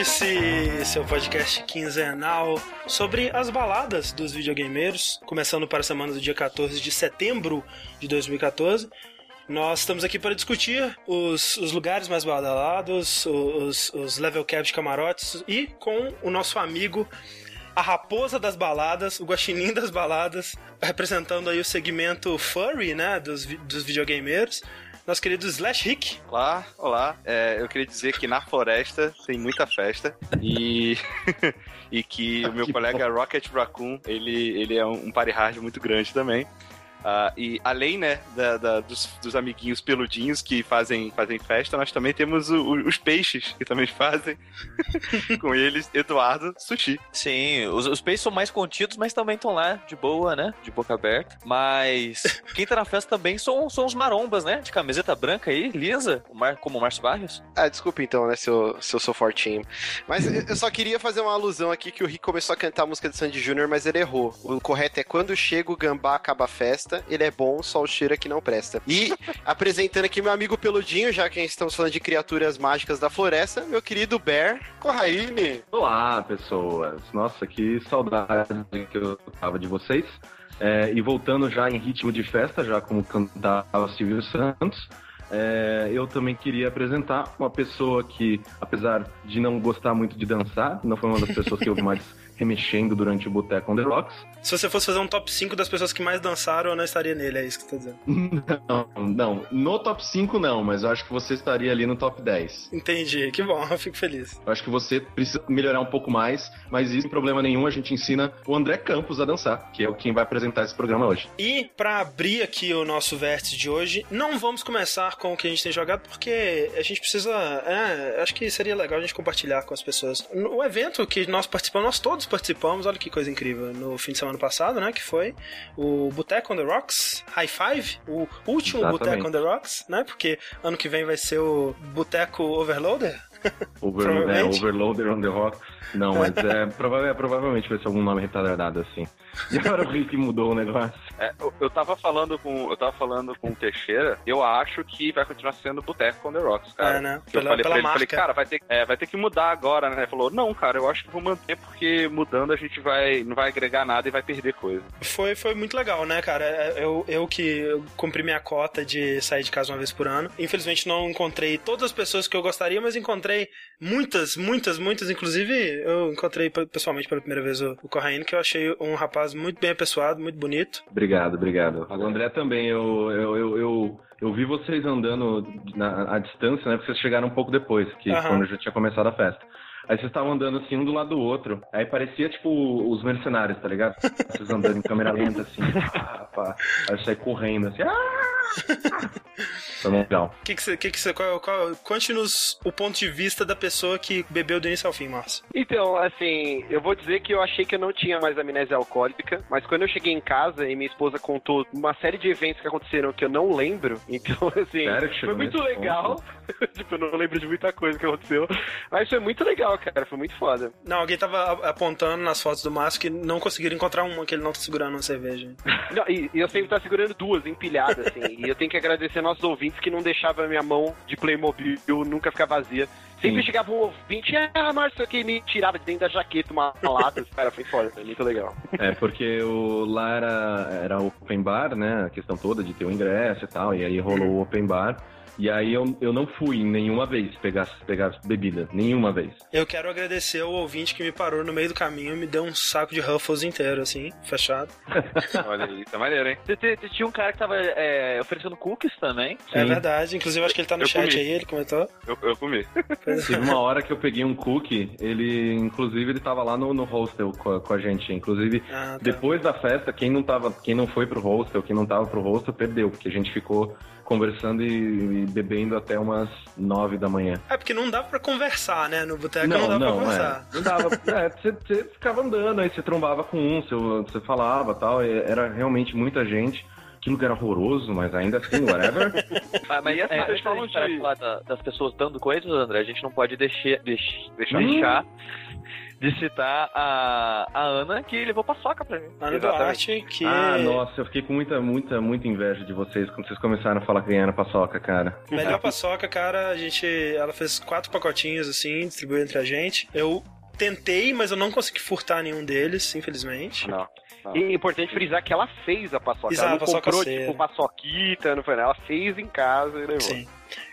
Vértice, seu podcast quinzenal sobre as baladas dos videogameiros, começando para a semana do dia 14 de setembro de 2014. Nós estamos aqui para discutir os, os lugares mais badalados, os, os level cap de camarotes e com o nosso amigo a raposa das baladas, o guaxinim das baladas, representando aí o segmento furry, né, dos, dos videogameiros, nosso querido Slash Rick. Olá, olá. É, eu queria dizer que na floresta tem muita festa e, e que o meu que colega bom. Rocket Raccoon, ele, ele é um party hard muito grande também. Uh, e além, né, da, da, dos, dos, amiguinhos peludinhos que fazem, fazem festa, nós também temos o, o, os peixes que também fazem. Com eles, Eduardo Sushi. Sim, os, os peixes são mais contidos, mas também estão lá de boa, né? De boca aberta. Mas quem tá na festa também são, são os marombas, né? De camiseta branca aí, lisa, como o Márcio Barrios. Ah, desculpa então, né, se eu, se eu sou fortinho. Mas eu só queria fazer uma alusão aqui que o Rick começou a cantar a música de Sandy Júnior, mas ele errou. O correto é quando chega o gambá, acaba a festa ele é bom, só o cheiro é que não presta. E apresentando aqui meu amigo peludinho, já que estamos falando de criaturas mágicas da floresta, meu querido Bear Corraine. Olá, pessoas. Nossa, que saudade que eu tava de vocês. É, e voltando já em ritmo de festa, já como cantava Silvio Santos, é, eu também queria apresentar uma pessoa que, apesar de não gostar muito de dançar, não foi uma das pessoas que eu mais remexendo durante o Boteco on the Rocks. Se você fosse fazer um top 5 das pessoas que mais dançaram, eu não estaria nele, é isso que você tá dizendo. Não, não. No top 5 não, mas eu acho que você estaria ali no top 10. Entendi, que bom, eu fico feliz. Eu acho que você precisa melhorar um pouco mais, mas isso sem problema nenhum, a gente ensina o André Campos a dançar, que é quem vai apresentar esse programa hoje. E para abrir aqui o nosso vértice de hoje, não vamos começar com o que a gente tem jogado, porque a gente precisa. É, acho que seria legal a gente compartilhar com as pessoas. O evento que nós participamos, nós todos participamos, olha que coisa incrível, no fim de semana passado, né? Que foi o Boteco on the Rocks High Five, o último Boteco on the Rocks, né? Porque ano que vem vai ser o Boteco Overloader. Over, é, Overloader on the Rocks. Não, mas é, prova é, provavelmente vai ser algum nome retardado assim. E agora o que mudou o negócio. É, eu, eu tava falando com. Eu tava falando com o Teixeira, eu acho que vai continuar sendo Boteco on the Rocks, cara. É, né? Pela, eu falei pra ele, falei, cara, vai ter, é, vai ter que mudar agora, né? Ele falou, não, cara, eu acho que vou manter, porque mudando a gente vai. não vai agregar nada e vai perder coisa. Foi, foi muito legal, né, cara? É, eu, eu que cumpri minha cota de sair de casa uma vez por ano. Infelizmente não encontrei todas as pessoas que eu gostaria, mas encontrei muitas, muitas, muitas. Inclusive, eu encontrei pessoalmente pela primeira vez o, o Corraine, que eu achei um rapaz muito bem apessoado, muito bonito. Obrigado, obrigado. O André também, eu, eu, eu, eu, eu vi vocês andando na, à distância, né? Porque vocês chegaram um pouco depois, que uhum. quando já tinha começado a festa. Aí vocês estavam andando assim, um do lado do outro. Aí parecia, tipo, os mercenários, tá ligado? Vocês andando em câmera lenta, assim. Pá, pá. Aí sai correndo, assim. Ah! Foi legal. Que que cê, que que cê, qual, qual, Conte-nos o ponto de vista da pessoa que bebeu do início ao fim, Márcio. Então, assim, eu vou dizer que eu achei que eu não tinha mais amnésia alcoólica, mas quando eu cheguei em casa e minha esposa contou uma série de eventos que aconteceram que eu não lembro, então, assim, Sério, foi muito legal. tipo, eu não lembro de muita coisa que aconteceu, mas foi muito legal, cara, foi muito foda. Não, alguém tava apontando nas fotos do Márcio que não conseguiram encontrar uma, que ele não tá segurando uma cerveja. não, e, e, eu sempre tá segurando duas empilhadas, assim, e eu tenho que agradecer nossos ouvintes que não deixavam a minha mão de Playmobil nunca ficar vazia. Sempre Sim. chegava um ouvinte, ah, Márcio, que me tirava de dentro da jaqueta uma lata. Cara, foi foda, foi muito legal. É, porque o, lá era, era open bar, né? A questão toda de ter o ingresso e tal, e aí rolou o open bar. E aí eu, eu não fui nenhuma vez pegar, pegar bebida, nenhuma vez. Eu quero agradecer ao ouvinte que me parou no meio do caminho e me deu um saco de Ruffles inteiro, assim, fechado. Olha aí, tá maneiro, hein? Tinha um cara que tava é, oferecendo cookies também. É Sim. É verdade, inclusive acho que ele tá no eu chat comi. aí, ele comentou. Eu, eu comi. Teve uma hora que eu peguei um cookie, ele, inclusive, ele tava lá no, no hostel com a, com a gente. Inclusive, ah, tá. depois da festa, quem não, tava, quem não foi pro hostel, quem não tava pro hostel, perdeu, porque a gente ficou conversando e, e, bebendo até umas nove da manhã. É porque não dava pra conversar, né? No boteco não, não dava não, pra conversar. É, não dava. é, você, você, ficava andando, aí você trombava com um, você, você falava tal. era realmente muita gente. Aquilo que era horroroso, mas ainda assim, whatever. ah, mas e essa, é, vocês falam de... falar das pessoas dando coisas, André, a gente não pode deixar, deixar, deixar, hum. De citar a, a Ana, que levou paçoca pra mim. Ana Duarte, que... Ah, nossa, eu fiquei com muita, muita, muita inveja de vocês quando vocês começaram a falar que ganharam paçoca, cara. Melhor paçoca, cara, a gente... Ela fez quatro pacotinhos, assim, distribuiu entre a gente. Eu tentei, mas eu não consegui furtar nenhum deles, infelizmente. Não. não. E é importante frisar que ela fez a paçoca. Exato, ela não paçoca comprou, tipo, paçoquita, não foi nada. Ela fez em casa e levou. Sim.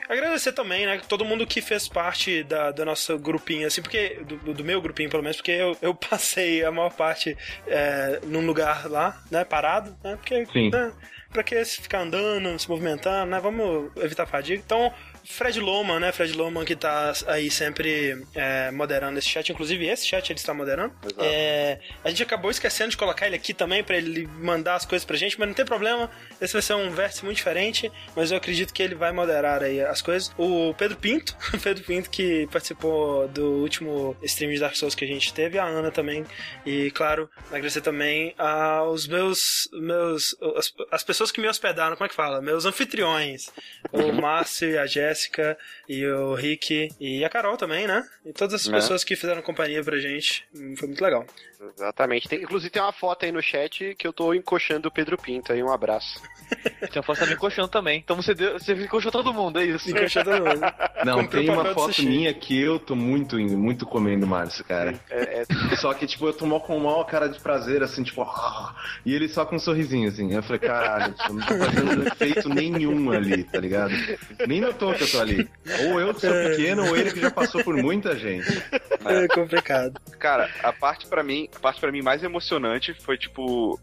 Agradecer também, né, todo mundo que fez parte da, do nosso grupinho, assim, porque, do, do meu grupinho pelo menos, porque eu, eu passei a maior parte é, num lugar lá, né, parado, né, porque, Sim. né, pra que ficar andando, se movimentando, né, vamos evitar fadiga. Então, Fred Loman, né? Fred Loman que tá aí sempre é, moderando esse chat. Inclusive, esse chat ele está moderando. É, a gente acabou esquecendo de colocar ele aqui também pra ele mandar as coisas pra gente, mas não tem problema. Esse vai ser um vértice muito diferente, mas eu acredito que ele vai moderar aí as coisas. O Pedro Pinto, Pedro Pinto que participou do último stream de Dark Souls que a gente teve, a Ana também. E, claro, agradecer também aos meus. meus as, as pessoas que me hospedaram, como é que fala? Meus anfitriões. O Márcio e a Jéssica e o Rick e a Carol também, né? E todas as É. pessoas que fizeram companhia pra gente. Foi muito legal. Exatamente. Tem- inclusive tem uma foto aí no chat que eu tô encoxando o Pedro Pinto aí. Um abraço. Tem uma foto tá me encoxando também. Então você, deu, você encoxou todo mundo, é isso. Encoxou todo mundo. Não, Comprei tem um uma foto minha que eu tô muito, muito comendo Márcio, cara. É, é- Só que, tipo, eu tô mó com maior cara de prazer, assim, tipo, e ele só com um sorrisinho, assim. Eu falei, caralho, tipo, não tô fazendo efeito nenhum ali, tá ligado? Nem notou que eu tô ali. Ou eu que sou pequeno, ou ele que já passou por muita gente. É complicado. Cara, a parte pra mim, a parte para mim mais emocionante foi tipo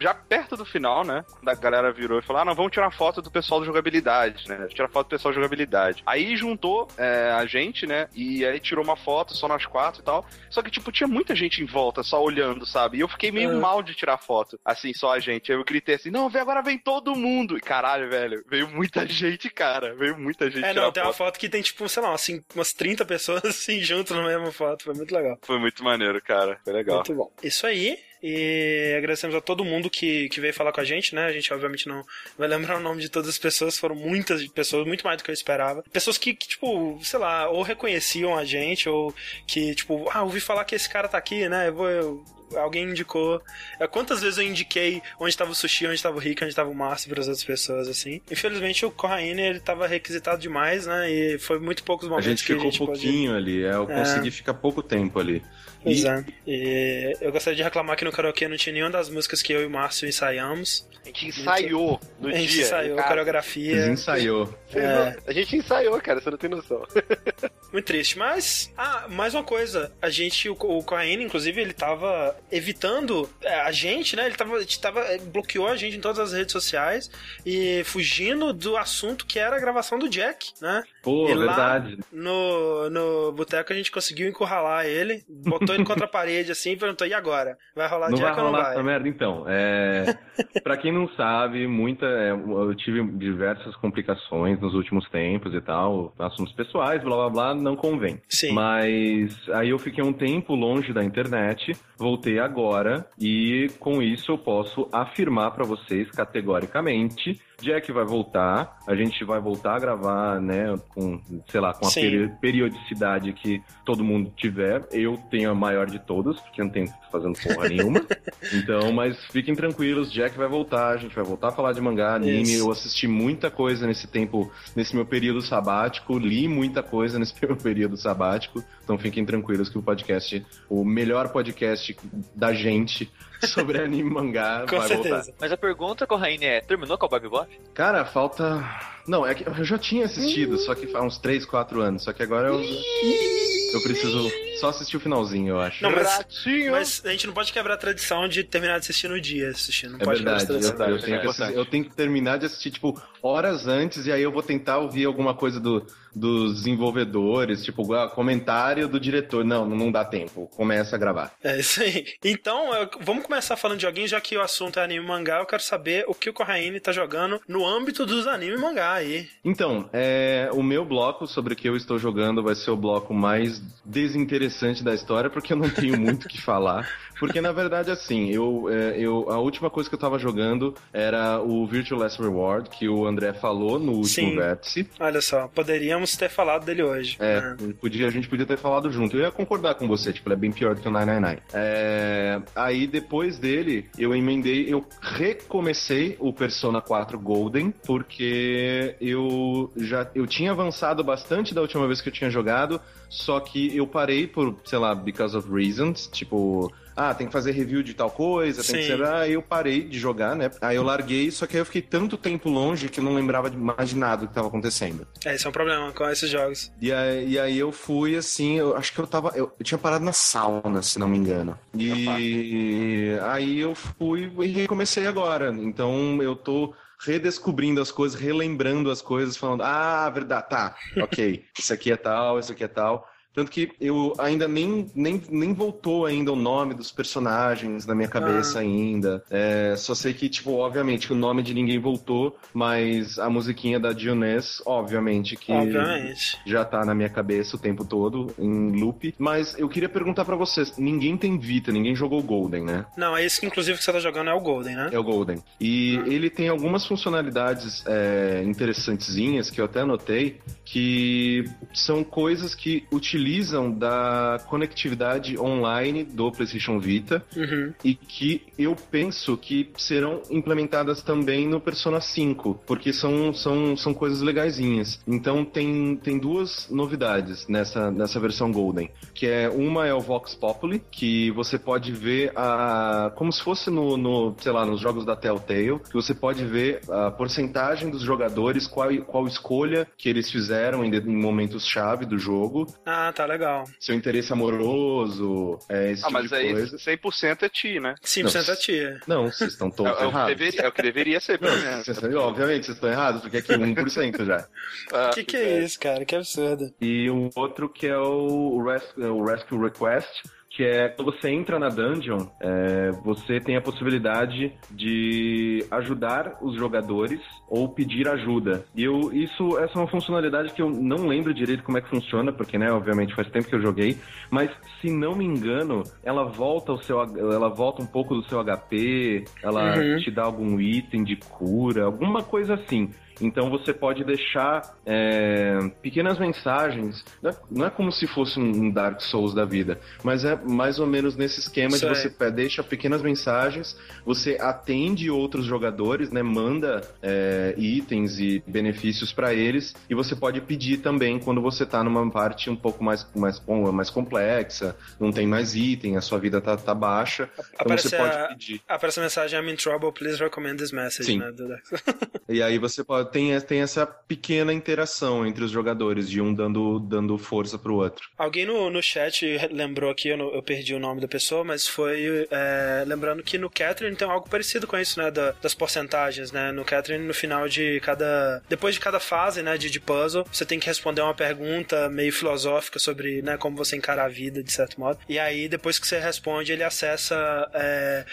já perto do final, né? Da galera virou e falou: "Ah, não, vamos tirar foto do pessoal de jogabilidade, né? Tirar foto do pessoal de jogabilidade". Aí juntou é, a gente, né? E aí tirou uma foto só nós quatro e tal. Só que tipo tinha muita gente em volta só olhando, sabe? E eu fiquei meio É. mal de tirar foto, assim, só a gente. Aí eu gritei assim: "Não, vê agora vem todo mundo". E caralho, velho, veio muita gente, cara. Veio muita gente É, não, tem uma foto. foto que tem, tipo, sei lá, assim, umas 30 pessoas assim juntas na mesma foto. Foi muito legal. Foi muito maneiro, cara. Foi legal. Muito bom. Isso aí. E agradecemos a todo mundo que, que veio falar com a gente, né? A gente, obviamente, não vai lembrar o nome de todas as pessoas. Foram muitas pessoas, muito mais do que eu esperava. Pessoas que, que, tipo, sei lá, ou reconheciam a gente, ou que, tipo, ah, ouvi falar que esse cara tá aqui, né? Eu vou. eu- Alguém indicou. É, Quantas vezes eu indiquei onde estava o Sushi, onde estava o Rick, onde estava o Márcio para as outras pessoas, assim. Infelizmente o Corraine, ele tava requisitado demais, né? E foi muito poucos A momentos gente que a ficou gente pouquinho ali, é, eu É. consegui ficar pouco tempo ali. Pois E- é. E eu gostaria de reclamar que no karaokê não tinha nenhuma das músicas que eu e o Márcio ensaiamos. a gente ensaiou no a gente dia. ensaiou cara. coreografia. Desensaiou. Vocês É. não- A gente ensaiou, cara, você não tem noção. Muito triste. Mas, ah, mais uma coisa. A gente, o, o inclusive, ele tava evitando é, a gente, né? Ele tava, tava, é, bloqueou a gente em todas as redes sociais e fugindo do assunto que era a gravação do Jack, né? Pô, E lá- verdade. No, no boteco a gente conseguiu encurralar ele, botou ele contra a parede assim e perguntou: e agora? Vai rolar Não vai Jack ou não rolar vai? essa merda, então. É... pra quem não sabe, muita. é, eu tive diversas complicações nos últimos tempos e tal. Assuntos pessoais, blá blá blá, não convém. Sim. Mas aí eu fiquei um tempo longe da internet, voltei agora e com isso eu posso afirmar pra vocês categoricamente. Jack vai voltar, a gente vai voltar a gravar, né, com, sei lá, com a peri- periodicidade que todo mundo tiver. Eu tenho a maior de todas, porque não tenho fazendo porra nenhuma. Então, mas fiquem tranquilos, Jack vai voltar, a gente vai voltar a falar de mangá, anime. Isso. Eu assisti muita coisa nesse tempo, nesse meu período sabático, li muita coisa nesse meu período sabático. Então fiquem tranquilos que o podcast, o melhor podcast da gente sobre anime e mangá, Com vai voltar. certeza. Mas a pergunta, Corraine, é: terminou com o Bob Bop? Cara, falta. Não, é que eu já tinha assistido, só que faz uns 3, 4 anos. Só que agora eu. Eu preciso só assistir o finalzinho, eu acho. Não, mas, mas a gente não pode quebrar a tradição de terminar de assistir no dia assistindo. Não É pode verdade, quebrar eu, tradição. eu tenho que é assistir- eu tenho que terminar de assistir, tipo, horas antes, e aí eu vou tentar ouvir alguma coisa do, dos desenvolvedores, tipo, ah, comentário do diretor. Não, não dá tempo. Começa a gravar. É isso aí. Então, eu- vamos começar falando de joguinhos, já que o assunto é anime e mangá. Eu quero saber o que o Corraine tá jogando no âmbito dos anime e mangá Então, é, o meu bloco sobre o que eu estou jogando vai ser o bloco mais desinteressante interessante da história, porque eu não tenho muito o que falar. Porque, na verdade, assim, eu, é, eu, a última coisa que eu tava jogando era o Virtual Last Reward, que o André falou no último Sim. vértice. Olha só, poderíamos ter falado dele hoje. É, né? podia, a gente podia ter falado junto. Eu ia concordar com você, tipo, ele é bem pior do que o 999. É, aí, depois dele, eu emendei, eu recomecei o Persona 4 Golden, porque eu já eu tinha avançado bastante da última vez que eu tinha jogado, só que eu parei por, sei lá, because of reasons, tipo ah, tem que fazer review de tal coisa, tem Sim. que ser. Aí eu parei de jogar, né? Aí eu larguei, só que aí eu fiquei tanto tempo longe que eu não lembrava mais de nada do que estava acontecendo. É, esse é um problema com esses jogos. E aí, e aí eu fui assim, eu acho que eu tava. Eu, eu tinha parado na sauna, se não me engano. E aí eu fui e recomecei agora. Então eu tô redescobrindo as coisas, relembrando as coisas, falando, ah, verdade, tá, ok, isso aqui é tal, isso aqui é tal. Tanto que eu ainda nem, nem, nem voltou ainda o nome dos personagens na minha cabeça ah. ainda. É, só sei que, tipo, obviamente, o nome de ninguém voltou, mas a musiquinha da Dionés, obviamente, que obviamente. já tá na minha cabeça o tempo todo, em loop. Mas eu queria perguntar para vocês: ninguém tem Vita, ninguém jogou Golden, né? Não, é esse que inclusive que você tá jogando é o Golden, né? É o Golden. E ah. ele tem algumas funcionalidades é, interessantezinhas que eu até anotei, que são coisas que utilizam utilizam da conectividade online do PlayStation Vita uhum. e que eu penso que serão implementadas também no Persona 5, porque são, são, são coisas legaisinhas. Então tem, tem duas novidades nessa, nessa versão Golden, que é uma é o Vox Populi, que você pode ver a como se fosse no, no sei lá, nos jogos da Telltale, que você pode ver a porcentagem dos jogadores, qual, qual escolha que eles fizeram em, em momentos chave do jogo. Ah, tá legal. Seu interesse amoroso, é, esse ah, tipo mas aí coisa. 100% é ti, né? 100% é ti. Não, vocês estão todos é, errados. É o, deveria, é o que deveria ser, pelo menos. Obviamente, vocês estão errados, porque aqui é 1% já. O ah, que, que é isso, cara? Que absurdo. E o outro que é o, Res o Rescue Request, que é quando você entra na dungeon, é, você tem a possibilidade de ajudar os jogadores ou pedir ajuda. E eu, isso, essa é uma funcionalidade que eu não lembro direito como é que funciona, porque, né, obviamente faz tempo que eu joguei, mas se não me engano, ela volta o seu, ela volta um pouco do seu HP, ela uhum. te dá algum item de cura, alguma coisa assim. Então você pode deixar é, pequenas mensagens, né? não é como se fosse um Dark Souls da vida, mas é mais ou menos nesse esquema Isso de você é. deixa pequenas mensagens, você atende outros jogadores, né? manda é, itens e benefícios para eles, e você pode pedir também quando você tá numa parte um pouco mais, mais, mais complexa, não tem mais item, a sua vida tá, tá baixa, então aparece você pode a, pedir. Aparece a mensagem I'm in trouble, please recommend this message, Sim. né? e aí você pode tem, tem essa pequena interação entre os jogadores, de um dando, dando força pro outro. Alguém no, no chat lembrou aqui, eu, eu perdi o nome da pessoa, mas foi é, lembrando que no Catherine tem algo parecido com isso, né? Da, das porcentagens, né? No Catherine, no final de cada. Depois de cada fase, né? De, de puzzle, você tem que responder uma pergunta meio filosófica sobre, né? Como você encara a vida, de certo modo. E aí, depois que você responde, ele acessa. É,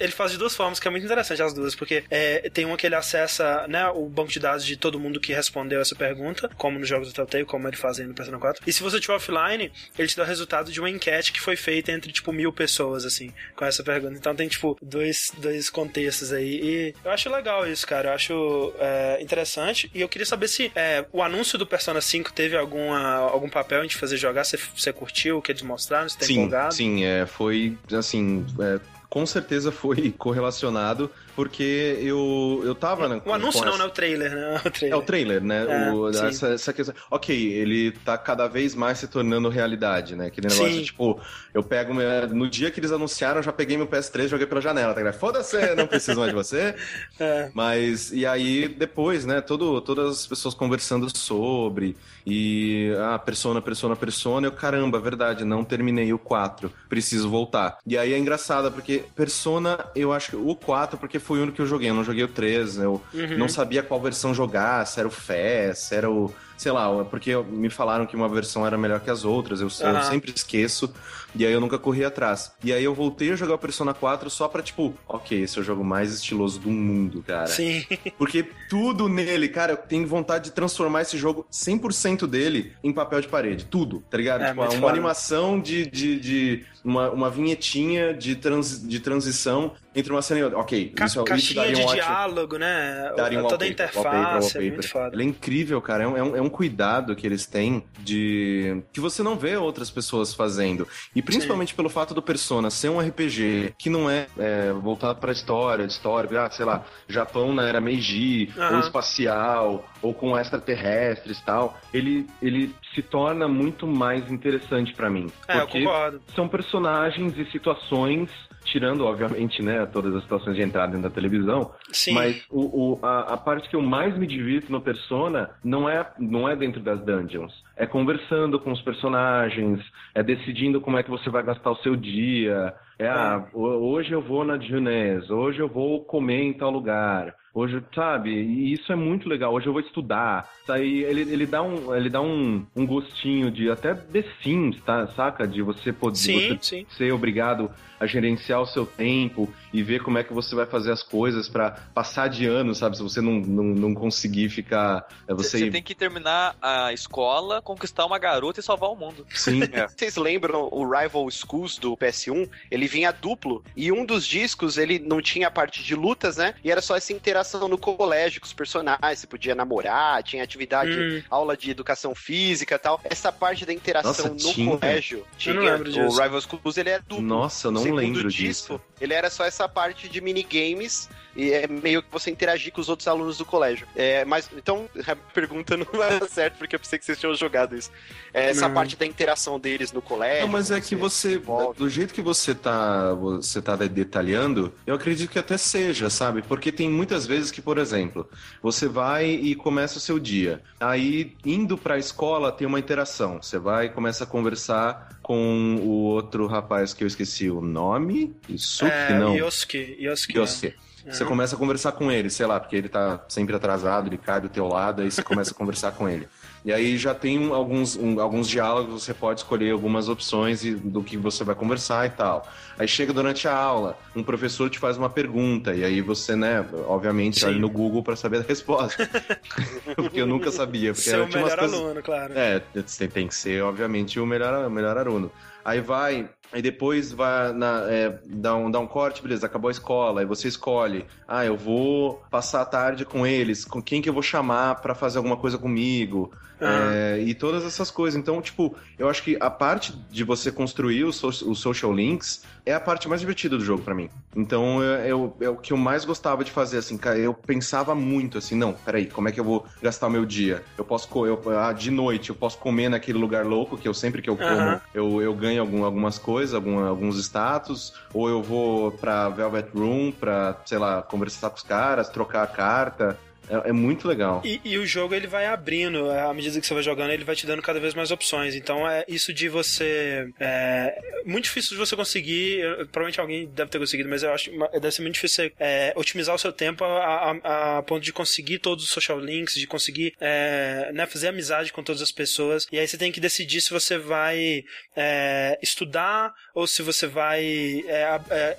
ele faz de duas formas, que é muito interessante as duas, porque é, tem uma que ele acessa, né? O banco de dados de todo mundo que respondeu essa pergunta, como nos jogos do Telltale, como ele faz aí no Persona 4. E se você estiver offline, ele te dá o resultado de uma enquete que foi feita entre, tipo, mil pessoas, assim, com essa pergunta. Então tem, tipo, dois, dois contextos aí. E eu acho legal isso, cara. Eu acho é, interessante. E eu queria saber se é, o anúncio do Persona 5 teve alguma, algum papel em te fazer jogar. Você, você curtiu o que eles mostraram? Você tá sim, empolgado? Sim, é, foi, assim... É, com certeza foi correlacionado porque eu, eu tava, né? O anúncio não, essa... não é o trailer, né? O trailer. É o trailer, né? É, o, essa, essa, questão. Ok, ele tá cada vez mais se tornando realidade, né? Aquele negócio, sim. tipo, eu pego. No dia que eles anunciaram, eu já peguei meu PS3 joguei pela janela, tá? Foda-se, não preciso mais de você. É. Mas, e aí, depois, né? Todo, todas as pessoas conversando sobre. E, ah, persona, persona, persona. Eu, caramba, verdade, não terminei o 4. Preciso voltar. E aí é engraçado, porque porque Persona, eu acho que o 4, porque foi o único que eu joguei, eu não joguei o 3, eu uhum. não sabia qual versão jogar, se era o FE, se era o sei lá, porque me falaram que uma versão era melhor que as outras, eu, uhum. eu sempre esqueço, e aí eu nunca corri atrás. E aí eu voltei a jogar o Persona 4 só pra, tipo, ok, esse é o jogo mais estiloso do mundo, cara. Sim. Porque tudo nele, cara, eu tenho vontade de transformar esse jogo 100% dele em papel de parede. Tudo, tá ligado? É, tipo, uma foda. animação de, de, de uma, uma vinhetinha de, trans, de transição entre uma cena e outra. Ok, Ca isso, Caixinha isso daria um de ótimo, diálogo, né? Daria um Toda a interface, wallpaper, wallpaper. é muito foda. Ele é incrível, cara. É um, é um, cuidado que eles têm de... que você não vê outras pessoas fazendo. E principalmente Sim. pelo fato do Persona ser um RPG que não é, é voltado pra história, de história, ah, sei lá, Japão na era Meiji, ou espacial, ou com extraterrestres e tal. Ele, ele se torna muito mais interessante para mim. É, porque eu concordo. São personagens e situações tirando, obviamente, né, todas as situações de entrada dentro da televisão. Sim. Mas o, o a, a, parte que eu mais me divirto no Persona não é, não é dentro das dungeons. É conversando com os personagens, é decidindo como é que você vai gastar o seu dia. É, ah, hoje eu vou na Junés, hoje eu vou comer em tal lugar. Hoje, sabe? E isso é muito legal. Hoje eu vou estudar. Tá? E ele, ele dá, um, ele dá um, um gostinho de até The Sims, tá? Saca? De você poder sim, você sim. ser obrigado a gerenciar o seu tempo e ver como é que você vai fazer as coisas para passar de ano, sabe? Se você não, não, não conseguir ficar. É, você... você tem que terminar a escola, conquistar uma garota e salvar o mundo. Sim. É. Vocês lembram o Rival Schools do PS1? Ele vinha duplo e um dos discos ele não tinha a parte de lutas, né? E era só essa interação no colégio com os personagens. Você podia namorar, tinha atividade, hum. aula de educação física e tal. Essa parte da interação Nossa, no tinha. colégio tinha. O Rival Schools ele é duplo. Nossa, eu não lembro disco, disso. Ele era só essa parte de minigames e é meio que você interagir com os outros alunos do colégio. É, mas então a pergunta não vai dar certo porque eu pensei que vocês tinham jogado isso. É, essa não. parte da interação deles no colégio. Não, mas é que você, do jeito que você tá, você tá detalhando, eu acredito que até seja, sabe? Porque tem muitas vezes que, por exemplo, você vai e começa o seu dia. Aí indo para a escola tem uma interação. Você vai e começa a conversar com o outro rapaz que eu esqueci o nome. Isuki, é, não. Yosuke. Yosuke. Yosuke. Você começa a conversar com ele, sei lá, porque ele tá sempre atrasado, ele cai do teu lado, aí você começa a conversar com ele. E aí já tem alguns, um, alguns diálogos, você pode escolher algumas opções e, do que você vai conversar e tal. Aí chega durante a aula, um professor te faz uma pergunta, e aí você, né, obviamente, olha no Google para saber a resposta. porque eu nunca sabia. Porque Ser o melhor coisas... aluno, claro. É, tem, tem que ser, obviamente, o melhor, o melhor aluno. Aí vai, Aí depois vai na, é, dar, um, dar um corte, beleza, acabou a escola, aí você escolhe, ah, eu vou passar a tarde com eles, com quem que eu vou chamar para fazer alguma coisa comigo, é, e todas essas coisas. Então, tipo, eu acho que a parte de você construir os, so social links é a parte mais divertida do jogo para mim. Então, é, é, o que eu mais gostava de fazer, assim, eu pensava muito assim, não, peraí, como é que eu vou gastar o meu dia? Eu posso, eu, ah, de noite, eu posso comer naquele lugar louco, que eu sempre que eu como, eu, eu ganho algum, algumas coisas, algum, alguns status, ou eu vou pra Velvet Room pra, sei lá, conversar com os caras, trocar a carta. É, é, muito legal. E, e, o jogo ele vai abrindo, à medida que você vai jogando, ele vai te dando cada vez mais opções. Então é isso de você. É muito difícil de você conseguir. Provavelmente alguém deve ter conseguido, mas eu acho que deve ser muito difícil é, otimizar o seu tempo a, a, a, ponto de conseguir todos os social links, de conseguir é, né, fazer amizade com todas as pessoas. E aí você tem que decidir se você vai é, estudar ou se você vai é, é,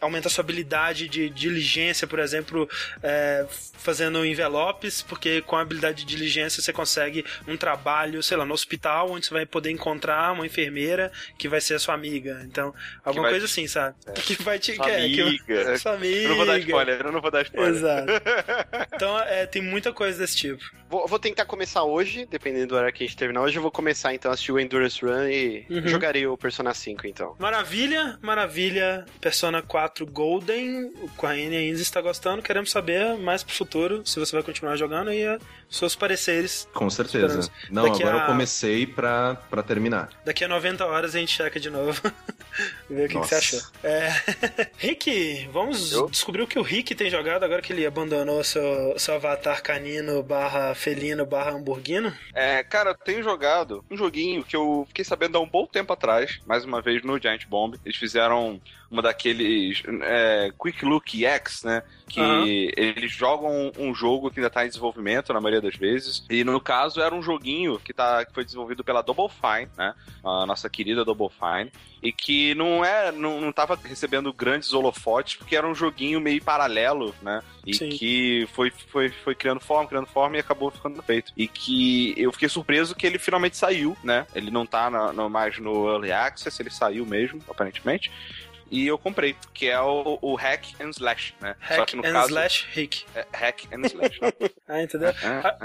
aumentar sua habilidade de diligência, por exemplo, fazendo no envelopes, porque com a habilidade de diligência você consegue um trabalho, sei lá, no hospital, onde você vai poder encontrar uma enfermeira que vai ser a sua amiga. Então, alguma coisa assim, sabe? É. Que vai te. Sua amiga. Que, sua amiga. Eu não vou dar spoiler, eu não vou dar spoiler. Exato. Então, é, tem muita coisa desse tipo. Vou, vou, tentar começar hoje, dependendo do hora que a gente terminar. Hoje eu vou começar então a assistir o Endurance Run e uhum. jogarei o Persona 5 então. Maravilha, maravilha. Persona 4 Golden, o Corraine ainda está gostando. Queremos saber mais pro futuro se você vai continuar jogando e seus pareceres. Com certeza. Não, Daqui agora a... eu comecei pra, pra terminar. Daqui a 90 horas a gente checa de novo. ver o que, que, você achou. É... Rick, vamos eu? descobrir o que o Rick tem jogado agora que ele abandonou seu, seu avatar canino barra felino barra hamburguino? É, cara, eu tenho jogado um joguinho que eu fiquei sabendo há um bom tempo atrás, mais uma vez no Giant Bomb. Eles fizeram uma daqueles é, Quick Look X, né? Que uhum. eles jogam um jogo que ainda está em desenvolvimento, na maioria das vezes. E no caso era um joguinho que, tá, que foi desenvolvido pela Double Fine, né? A nossa querida Double Fine e que não é não, não tava recebendo grandes holofotes porque era um joguinho meio paralelo, né? E Sim. que foi, foi, foi criando forma, criando forma e acabou ficando feito. E que eu fiquei surpreso que ele finalmente saiu, né? Ele não tá na, no, mais no Early Access, ele saiu mesmo, aparentemente e eu comprei, que é o, o Hack and Slash, né? Hack Só que no and caso, Slash Rick. É, hack and Slash. ah, entendeu?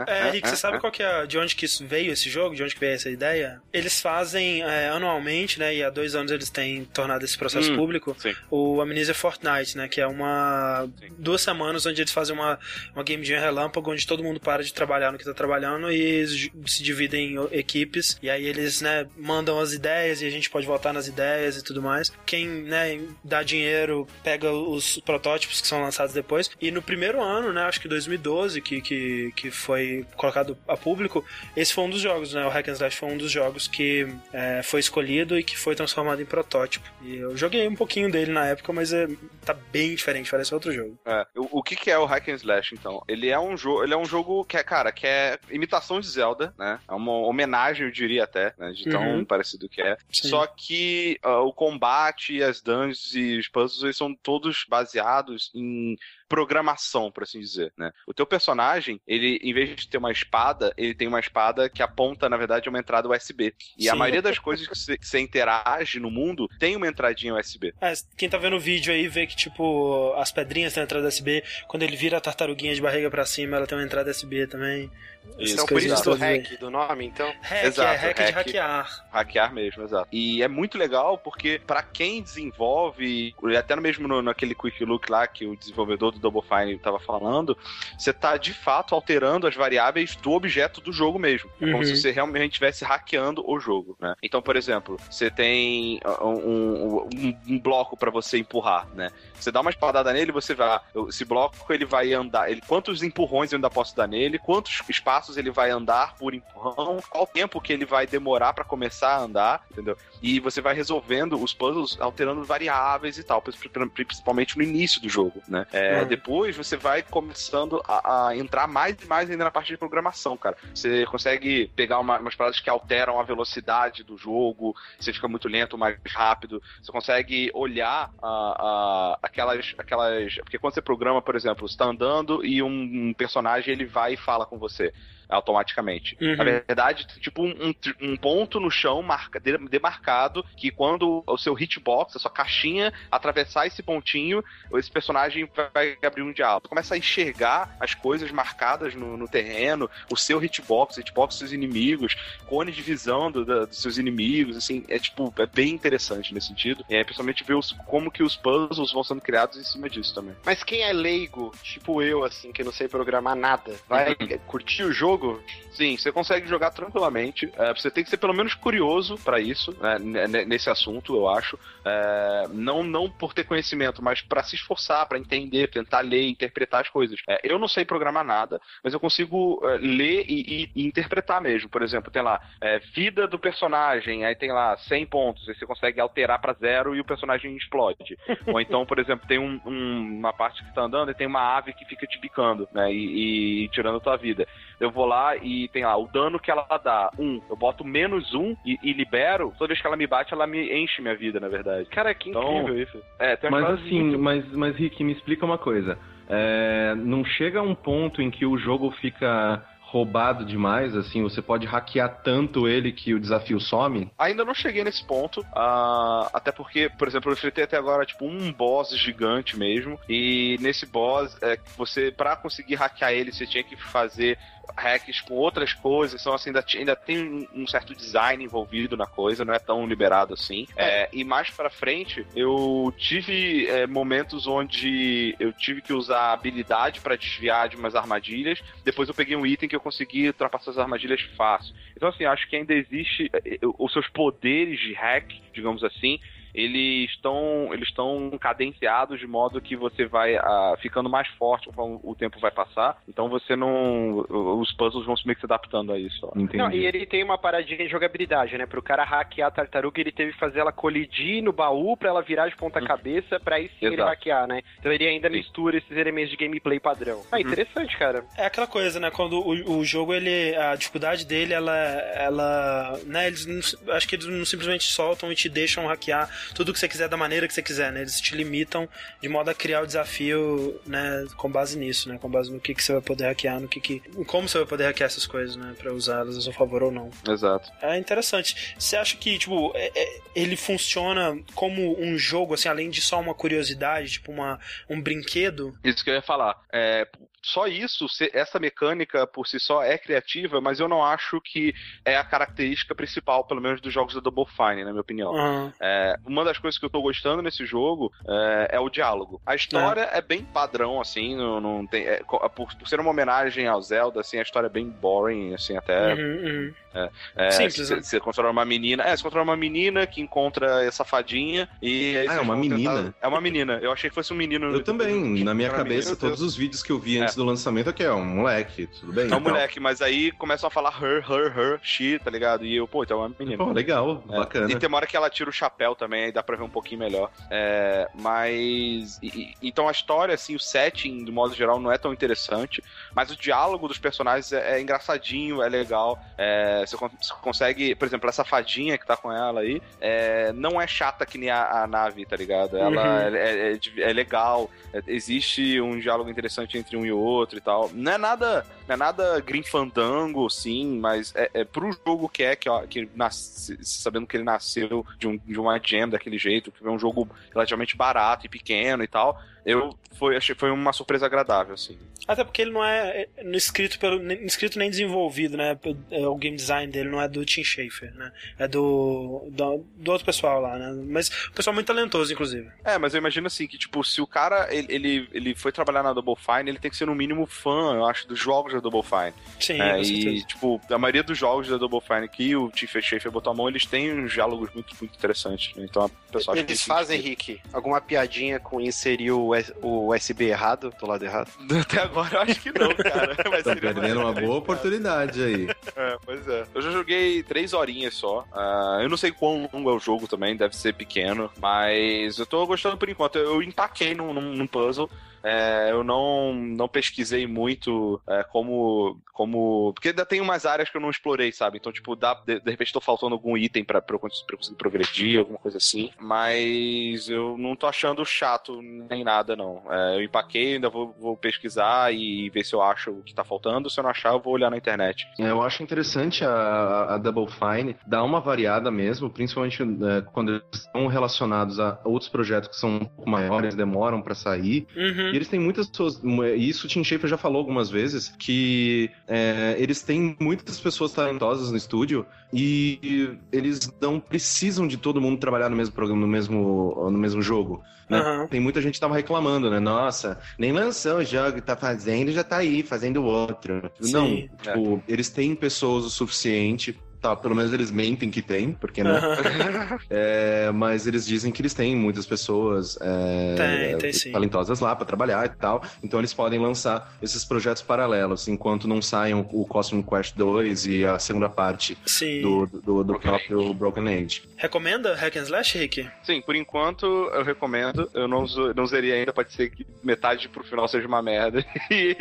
É, é, Rick, você sabe qual que é, de onde que veio esse jogo? De onde que veio essa ideia? Eles fazem é, anualmente, né? E há dois anos eles têm tornado esse processo hum, público, sim. o Amnesia Fortnite, né? Que é uma... Sim. duas semanas onde eles fazem uma, uma game jam relâmpago, onde todo mundo para de trabalhar no que tá trabalhando e se dividem em equipes. E aí eles, né, mandam as ideias e a gente pode votar nas ideias e tudo mais. Quem, né, dá dinheiro, pega os protótipos que são lançados depois. E no primeiro ano, né, acho que 2012, que, que, que foi colocado a público, esse foi um dos jogos, né? O Hack and Slash foi um dos jogos que é, foi escolhido e que foi transformado em protótipo. E eu joguei um pouquinho dele na época, mas é, tá bem diferente, parece outro jogo. É, o, o que, que é o Hack and Slash, então? Ele é um jogo, ele é um jogo que é, cara, que é imitação de Zelda, né? É uma homenagem, eu diria até, né? De tão uhum. parecido que é. Sim. Só que uh, o combate e as dungeons e os puzzles eles são todos baseados em programação, por assim dizer, né? O teu personagem, ele, em vez de ter uma espada, ele tem uma espada que aponta, na verdade, uma entrada USB. E Sim. a maioria das coisas que você, interage no mundo tem uma entradinha USB. É, quem tá vendo o vídeo aí vê que, tipo, as pedrinhas têm entrada USB. Quando ele vira a tartaruguinha de barriga para cima, ela tem uma entrada USB também. Isso, então, por isso do hack, do nome, então? Hack, exato, é hack, hack de hackear. Hackear mesmo, exato. E é muito legal porque para quem desenvolve, até mesmo no, naquele Quick Look lá que o desenvolvedor do Double Fine estava falando, você está de fato alterando as variáveis do objeto do jogo mesmo. É como uhum. se você realmente estivesse hackeando o jogo, né? Então, por exemplo, você tem uh, um, um, um bloco para você empurrar, né? Você dá uma espadada nele, você vai. Esse bloco ele vai andar. Ele, quantos empurrões eu ainda posso dar nele? Quantos espaços ele vai andar por empurrão? Qual tempo que ele vai demorar para começar a andar? Entendeu? E você vai resolvendo os puzzles alterando variáveis e tal, principalmente no início do jogo, né? É, Depois você vai começando a, a, entrar mais e mais ainda na parte de programação, cara. Você consegue pegar uma, umas paradas que alteram a velocidade do jogo, você fica muito lento, mais rápido. Você consegue olhar a, a aquelas, aquelas. Porque quando você programa, por exemplo, você tá andando e um, personagem ele vai e fala com você automaticamente. Uhum. Na verdade, tipo um, um, ponto no chão marca, demarcado que quando o seu hitbox, a sua caixinha, atravessar esse pontinho, esse personagem vai abrir um diálogo. Começa a enxergar as coisas marcadas no, no terreno, o seu hitbox, o hitbox dos seus inimigos, cone de visão do, dos seus inimigos, assim, é tipo, é bem interessante nesse sentido. É, principalmente ver os, como que os puzzles vão sendo criados em cima disso também. Mas quem é leigo, tipo eu, assim, que não sei programar nada, vai uhum. curtir o jogo jogo, sim, você consegue jogar tranquilamente. É, você tem que ser pelo menos curioso para isso, né, nesse assunto, eu acho. É, não, não por ter conhecimento, mas para se esforçar, para entender, tentar ler, interpretar as coisas. É, eu não sei programar nada, mas eu consigo é, ler e, e, e, interpretar mesmo. Por exemplo, tem lá é, vida do personagem, aí tem lá 100 pontos, aí você consegue alterar para zero e o personagem explode. Ou então, por exemplo, tem um, um, uma parte que tá andando e tem uma ave que fica te picando, né, e, e tirando a tua vida. Eu vou lá e tem lá o dano que ela dá, um. Eu boto menos um e, e libero. Toda vez que ela me bate, ela me enche minha vida, na verdade. Cara, que então, incrível isso. É, mas assim, muito... mas, mas Rick, me explica uma coisa. É, não chega a um ponto em que o jogo fica roubado demais, assim, você pode hackear tanto ele que o desafio some? Ainda não cheguei nesse ponto, uh, até porque, por exemplo, eu enfrentei até agora, tipo, um boss gigante mesmo, e nesse boss, é, você, para conseguir hackear ele, você tinha que fazer hacks com outras coisas, então assim, ainda, ainda tem um certo design envolvido na coisa, não é tão liberado assim. É. É, e mais para frente, eu tive é, momentos onde eu tive que usar habilidade para desviar de umas armadilhas, depois eu peguei um item que eu consegui ultrapassar as armadilhas fácil. Então assim, acho que ainda existe é, os seus poderes de hack, digamos assim, eles estão eles estão cadenciados de modo que você vai uh, ficando mais forte conforme o tempo vai passar. Então você não. Os puzzles vão se meio que se adaptando a isso. Entendi. Não, e ele tem uma paradinha de jogabilidade, né? Pro cara hackear a tartaruga, ele teve que fazer ela colidir no baú pra ela virar de ponta cabeça, pra aí sim Exato. ele hackear, né? Então ele ainda sim. mistura esses elementos de gameplay padrão. Ah, uhum. interessante, cara. É aquela coisa, né? Quando o, o jogo, ele. A dificuldade dele, ela. ela né? Eles não, acho que eles não simplesmente soltam e te deixam hackear tudo que você quiser da maneira que você quiser, né? Eles te limitam de modo a criar o desafio, né? Com base nisso, né? Com base no que, que você vai poder hackear, no que, que. como você vai poder hackear essas coisas, né? Pra usá-las a seu favor ou não. Exato. É interessante. Você acha que, tipo, é, é, ele funciona como um jogo, assim, além de só uma curiosidade, tipo, uma, um brinquedo? Isso que eu ia falar. É, só isso, essa mecânica por si só é criativa, mas eu não acho que é a característica principal, pelo menos dos jogos da Double Fine, na minha opinião. Uhum. É, uma das coisas que eu tô gostando nesse jogo é, é o diálogo. A história é, é bem padrão, assim, não, não tem. É, por, por, ser uma homenagem ao Zelda, assim, a história é bem boring, assim, até. Uhum, uhum. É, é, Simples, você, né? você controla uma menina. É, você controla uma menina que encontra essa fadinha e. Ah, é uma menina. Tentar... É uma menina. Eu achei que fosse um menino. Eu também. Na minha cabeça, todos os vídeos que eu vi antes é. do lançamento aqui é um moleque, tudo bem? É um então. moleque, mas aí começam a falar her, her, her, she, tá ligado? E eu, pô, então é uma menina. Pô, legal, é. bacana. E tem uma hora que ela tira o chapéu também, aí dá pra ver um pouquinho melhor. É, mas. E, então a história, assim, o setting, do modo geral, não é tão interessante, mas o diálogo dos personagens é, é engraçadinho, é legal. É, você consegue consegue, por exemplo, essa fadinha que tá com ela aí, é, não é chata que nem a, a nave, tá ligado? Ela uhum. é, é, é, legal, é, existe um diálogo interessante entre um e outro e tal. Não é nada, não é nada Green Fandango, sim, mas é, é pro jogo que é, que, ó, que nasce, sabendo que ele nasceu de, um, de uma jam daquele jeito, que é um jogo relativamente barato e pequeno e tal, eu foi, achei foi uma surpresa agradável, assim. Até porque ele não é, é escrito, pelo, escrito nem desenvolvido, né? É, o game design dele não é do Tim Schafer, né? É do, do, do, outro pessoal lá, né? Mas o pessoal muito talentoso, inclusive. É, mas eu imagino assim, que tipo, se o cara, ele, ele, ele foi trabalhar na Double Fine, ele tem que ser no mínimo fã, eu acho, dos jogos da Double Fine. Sim, é, E, tipo, a maioria dos jogos da Double Fine que o Tim Schafer botou a mão, eles têm uns diálogos muito, muito interessantes. Né? Então, a pessoa Eles fazem, Henrique, alguma piadinha com inserir o, o USB errado, do lado errado? Até agora eu acho que não, cara. Mas tá perdendo uma boa oportunidade aí. É, pois é. Eu já joguei três horinhas só. Uh, eu não sei quão longo é o jogo também, deve ser pequeno. Mas eu tô gostando por enquanto. Eu empaquei num, num puzzle. É, eu não, não pesquisei muito é, como, como. Porque ainda tem umas áreas que eu não explorei, sabe? Então, tipo, dá, de, de repente tô faltando algum item pra, pra, eu, pra eu conseguir progredir, alguma coisa assim. Mas eu não tô achando chato nem nada, não. É, eu empaquei, ainda vou, vou pesquisar e ver se eu acho o que tá faltando. Se eu não achar, eu vou olhar na internet. É, eu acho interessante a, a Double Fine dar uma variada mesmo, principalmente é, quando eles estão relacionados a outros projetos que são um pouco maiores, demoram para sair. Uhum. E eles têm muitas pessoas, e isso o Tim Schafer já falou algumas vezes, que é, eles têm muitas pessoas talentosas no estúdio e eles não precisam de todo mundo trabalhar no mesmo programa, no mesmo, no mesmo jogo. Né? Uhum. Tem muita gente que tava reclamando, né? Nossa, nem lançou o jogo, tá fazendo já tá aí, fazendo outro. Sim, não, é. tipo, eles têm pessoas o suficiente Tá, pelo menos eles mentem que tem, porque não. é, mas eles dizem que eles têm muitas pessoas é, tem, tem, talentosas lá para trabalhar e tal. Então eles podem lançar esses projetos paralelos, enquanto não saiam o Cosmic Quest 2 e a segunda parte do, do, do próprio Broken Age. Recomenda Hack and Slash, Rick? Sim, por enquanto eu recomendo. Eu não, não zerei ainda, pode ser que metade pro final seja uma merda. E,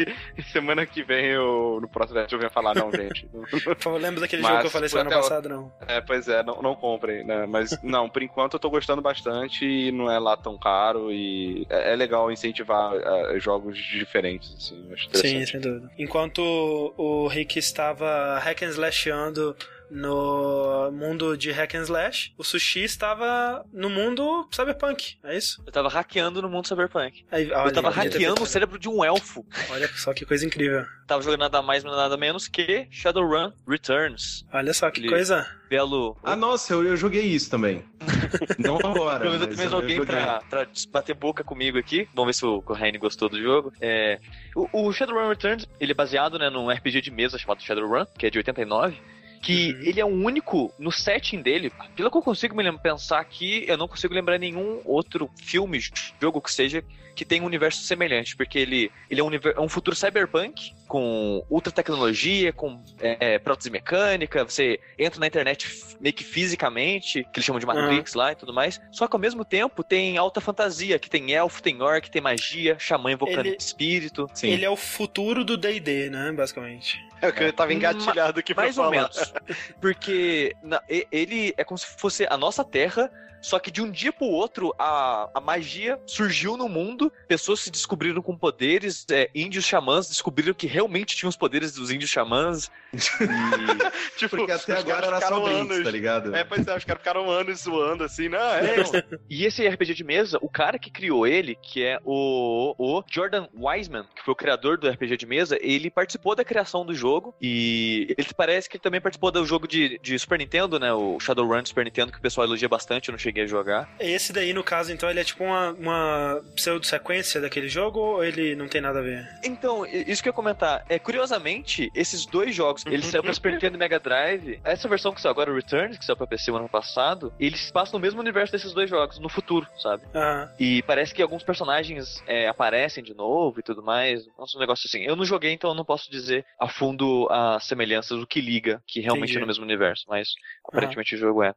semana que vem, eu, no próximo vídeo, eu venho falar, não, gente. Lembra daquele Mas, jogo que eu falei semana passada, não. É, pois é, não, não comprem, né? Mas, não, por enquanto eu tô gostando bastante e não é lá tão caro e é, é legal incentivar uh, jogos diferentes, assim. Sim, sem dúvida. Enquanto o Rick estava hack and slashando no mundo de hack and slash, o Sushi estava no mundo cyberpunk, é isso? Eu tava hackeando no mundo cyberpunk. Aí, olha, eu tava hackeando o cérebro de um elfo. Olha só que coisa incrível. Tava jogando nada mais, nada menos que Shadowrun Returns. Olha só que coisa. Belo. Ah, nossa, eu, eu joguei isso também. Não agora. eu também joguei eu pra, pra bater boca comigo aqui. Vamos ver se o Corraine gostou do jogo. É, o, o Shadowrun Returns, ele é baseado né, num RPG de mesa chamado Shadowrun, que é de 89. Que uhum. ele é o único no setting dele. Pelo que eu consigo me pensar aqui, eu não consigo lembrar nenhum outro filme, jogo que seja que tem um universo semelhante, porque ele, ele é um, é um futuro cyberpunk com ultra tecnologia, com é, prótese mecânica, você entra na internet meio que fisicamente, que eles chamam de Matrix uhum. lá e tudo mais, só que ao mesmo tempo tem alta fantasia, que tem elfo, tem orc, tem magia, xamã invocando ele, espírito. Sim. Ele é o futuro do D&D, né, basicamente. É o que eu tava engatilhado aqui pra Mais falar. ou menos. Porque na, ele é como se fosse a nossa terra só que de um dia pro outro, a, a magia surgiu no mundo, pessoas se descobriram com poderes, é, índios xamãs descobriram que realmente tinham os poderes dos índios xamãs. E... tipo, Porque até agora era só anos, tá ligado? É, pois é, os caras ficaram anos zoando assim, não, é. E esse RPG de mesa, o cara que criou ele, que é o, o Jordan Wiseman, que foi o criador do RPG de mesa, ele participou da criação do jogo e ele parece que ele também participou do jogo de, de Super Nintendo, né? O Shadowrun Super Nintendo, que o pessoal elogia bastante, eu não cheguei a jogar. Esse daí, no caso, então, ele é tipo uma, uma pseudo-sequência daquele jogo ou ele não tem nada a ver? Então, isso que eu ia comentar. É, curiosamente, esses dois jogos, eles saíram pra Super Nintendo e Mega Drive. Essa versão que saiu agora, o Returns, que saiu pra PC o ano passado, eles passam no mesmo universo desses dois jogos, no futuro, sabe? Uhum. E parece que alguns personagens é, aparecem de novo e tudo mais. Nossa, um negócio assim. Eu não joguei, então eu não posso dizer a fundo as semelhanças, o que liga, que realmente Entendi. é no mesmo universo, mas aparentemente uhum. o jogo é.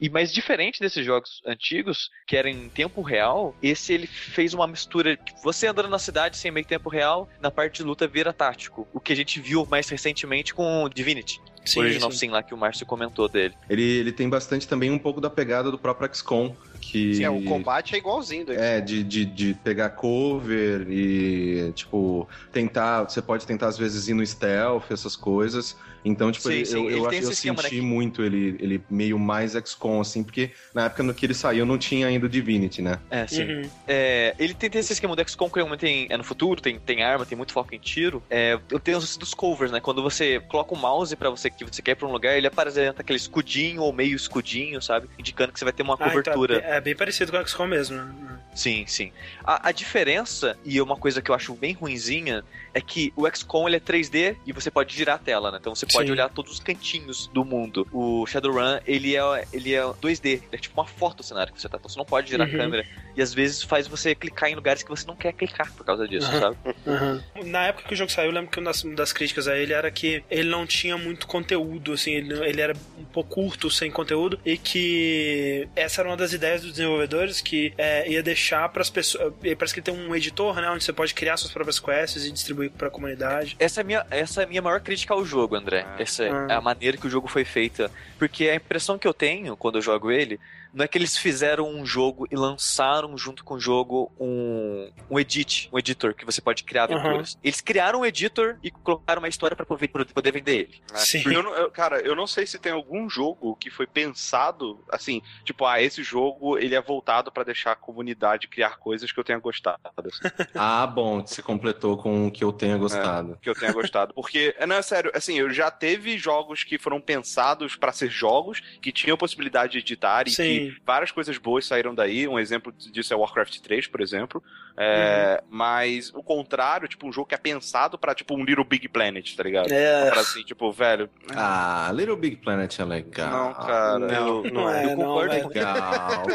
E mais diferente desses jogos antigos, que eram em tempo real, esse ele fez uma mistura. Você andando na cidade sem meio tempo real, na parte de luta vira tático. O que a gente viu mais recentemente com Divinity. Sim, o Original sim. Sim lá que o Márcio comentou dele. Ele, ele tem bastante também um pouco da pegada do próprio XCOM. Que, Sim, é, o combate é igualzinho do É, de, de, de pegar cover e, tipo, tentar. Você pode tentar, às vezes, ir no stealth, essas coisas. Então, tipo, sim, ele, sim. eu, eu, acho, eu esquema, senti né? muito ele, ele meio mais XCOM, assim, porque na época no que ele saiu não tinha ainda o Divinity, né? É, sim. Uhum. É, ele tem, tem esse esquema do XCOM que realmente tem, é no futuro, tem, tem arma, tem muito foco em tiro. É, eu tenho os dos covers, né? Quando você coloca o mouse pra você que você quer ir pra um lugar, ele apresenta aquele escudinho ou meio escudinho, sabe? Indicando que você vai ter uma ah, cobertura. Então é, bem parecido com o XCOM mesmo, né? Sim, sim. A, a, diferença, e uma coisa que eu acho bem ruinzinha, é que o XCOM ele é 3D e você pode girar a tela, né? Então você pode sim. olhar todos os cantinhos do mundo. O Shadowrun, ele é, ele é 2D, é tipo uma foto do cenário que você tá. Então você não pode girar uhum. a câmera. E às vezes faz você clicar em lugares que você não quer clicar por causa disso, uhum. sabe? Uhum. Na época que o jogo saiu, eu lembro que uma das, críticas a ele era que ele não tinha muito conteúdo, assim, ele, ele era um pouco curto, sem conteúdo, e que essa era uma das ideias dos desenvolvedores que é, ia deixar para as pessoas. Parece que tem um editor, né? Onde você pode criar suas próprias quests e distribuir para a comunidade. Essa é a minha, essa é a minha maior crítica ao jogo, André. Ah. Essa ah. é a maneira que o jogo foi feita. Porque a impressão que eu tenho quando eu jogo ele não é que eles fizeram um jogo e lançaram junto com o jogo um, um edit, um editor que você pode criar aventuras. Uhum. Eles criaram um editor e colocaram uma história para poder, poder vender ele. Né? Sim. Eu, eu, cara, eu não sei se tem algum jogo que foi pensado assim, tipo, ah, esse jogo ele é voltado para deixar a comunidade criar coisas que eu tenha gostado. Assim. ah, bom, você completou com o que eu tenha gostado. É, que eu tenha gostado. Porque, não, é sério, assim, eu já teve jogos que foram pensados para ser jogos, que tinham possibilidade de editar e Sim. que várias coisas boas saíram daí. Um exemplo disso é Warcraft 3, por exemplo. É, uhum. Mas o contrário, tipo, um jogo que é pensado pra, tipo, um Little Big Planet, tá ligado? É. Pra assim, tipo, velho. Ah, Little Big Planet é legal. Não, cara. Não, não é. Eu concordo. Não, legal.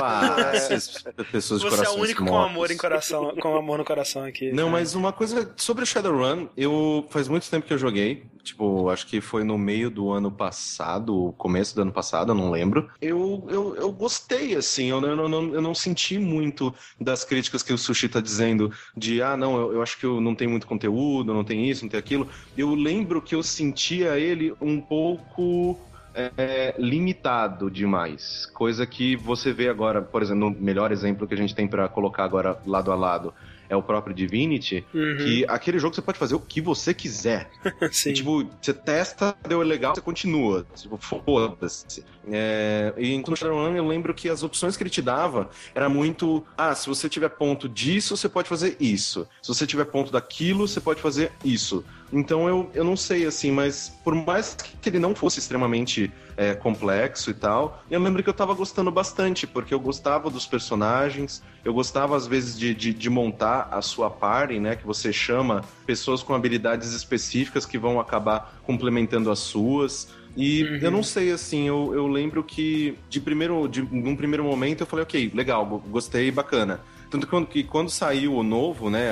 Ah, é. pessoas de Você é o único mortos. com amor em coração, com amor no coração aqui. Não, mas uma coisa sobre o Shadowrun, eu faz muito tempo que eu joguei. Tipo, acho que foi no meio do ano passado, começo do ano passado, eu não lembro. Eu, eu, eu gostei, assim, eu, eu, não, eu não senti muito das críticas que o Sushi tá dizendo de, ah, não, eu, eu acho que eu não tem muito conteúdo, não tem isso, não tem aquilo. Eu lembro que eu sentia ele um pouco é, limitado demais. Coisa que você vê agora, por exemplo, no melhor exemplo que a gente tem para colocar agora lado a lado é o próprio Divinity, uhum. que aquele jogo você pode fazer o que você quiser. E, tipo, você testa, deu legal, você continua. Tipo, foda-se. É, e em Shadowrun eu lembro que as opções que ele te dava era muito, ah, se você tiver ponto disso, você pode fazer isso. Se você tiver ponto daquilo, você pode fazer isso. Então eu, eu não sei, assim, mas por mais que ele não fosse extremamente é, complexo e tal, eu lembro que eu tava gostando bastante, porque eu gostava dos personagens, eu gostava às vezes de, de, de montar a sua party, né? Que você chama pessoas com habilidades específicas que vão acabar complementando as suas. E uhum. eu não sei, assim, eu, eu lembro que de primeiro, de, num primeiro momento eu falei, ok, legal, gostei, bacana. Tanto que quando saiu o novo, né?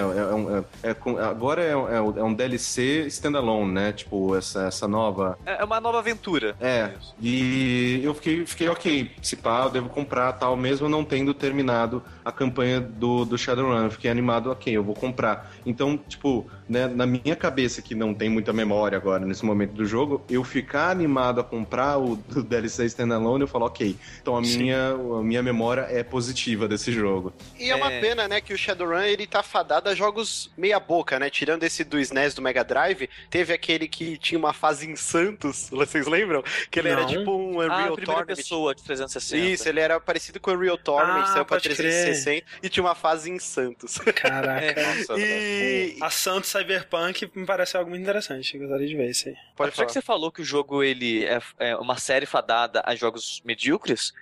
É, é, é, agora é, é, um DLC standalone, né? Tipo, essa, essa nova. É uma nova aventura. É. E eu fiquei, fiquei ok. Se pá, eu devo comprar tal, mesmo não tendo terminado a campanha do, do Shadowrun. Fiquei animado, ok, eu vou comprar. Então, tipo, né, na minha cabeça, que não tem muita memória agora nesse momento do jogo, eu ficar animado a comprar o DLC Standalone, eu falo, ok, então a minha, a minha memória é positiva desse jogo. E é uma é... pena, né, que o Shadowrun, ele tá fadado a jogos meia boca, né? Tirando esse do SNES do Mega Drive, teve aquele que tinha uma fase em Santos, vocês lembram? Que ele não. era tipo um Unreal ah, Tournament. pessoa de 360. Isso, ele era parecido com o Unreal Tournament, ah, saiu pra 360. 60 e tinha uma fase em Santos. Caraca. É, e... A Santos Cyberpunk me parece algo muito interessante. Eu gostaria de ver isso aí. Pode Já que você falou que o jogo ele é, é uma série fadada a jogos medíocres,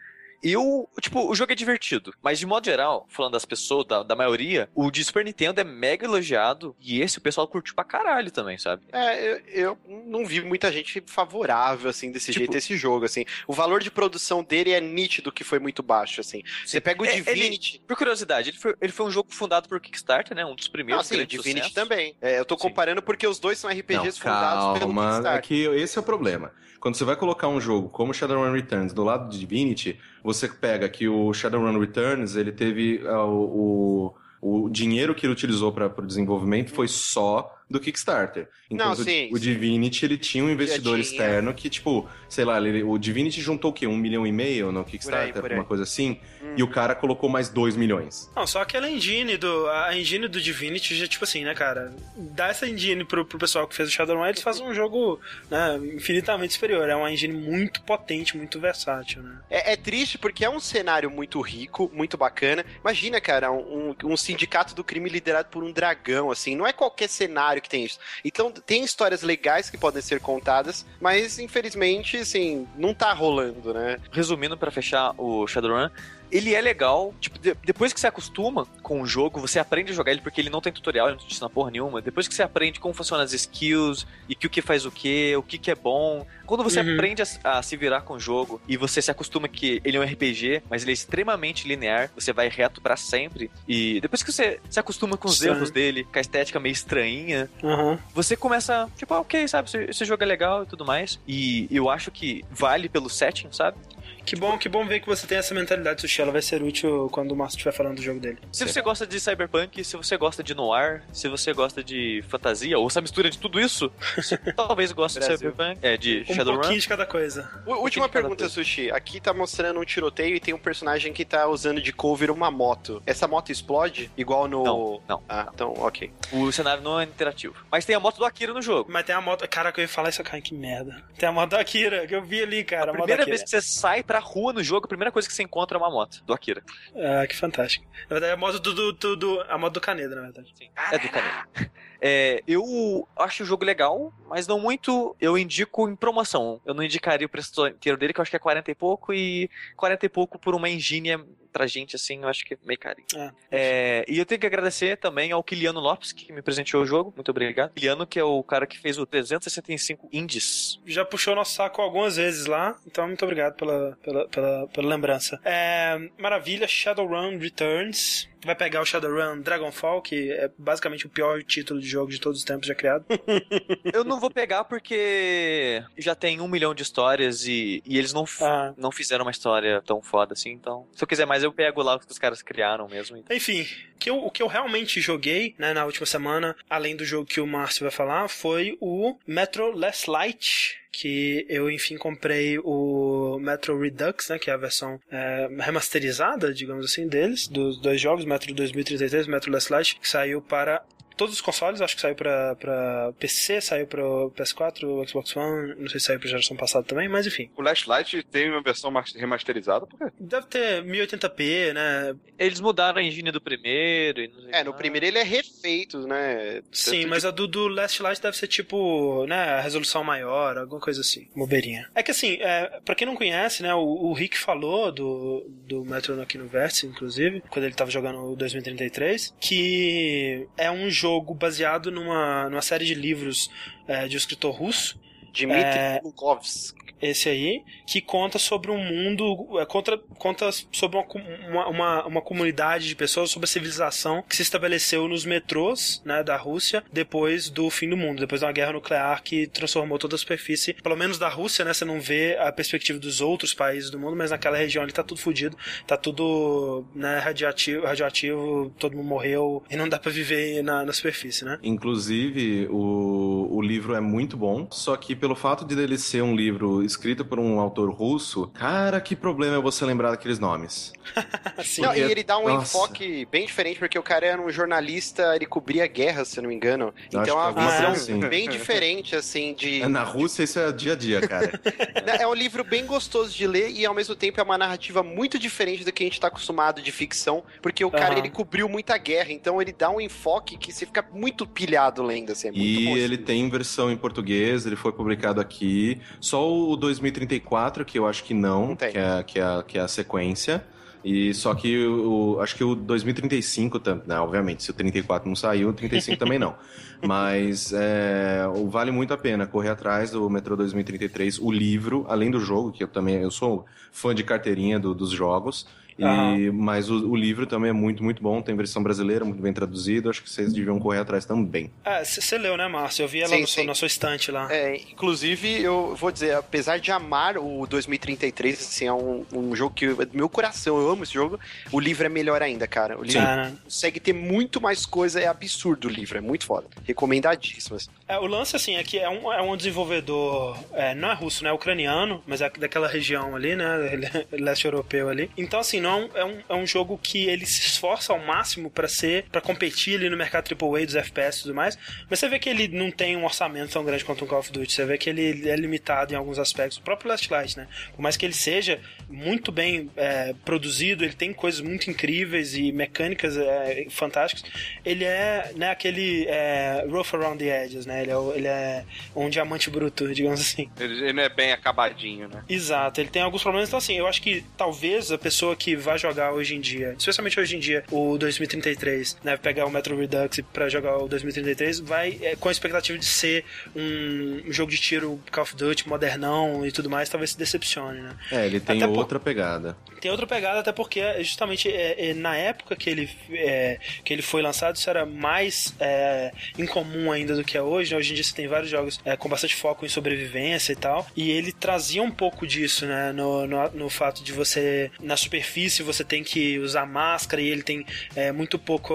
eu, tipo, o jogo é divertido, mas de modo geral, falando das pessoas, da, da maioria, o de Super Nintendo é mega elogiado e esse o pessoal curtiu pra caralho também, sabe? É, eu, eu não vi muita gente favorável, assim, desse tipo, jeito esse jogo, assim. O valor de produção dele é nítido que foi muito baixo, assim. Você pega o é, Divinity... Ele, por curiosidade, ele foi, ele foi um jogo fundado por Kickstarter, né? Um dos primeiros. Ah, sim, Divinity sucesso. também. É, eu tô comparando sim. porque os dois são RPGs não, fundados calma, pelo Kickstarter. É que esse é o problema. Quando você vai colocar um jogo como Shadowrun Returns do lado de Divinity, você pega que o Shadowrun Returns, ele teve uh, o, o, o dinheiro que ele utilizou para o desenvolvimento foi só do Kickstarter. Então, Não, sim, o, o Divinity, ele tinha um investidor externo que, tipo, sei lá, ele, o Divinity juntou o quê? Um milhão e meio no Kickstarter, por aí, por uma coisa assim, hum. e o cara colocou mais dois milhões. Não, só aquela engine do... A engine do Divinity já, tipo assim, né, cara? Dá essa engine pro, pro pessoal que fez o Shadowrun, eles fazem um jogo, né, infinitamente superior. É uma engine muito potente, muito versátil, né? É, é triste porque é um cenário muito rico, muito bacana. Imagina, cara, um, um sindicato do crime liderado por um dragão, assim. Não é qualquer cenário que tem isso. Então, tem histórias legais que podem ser contadas, mas infelizmente, assim, não tá rolando, né? Resumindo, para fechar o Shadowrun, ele é legal. Tipo, de, depois que você acostuma com o jogo, você aprende a jogar ele porque ele não tem tutorial, ele não te ensina porra nenhuma. Depois que você aprende como funcionam as skills e que o que faz o que, o que, que é bom. Quando você uhum. aprende a, a, se virar com o jogo e você se acostuma que ele é um RPG, mas ele é extremamente linear, você vai reto para sempre. E depois que você se acostuma com os Sim. erros dele, com a estética meio estranha, uhum. você começa, tipo, ah, ok, sabe, esse, esse jogo é legal e tudo mais. E eu acho que vale pelo setting, sabe? Que bom, que bom ver que você tem essa mentalidade, Sushi. Ela vai ser útil quando o Márcio estiver falando do jogo dele. Se você gosta de cyberpunk, se você gosta de noir, se você gosta de fantasia, ou essa mistura de tudo isso, talvez goste de cyberpunk, é, de um Shadowrun. Um pouquinho de cada coisa. U última pergunta, Sushi. Aqui tá mostrando um tiroteio e tem um personagem que tá usando de cover uma moto. Essa moto explode? Igual no... Não, não. Ah, então, ok. O cenário não é interativo. Mas tem a moto do Akira no jogo. Mas tem a moto... Caraca, eu ia falar isso, cara, que merda. Tem a moto do Akira, que eu vi ali, cara. A, a primeira vez que você sai pra rua no jogo, primeira coisa que você encontra é uma moto, do Akira. Ah, que fantástico. Na verdade, é a moto do, do, do, do a moto do Caneda, na verdade. Sim, é do Caneda. É, eu acho o jogo legal, mas não muito. Eu indico em promoção. Eu não indicaria o preço inteiro dele, que eu acho que é 40 e pouco, e 40 e pouco por uma engine pra gente, assim, eu acho que é meio carinho. É. É, e eu tenho que agradecer também ao Kiliano Lopes, que me presenteou o jogo. Muito obrigado. Kiliano, que é o cara que fez o 365 Indies. Já puxou nosso saco algumas vezes lá, então muito obrigado pela, pela, pela, pela lembrança. É, maravilha, Shadowrun Returns vai pegar o Shadowrun Dragonfall, que é basicamente o pior título de jogo de todos os tempos já criado. eu não vou pegar porque já tem um milhão de histórias e, e eles não, ah. não fizeram uma história tão foda assim, então se eu quiser mais eu pego lá o que os caras criaram mesmo. Então. Enfim, que eu, o que eu realmente joguei né, na última semana, além do jogo que o Márcio vai falar, foi o Metro Last Light, que eu enfim comprei o Metro Redux, né, que é a versão é, remasterizada, digamos assim, deles, dos dois jogos, Metro 2033 e Metro Last Light, que saiu para todos os consoles, acho que saiu pra, pra PC, saiu pro PS4, Xbox One, não sei se saiu pra geração passada também, mas enfim. O Last Light tem uma versão remasterizada, por quê? Deve ter 1080p, né? Eles mudaram a engine do primeiro e É, no primeiro ele é refeito, né? Sim, Tanto mas de... a do, do Last Light deve ser tipo, né, a resolução maior, alguma coisa assim, bobeirinha. É que assim, é, pra quem não conhece, né, o, o Rick falou do, do Metro aqui no Vértice, inclusive, quando ele tava jogando o 2033, que é um jogo jogo baseado numa, numa série de livros é, de um escritor russo. Dmitry é... Glukovsky esse aí, que conta sobre um mundo, é, conta, conta sobre uma, uma, uma, comunidade de pessoas, sobre a civilização que se estabeleceu nos metrôs né, da Rússia depois do fim do mundo, depois de uma guerra nuclear que transformou toda a superfície, pelo menos da Rússia, né? Você não vê a perspectiva dos outros países do mundo, mas naquela região ali tá tudo fodido, tá tudo né, radioativo, radioativo, todo mundo morreu e não dá para viver na, na superfície, né? Inclusive, o, o livro é muito bom, só que pelo fato de ele ser um livro escrita por um autor russo, cara, que problema é você lembrar daqueles nomes. não, e ele dá um Nossa. enfoque bem diferente, porque o cara era um jornalista, ele cobria guerra, se eu não me engano. Eu então é uma visão assim. bem diferente, assim, de... É, na Rússia isso é dia a dia, cara. é um livro bem gostoso de ler e, ao mesmo tempo, é uma narrativa muito diferente do que a gente tá acostumado de ficção, porque o cara, uhum. ele cobriu muita guerra, então ele dá um enfoque que você fica muito pilhado lendo, assim, é E bom, ele tem versão em português, ele foi publicado aqui. Só o 2034, que eu acho que não, não que, é, que, é, que é a sequência. E só que o, acho que o 2035, né, obviamente, se o 34 não saiu, o 35 também não. Mas é, vale muito a pena correr atrás do Metro 2033, o livro, além do jogo, que eu também eu sou fã de carteirinha do, dos jogos. E, uhum. Mas o, o, livro também é muito, muito bom. Tem versão brasileira, muito bem traduzido. Acho que vocês deviam correr atrás também. É, você leu, né, Márcio? Eu vi ela sim, no, sim. na sua estante lá. É, inclusive, eu vou dizer, apesar de amar o 2033, assim, é um, um jogo que é do meu coração, eu amo esse jogo. O livro é melhor ainda, cara. O livro sim. consegue ter muito mais coisa, é absurdo o livro, é muito foda. Recomendadíssimo. Assim. É, o lance, assim, é que é um, é um desenvolvedor, é, não é russo, né? É ucraniano, mas é daquela região ali, né? Leste europeu ali. Então, assim, não é um, é um jogo que ele se esforça ao máximo para ser, para competir ali no mercado AAA dos FPS e tudo mais, mas você vê que ele não tem um orçamento tão grande quanto um Call of Duty, você vê que ele é limitado em alguns aspectos. O próprio Last Light, né? Por mais que ele seja muito bem é, produzido, ele tem coisas muito incríveis e mecânicas é, fantásticas, ele é, né, aquele é, rough around the edges, né? Ele é, ele é um diamante bruto, digamos assim. Ele, ele não é bem acabadinho, né? Exato, ele tem alguns problemas, então assim, eu acho que talvez a pessoa que vai jogar jogar hoje em dia, especialmente hoje em dia, o 2033, né? Pegar o Metro Redux para jogar o 2033, vai é, com a expectativa de ser um, jogo de tiro Call of Duty modernão e tudo mais, talvez se decepcione, né? É, ele tem até outra por... pegada. Tem outra pegada, até porque justamente é, é, na época que ele, é, que ele foi lançado, isso era mais é, incomum ainda do que é hoje. Né? Hoje em dia você tem vários jogos é, com bastante foco em sobrevivência e tal, e ele trazia um pouco disso, né? No, no, no fato de você, na superfície, você tem que usar máscara e ele tem é, muito pouco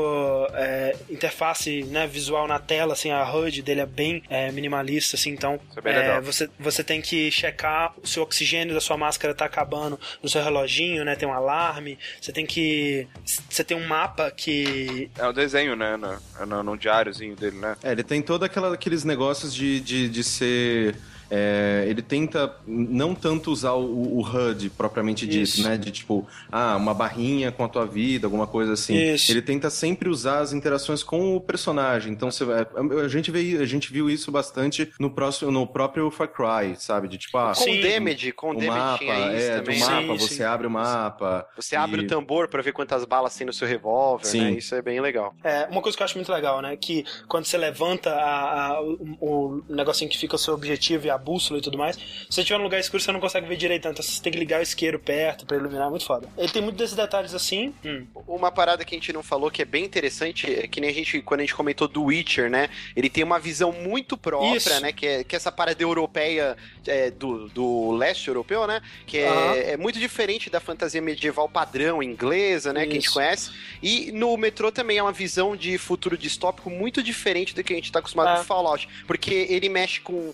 é, interface né, visual na tela, assim, a HUD dele é bem é, minimalista, assim, então é, é você, você tem que checar se o oxigênio da sua máscara tá acabando no seu reloginho, né, tem um alarme, você tem que você tem um mapa que... É o desenho, né, no, no, no diáriozinho dele, né? É, ele tem todo aquela, aqueles negócios de, de, de ser é, ele tenta não tanto usar o, o HUD propriamente dito, né? De tipo, ah, uma barrinha com a tua vida, alguma coisa assim. Isso. Ele tenta sempre usar as interações com o personagem. Então você, a, gente vê, a gente viu isso bastante no, próximo, no próprio Far Cry, sabe? De tipo, ah, com sim, damage, com o damage mapa, é, também. do mapa, sim, você sim. abre o mapa. Você e... abre o tambor para ver quantas balas tem no seu revólver, né? Isso é bem legal. É, uma coisa que eu acho muito legal, né? Que quando você levanta a, a, o, o negocinho que fica o seu objetivo e a bússola e tudo mais. Se você tiver num lugar escuro, você não consegue ver direito, então você tem que ligar o isqueiro perto para iluminar, é muito foda. Ele tem muitos desses detalhes assim. Hum. Uma parada que a gente não falou que é bem interessante, é que nem a gente, quando a gente comentou do Witcher, né? Ele tem uma visão muito própria, Isso. né? Que é, que é essa parada europeia é, do, do leste europeu, né? Que é, uhum. é, muito diferente da fantasia medieval padrão inglesa, né? Isso. Que a gente conhece. E no metrô também é uma visão de futuro distópico muito diferente do que a gente tá acostumado com é. Fallout. Porque ele mexe com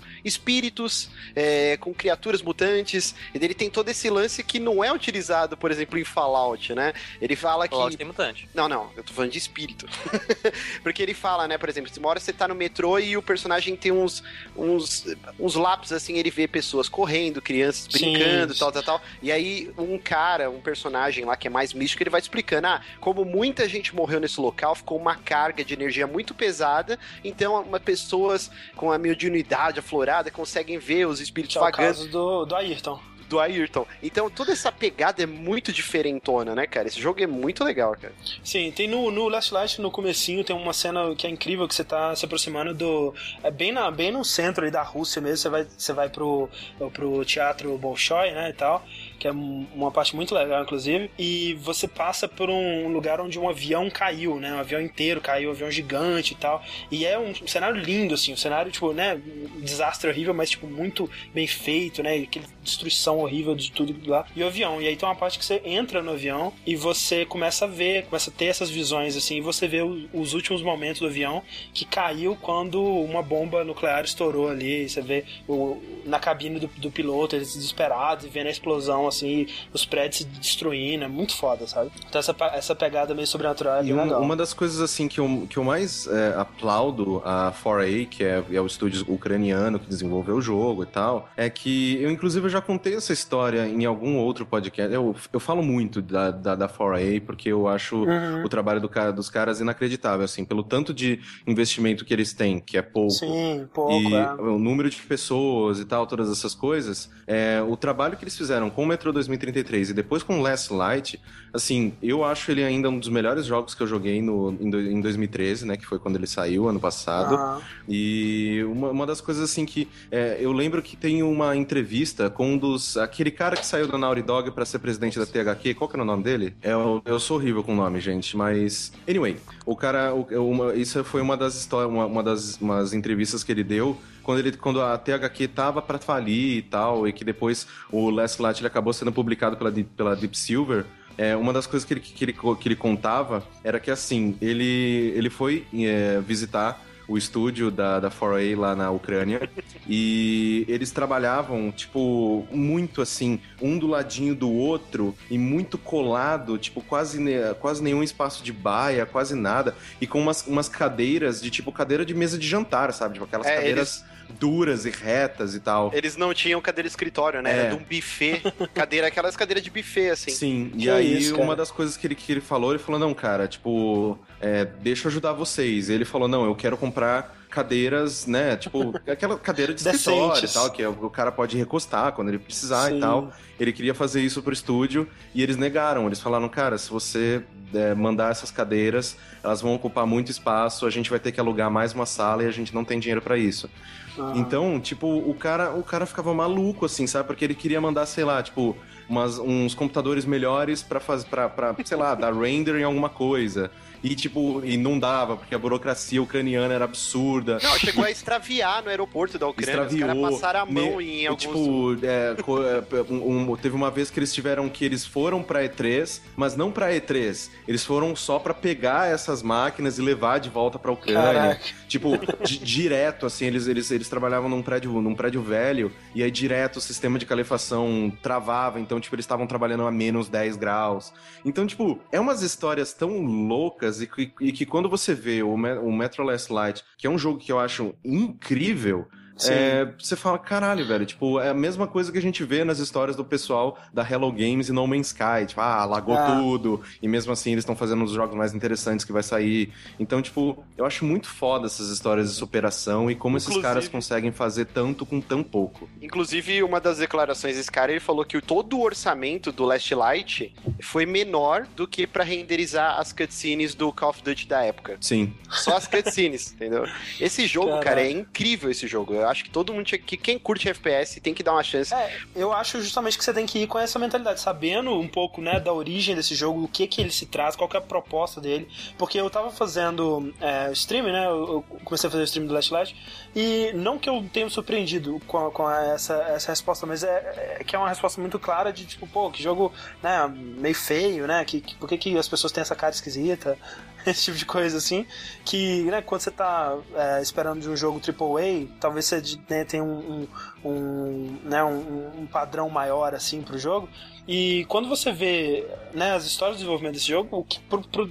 espíritos, é, com criaturas mutantes. Ele tem todo esse lance que não é utilizado, por exemplo, em Fallout, né? Ele fala Fallout que. tem mutante. Não, não, eu tô falando de espírito. Porque ele fala, né, por exemplo, uma hora você tá no metrô e o personagem tem uns, uns, uns lápis assim, ele vê pessoas correndo, crianças brincando, Sim. tal, tal, tal. E aí um cara, um personagem lá que é mais místico, ele vai explicando: ah, como muita gente morreu nesse local, ficou uma carga de energia muito pesada, então uma, pessoas com a mediunidade aflorada conseguem ver os espíritos é vagando. o caso do, do Ayrton. do Ayrton. Então toda essa pegada é muito diferentona, né, cara? Esse jogo é muito legal, cara. Sim, tem no, no Last Light, no comecinho, tem uma cena que é incrível, que você tá se aproximando do... É bem, na, bem no centro aí da Rússia mesmo, você vai, você vai pro, pro teatro Bolshoi, né, e tal que é uma parte muito legal, inclusive. E você passa por um lugar onde um avião caiu, né? Um avião inteiro caiu, um avião gigante e tal. E é um cenário lindo, assim, um cenário, tipo, né? Um desastre horrível, mas, tipo, muito bem feito, né? Aquele destruição horrível de tudo lá. E o avião. E aí tem uma parte que você entra no avião e você começa a ver, começa a ter essas visões, assim, e você vê os últimos momentos do avião que caiu quando uma bomba nuclear estourou ali. Você vê o, na cabine do, do piloto, eles desesperados e vendo a explosão, assim, os prédios se destruindo, é muito foda, sabe? Então essa, essa pegada meio sobrenatural é e um, uma das coisas, assim, que eu, que eu mais é, aplaudo a 4A, que é, é o estúdio ucraniano que desenvolveu o jogo e tal, é que eu, inclusive, eu já contei essa história em algum outro podcast. Eu, eu falo muito da, da, da 4A, porque eu acho uhum. o trabalho do cara, dos caras inacreditável, assim, pelo tanto de investimento que eles têm, que é pouco. Sim, pouco, e é. o número de pessoas e tal, todas essas coisas, é, o trabalho que eles fizeram com o Metro 2033 e depois com Last Light, assim, eu acho ele ainda um dos melhores jogos que eu joguei no, em, do, em 2013, né, que foi quando ele saiu, ano passado. Ah. E uma, uma das coisas, assim, que é, eu lembro que tem uma entrevista com um dos... aquele cara que saiu da Naughty Dog para ser presidente da THQ, qual que era o nome dele? É, eu, eu sou horrível com o nome, gente, mas... Anyway, o cara... O, uma, isso foi uma das histórias, uma, uma das umas entrevistas que ele deu quando, ele, quando a THQ tava para falir e tal, e que depois o Last Light ele acabou sendo publicado pela, pela Deep Silver, é, uma das coisas que ele, que, ele, que ele contava era que, assim, ele, ele foi é, visitar o estúdio da, da 4A lá na Ucrânia. e eles trabalhavam, tipo, muito assim, um do ladinho do outro e muito colado, tipo, quase, quase nenhum espaço de baia, quase nada. E com umas, umas cadeiras de tipo cadeira de mesa de jantar, sabe? Tipo, aquelas é, cadeiras. Eles duras e retas e tal. Eles não tinham cadeira escritório, né? É. Era de um buffet, cadeira, aquelas cadeiras de buffet, assim. Sim, que e aí isso, uma das coisas que ele, que ele falou, ele falou, não, cara, tipo, é, deixa eu ajudar vocês. E ele falou, não, eu quero comprar cadeiras, né? Tipo, aquela cadeira de escritório e tal, que é o cara pode recostar quando ele precisar Sim. e tal. Ele queria fazer isso pro estúdio e eles negaram. Eles falaram, cara, se você é, mandar essas cadeiras, elas vão ocupar muito espaço, a gente vai ter que alugar mais uma sala e a gente não tem dinheiro para isso. Ah. Então, tipo, o cara, o cara ficava maluco, assim, sabe? Porque ele queria mandar, sei lá, tipo, umas, uns computadores melhores para fazer, pra, sei lá, dar render em alguma coisa. E, tipo, e não dava, porque a burocracia ucraniana era absurda. Não, chegou a extraviar no aeroporto da Ucrânia. Extraviou. Os caras passaram a mão me, em alguns... Tipo, é, é um, um, teve uma vez que eles tiveram que eles foram pra E3, mas não pra E3. Eles foram só pra pegar essas máquinas e levar de volta pra Ucrânia. Caraca. Tipo, direto, assim, eles, eles, eles trabalhavam num prédio, num prédio velho, e aí direto o sistema de calefação travava, então, tipo, eles estavam trabalhando a menos 10 graus. Então, tipo, é umas histórias tão loucas e que, e que quando você vê o, o Metro Last Light, que é um jogo que eu acho incrível, é, você fala, caralho, velho, tipo, é a mesma coisa que a gente vê nas histórias do pessoal da Hello Games e No Man's Sky, tipo, ah, lagou ah. tudo, e mesmo assim eles estão fazendo os jogos mais interessantes que vai sair. Então, tipo, eu acho muito foda essas histórias de superação e como Inclusive... esses caras conseguem fazer tanto com tão pouco. Inclusive, uma das declarações desse cara, ele falou que todo o orçamento do Last Light foi menor do que para renderizar as cutscenes do Call of Duty da época. Sim. Só as cutscenes, entendeu? Esse jogo, Caraca. cara, é incrível esse jogo. Eu acho que todo mundo tinha que. Quem curte FPS tem que dar uma chance. É, eu acho justamente que você tem que ir com essa mentalidade, sabendo um pouco, né, da origem desse jogo, o que que ele se traz, qual é a proposta dele. Porque eu tava fazendo é, stream, né? Eu comecei a fazer o stream do Last Light. E não que eu tenha me surpreendido com, com essa, essa resposta, mas é, é, que é uma resposta muito clara de tipo, pô, que jogo né, meio feio, né? Que, que, por que, que as pessoas têm essa cara esquisita? esse tipo de coisa assim, que né, quando você tá é, esperando de um jogo AAA, talvez você né, tenha um, um, um, né, um, um padrão maior assim pro jogo, e quando você vê né, as histórias de desenvolvimento desse jogo, o que,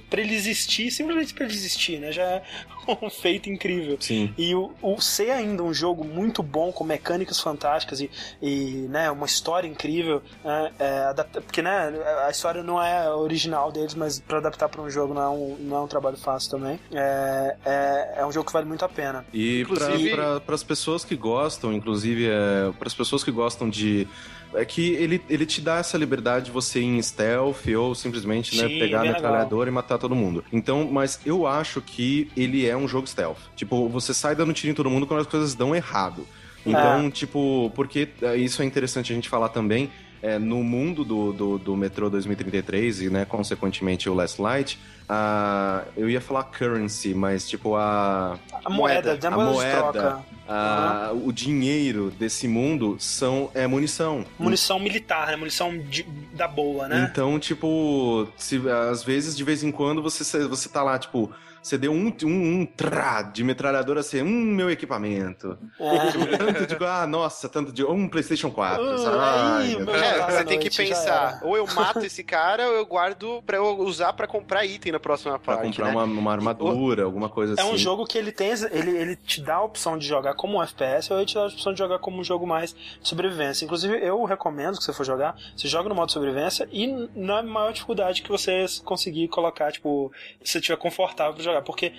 pra ele existir, simplesmente pra ele existir, né? Já é um feito incrível. Sim. E o, o ser ainda um jogo muito bom, com mecânicas fantásticas e, e né, uma história incrível, né, é, adapta, porque né, a história não é original deles, mas para adaptar para um jogo não é um, não é um trabalho fácil também. É, é, é um jogo que vale muito a pena. E inclusive... para as pessoas que gostam, inclusive é, para as pessoas que gostam de é que ele, ele te dá essa liberdade de você ir em stealth ou simplesmente né, pegar a metralhadora e matar todo mundo. Então, mas eu acho que ele é um jogo stealth. Tipo, você sai dando tiro em todo mundo quando as coisas dão errado. Então, é. tipo, porque é, isso é interessante a gente falar também. É, no mundo do, do, do Metrô 2033 e, né, consequentemente, o Last Light, a, eu ia falar currency, mas tipo a. A moeda, moeda a moeda, a, uhum. o dinheiro desse mundo são é munição. Munição militar, né? Munição de, da boa, né? Então, tipo, se, às vezes, de vez em quando, você, você tá lá, tipo, você deu um, um, um trá de metralhadora assim, um meu equipamento. É. Tipo, tanto de, ah, nossa, tanto de, um PlayStation 4. Uh, Ai, é, você tem que pensar, ou eu mato esse cara, ou eu guardo pra eu usar pra comprar item na próxima parte. Pra comprar né? uma, uma, armadura, o, alguma coisa é assim. É um jogo que ele tem, ele, ele te dá a opção de jogar como um FPS, ou ele te dá a opção de jogar como um jogo mais de sobrevivência. Inclusive, eu recomendo que você for jogar, você joga no modo sobrevivência e na maior dificuldade que você conseguir colocar, tipo, se você estiver confortável pra jogar. Porque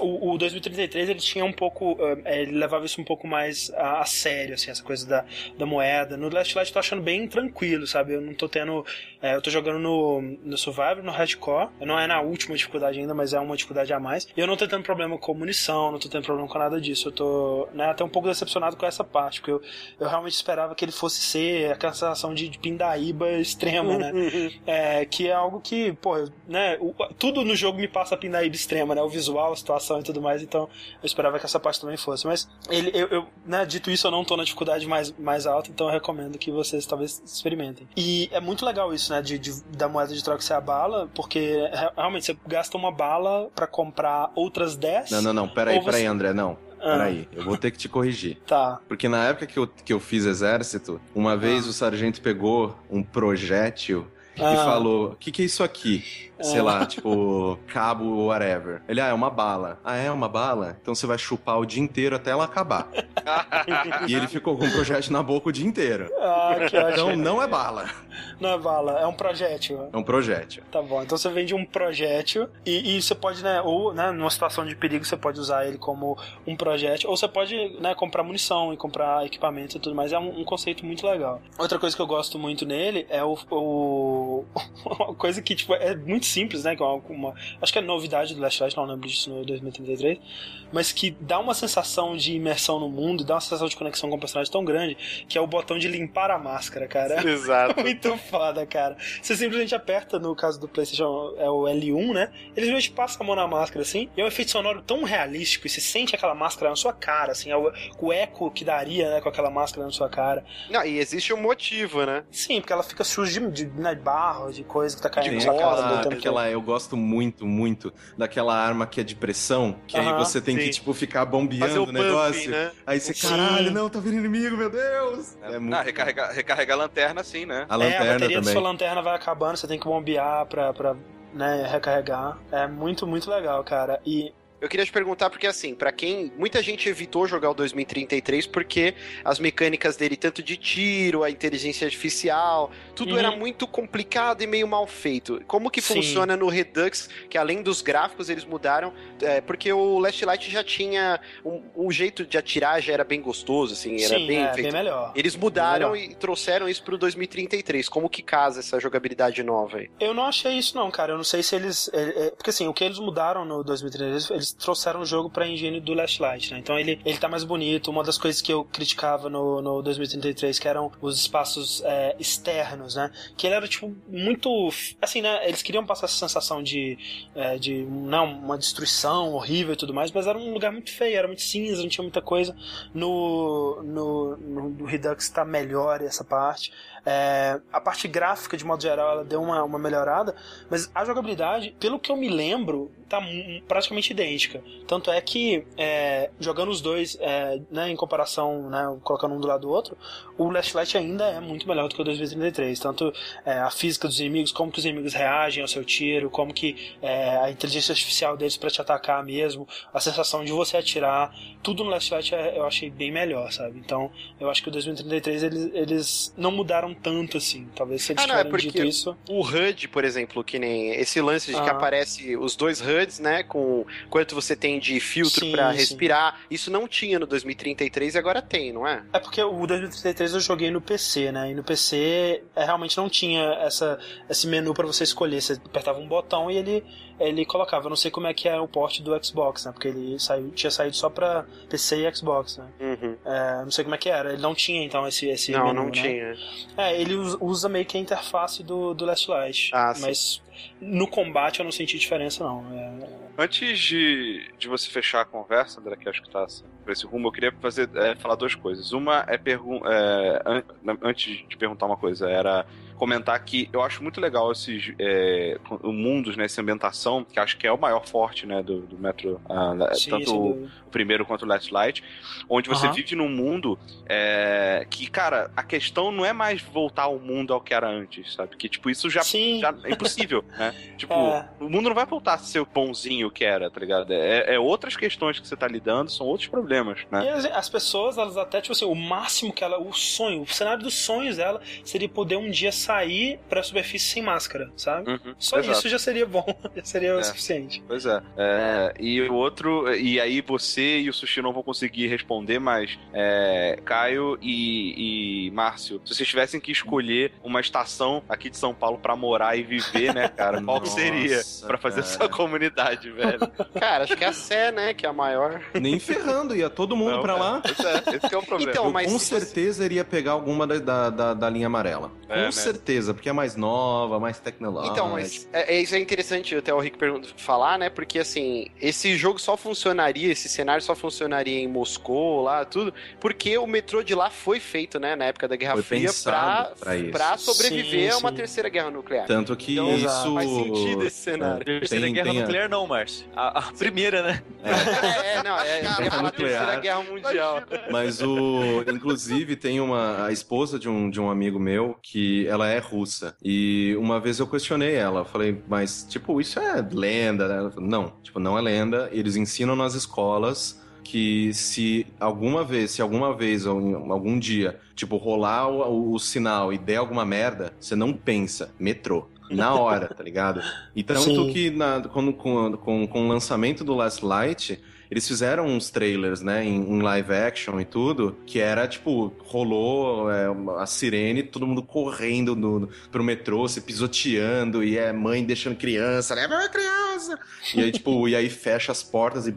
o, o 2033 ele tinha um pouco. Eh, ele levava isso um pouco mais a, a, sério, assim, essa coisa da, da moeda. No Last Light eu tô achando bem tranquilo, sabe? Eu não tô tendo. É, eu tô jogando no, no Survivor, no Hardcore. Não é na última dificuldade ainda, mas é uma dificuldade a mais. E eu não tô tendo problema com munição, não tô tendo problema com nada disso. Eu tô né, até um pouco decepcionado com essa parte, porque eu, eu realmente esperava que ele fosse ser aquela sensação de, de pindaíba extrema, né? é, que é algo que, pô, né? O, tudo no jogo me passa pindaíba extrema, né? O visual a situação e tudo mais, então eu esperava que essa parte também fosse. Mas ele, eu, eu né, dito isso, eu não tô na dificuldade mais, mais alta, então eu recomendo que vocês talvez experimentem. E é muito legal isso, né, de, de da moeda de troca ser a bala, porque realmente você gasta uma bala para comprar outras 10. Não, não, não, peraí, você... peraí, André, não. Ah. Peraí, eu vou ter que te corrigir. Tá. Porque na época que eu, que eu fiz exército, uma vez ah. o sargento pegou um projétil ah. e falou: O que, que é isso aqui? Sei lá, ah. tipo, cabo ou whatever. Ele, ah, é uma bala. Ah, é uma bala? Então você vai chupar o dia inteiro até ela acabar. e ele ficou com o projétil na boca o dia inteiro. Ah, que Então não é bala. Não é bala, é um projétil. É um projétil. Tá bom, então você vende um projétil e, e você pode, né, ou, né, numa situação de perigo, você pode usar ele como um projétil, ou você pode, né, comprar munição e comprar equipamento e tudo mais. É um, um conceito muito legal. Outra coisa que eu gosto muito nele é o, o uma coisa que, tipo, é muito simples, né? Que é uma, uma, acho que é novidade do Last Light, não lembro disso no 2033, mas que dá uma sensação de imersão no mundo, dá uma sensação de conexão com o personagem tão grande, que é o botão de limpar a máscara, cara. Exato. Muito foda, cara. Você simplesmente aperta, no caso do PlayStation, é o L1, né? Ele simplesmente passa a mão na máscara, assim, e é um efeito sonoro tão realístico, e você sente aquela máscara na sua cara, assim, é o, o eco que daria, né, com aquela máscara na sua cara. Não, e existe um motivo, né? Sim, porque ela fica suja de, de, né, de barro, de coisa que tá caindo na sua cara aquela, eu gosto muito, muito daquela arma que é de pressão, que uh -huh, aí você tem sim. que, tipo, ficar bombeando o, o negócio. né? Aí você, sim. caralho, não, tá vindo inimigo, meu Deus! É, é muito... Não, recarregar, recarregar a lanterna sim, né? A lanterna é, a bateria também. da sua lanterna vai acabando, você tem que bombear pra, pra né, recarregar. É muito, muito legal, cara. E eu queria te perguntar porque assim, para quem muita gente evitou jogar o 2033 porque as mecânicas dele tanto de tiro, a inteligência artificial, tudo uhum. era muito complicado e meio mal feito. Como que Sim. funciona no Redux, que além dos gráficos eles mudaram, é, porque o Last Light já tinha um, um, jeito de atirar já era bem gostoso, assim, era Sim, bem é, feito. Bem melhor. Eles mudaram e trouxeram isso pro 2033. Como que casa essa jogabilidade nova aí? Eu não achei isso não, cara. Eu não sei se eles, é, é, porque assim, o que eles mudaram no 2033, eles trouxeram o jogo pra engine do Last Light, né? Então ele, ele tá mais bonito. Uma das coisas que eu criticava no, no 2033, que eram os espaços é, externos, né? Que ele era, tipo, muito. Assim, né? Eles queriam passar essa sensação de. É, de não, uma destruição horrível e tudo mais, mas era um lugar muito feio, era muito cinza, não tinha muita coisa. No, no, no Redux tá melhor essa parte. É, a parte gráfica, de modo geral, ela deu uma, uma melhorada, mas a jogabilidade, pelo que eu me lembro, tá praticamente idêntica. Tanto é que, é, jogando os dois é, né, em comparação, né, colocando um do lado do outro, o Last Light ainda é muito melhor do que o 2033. Tanto é, a física dos inimigos, como que os inimigos reagem ao seu tiro, como que é, a inteligência artificial deles para te atacar mesmo, a sensação de você atirar, tudo no Last Light é, eu achei bem melhor, sabe? Então, eu acho que o 2033 eles, eles não mudaram tanto assim. Talvez se eles ah, não, é dito isso. O HUD, por exemplo, que nem esse lance de ah. que aparece os dois HUDs, né? Com quanto você tem de filtro para respirar. Isso não tinha no 2033 e agora tem, não é? É porque o 2033 eu joguei no PC, né? E no PC é, realmente não tinha essa, esse menu para você escolher. Você apertava um botão e ele ele colocava. Eu não sei como é que é o porte do Xbox, né? Porque ele saiu, tinha saído só pra PC e Xbox, né? Uhum. É, não sei como é que era. Ele não tinha, então, esse, esse Não, menu, não né? tinha. É, ele usa meio que a interface do, do Last Light. Ah, mas sim. No combate eu não senti diferença, não. É... Antes de, de você fechar a conversa, André, que acho que tá assim, esse rumo, eu queria fazer, é, falar duas coisas. Uma é, pergun é an antes de perguntar uma coisa, era comentar que eu acho muito legal esses é, mundos, né, essa ambientação, que acho que é o maior forte, né, do, do Metro, uh, Sim, tanto o, o, primeiro quanto o Last Light, onde você uhum. vive num mundo é, que, cara, a questão não é mais voltar ao mundo ao que era antes, sabe? Que, tipo, isso já, já é impossível, né? Tipo, é. o mundo não vai voltar a ser o bonzinho que era, tá ligado? É, é, outras questões que você tá lidando, são outros problemas, né? E as, as pessoas, elas até, tipo assim, o máximo que ela, o sonho, o cenário dos sonhos dela seria poder um dia sair sair pra superfície sem máscara, sabe? Uhum, Só exato. isso já seria bom, já seria é. o suficiente. Pois é. é. E o outro, e aí você e o Sushi não vão conseguir responder, mas é, Caio e, e Márcio, se vocês tivessem que escolher uma estação aqui de São Paulo pra morar e viver, né, cara, qual Nossa, seria pra fazer cara. essa comunidade, velho? Cara, acho que é a Sé, né, que é a maior. Nem ferrando, ia todo mundo não, pra lá. Pois é, esse é o problema. Então, mas com certeza você... iria pegar alguma da, da, da linha amarela. É, com né? certeza certeza, porque é mais nova, mais tecnológica. Então, mas é, é, isso é interessante até o Rick falar, né? Porque assim, esse jogo só funcionaria, esse cenário só funcionaria em Moscou, lá, tudo, porque o metrô de lá foi feito, né, na época da Guerra foi Fria, pra, pra, pra sobreviver sim, a uma sim. terceira guerra nuclear. Tanto que então, isso. Faz sentido esse cenário. É, terceira tem, guerra tem nuclear, a... não, Márcio. A, a, primeira, né? É, é não, é, é a terceira guerra mundial. Mas o. Inclusive, tem uma. A esposa de um, de um amigo meu que ela é russa. E uma vez eu questionei ela, falei, mas, tipo, isso é lenda, né? Não, tipo, não é lenda. Eles ensinam nas escolas que se alguma vez, se alguma vez algum dia, tipo, rolar o, o, sinal e der alguma merda, você não pensa, metrô. Na hora, tá ligado? E tanto Sim. que na, quando, com, com, com o lançamento do Last Light, eles fizeram uns trailers, né, em, em live action e tudo, que era tipo, rolou é, a sirene, todo mundo correndo no, pro metrô, se pisoteando, e é mãe deixando criança, leva a criança! E aí, tipo, e aí fecha as portas e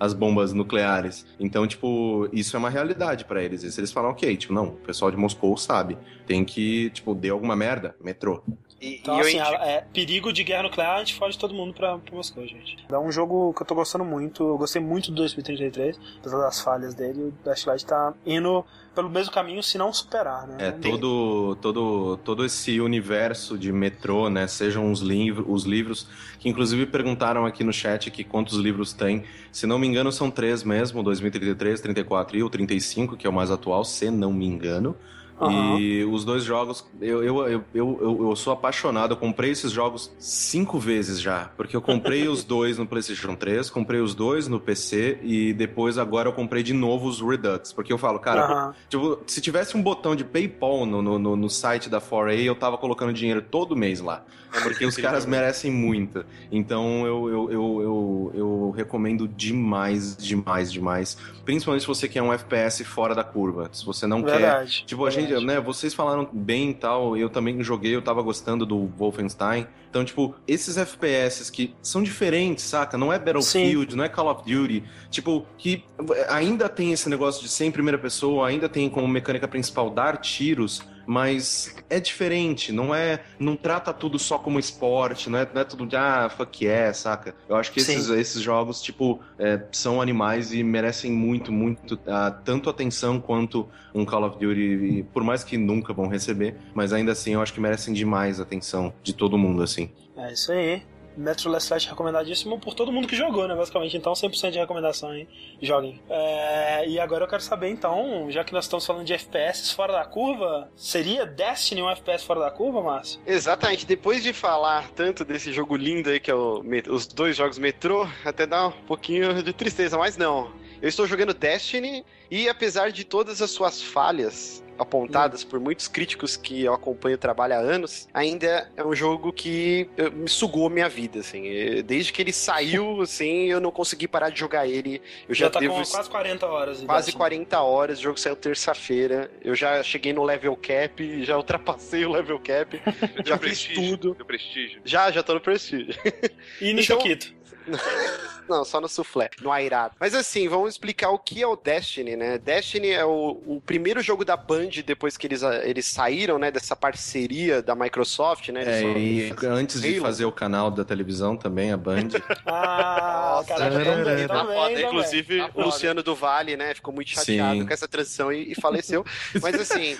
as bombas nucleares. Então, tipo, isso é uma realidade para eles. Eles falam, ok, tipo, não, o pessoal de Moscou sabe, tem que, tipo, deu alguma merda, metrô. E, então, e assim, eu... é, perigo de guerra nuclear, a gente foge todo mundo pra, pra Moscou, gente. É um jogo que eu tô gostando muito. Eu gostei muito do 2033, apesar das falhas dele. O Dash Light tá indo pelo mesmo caminho, se não superar, né? É, todo, todo, todo esse universo de metrô, né? Sejam os, livros, os livros, que inclusive perguntaram aqui no chat aqui quantos livros tem. Se não me engano, são três mesmo: 2033, 34 e o 35, que é o mais atual, se não me engano. Uhum. E os dois jogos, eu, eu, eu, eu, eu sou apaixonado. Eu comprei esses jogos cinco vezes já. Porque eu comprei os dois no PlayStation 3, comprei os dois no PC e depois agora eu comprei de novo os Redux. Porque eu falo, cara, uhum. tipo, se tivesse um botão de PayPal no, no, no, site da 4A, eu tava colocando dinheiro todo mês lá. É porque os caras merecem muito. Então eu, eu, eu, eu, eu recomendo demais, demais, demais. Principalmente se você quer um FPS fora da curva. Se você não Verdade. quer. Tipo, a gente né, vocês falaram bem e tal, eu também joguei, eu tava gostando do Wolfenstein. Então, tipo, esses FPS que são diferentes, saca? Não é Battlefield, Sim. não é Call of Duty. Tipo, que ainda tem esse negócio de ser em primeira pessoa, ainda tem como mecânica principal dar tiros, mas é diferente, não é. Não trata tudo só como esporte, não é, não é tudo de ah, fuck yeah, saca? Eu acho que esses, esses jogos, tipo, é, são animais e merecem muito, muito, uh, tanto atenção quanto um Call of Duty, por mais que nunca vão receber, mas ainda assim eu acho que merecem demais a atenção de todo mundo, assim. É isso aí. Metro Last Light recomendadíssimo por todo mundo que jogou, né? Basicamente, então 100% de recomendação, hein? Joguem. É, e agora eu quero saber, então, já que nós estamos falando de FPS fora da curva, seria Destiny um FPS fora da curva, Márcio? Exatamente. Depois de falar tanto desse jogo lindo aí, que é o, os dois jogos Metrô, até dá um pouquinho de tristeza, mas não. Eu estou jogando Destiny e apesar de todas as suas falhas, apontadas por muitos críticos que eu acompanho o trabalho há anos, ainda é um jogo que eh, me sugou minha vida, assim. Desde que ele saiu, assim, eu não consegui parar de jogar ele. Eu já, já tá devo... com quase 40 horas. Quase 40 horas, o jogo saiu terça-feira. Eu já cheguei no level cap, já ultrapassei o level cap, já fiz tudo. Do prestígio. Já, já tô no prestígio. E no então... Choquito? Não, só no soufflé, no airado. Mas assim, vamos explicar o que é o Destiny, né? Destiny é o, o primeiro jogo da Band depois que eles, eles saíram, né, dessa parceria da Microsoft, né? É, e antes de fazer o canal da televisão também, a Band. ah, cara, também, também, Inclusive, tá o Luciano do Vale, né, ficou muito chateado Sim. com essa transição e, e faleceu. Mas assim...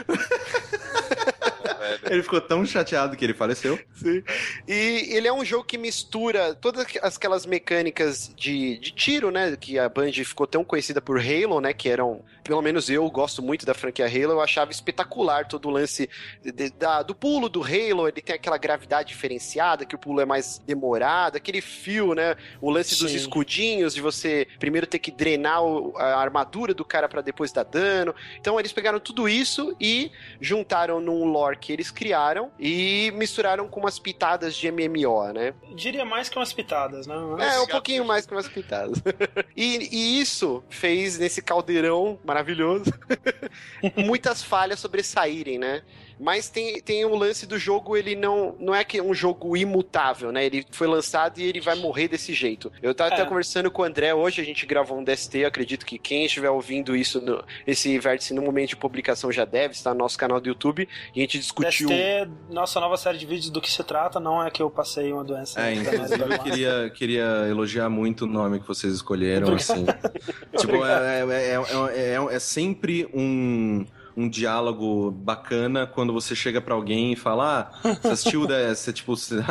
Ele ficou tão chateado que ele faleceu. Sim. E ele é um jogo que mistura todas aquelas mecânicas de, de tiro, né? Que a Band ficou tão conhecida por Halo, né? Que eram, pelo menos eu gosto muito da franquia Halo, eu achava espetacular todo o lance de, de, da, do pulo do Halo. Ele tem aquela gravidade diferenciada, que o pulo é mais demorado, aquele fio, né? O lance Sim. dos escudinhos, de você primeiro ter que drenar o, a armadura do cara para depois dar dano. Então eles pegaram tudo isso e juntaram num lore que eles criaram e misturaram com umas pitadas de MMO, né? Diria mais que umas pitadas, né? É, um pouquinho mais que umas pitadas. e, e isso fez nesse caldeirão maravilhoso muitas falhas sobressaírem, né? Mas tem, tem o lance do jogo, ele não, não é que é um jogo imutável, né? Ele foi lançado e ele vai morrer desse jeito. Eu tava é. até conversando com o André hoje, a gente gravou um DST, acredito que quem estiver ouvindo isso, no, esse vértice no momento de publicação já deve estar no nosso canal do YouTube, e a gente discutiu... DST, nossa nova série de vídeos do que se trata, não é que eu passei uma doença. É, inclusive eu queria, queria elogiar muito o nome que vocês escolheram, assim. tipo, é, é, é, é sempre um um diálogo bacana quando você chega para alguém e fala: Ah, você assistiu o DST, tipo, você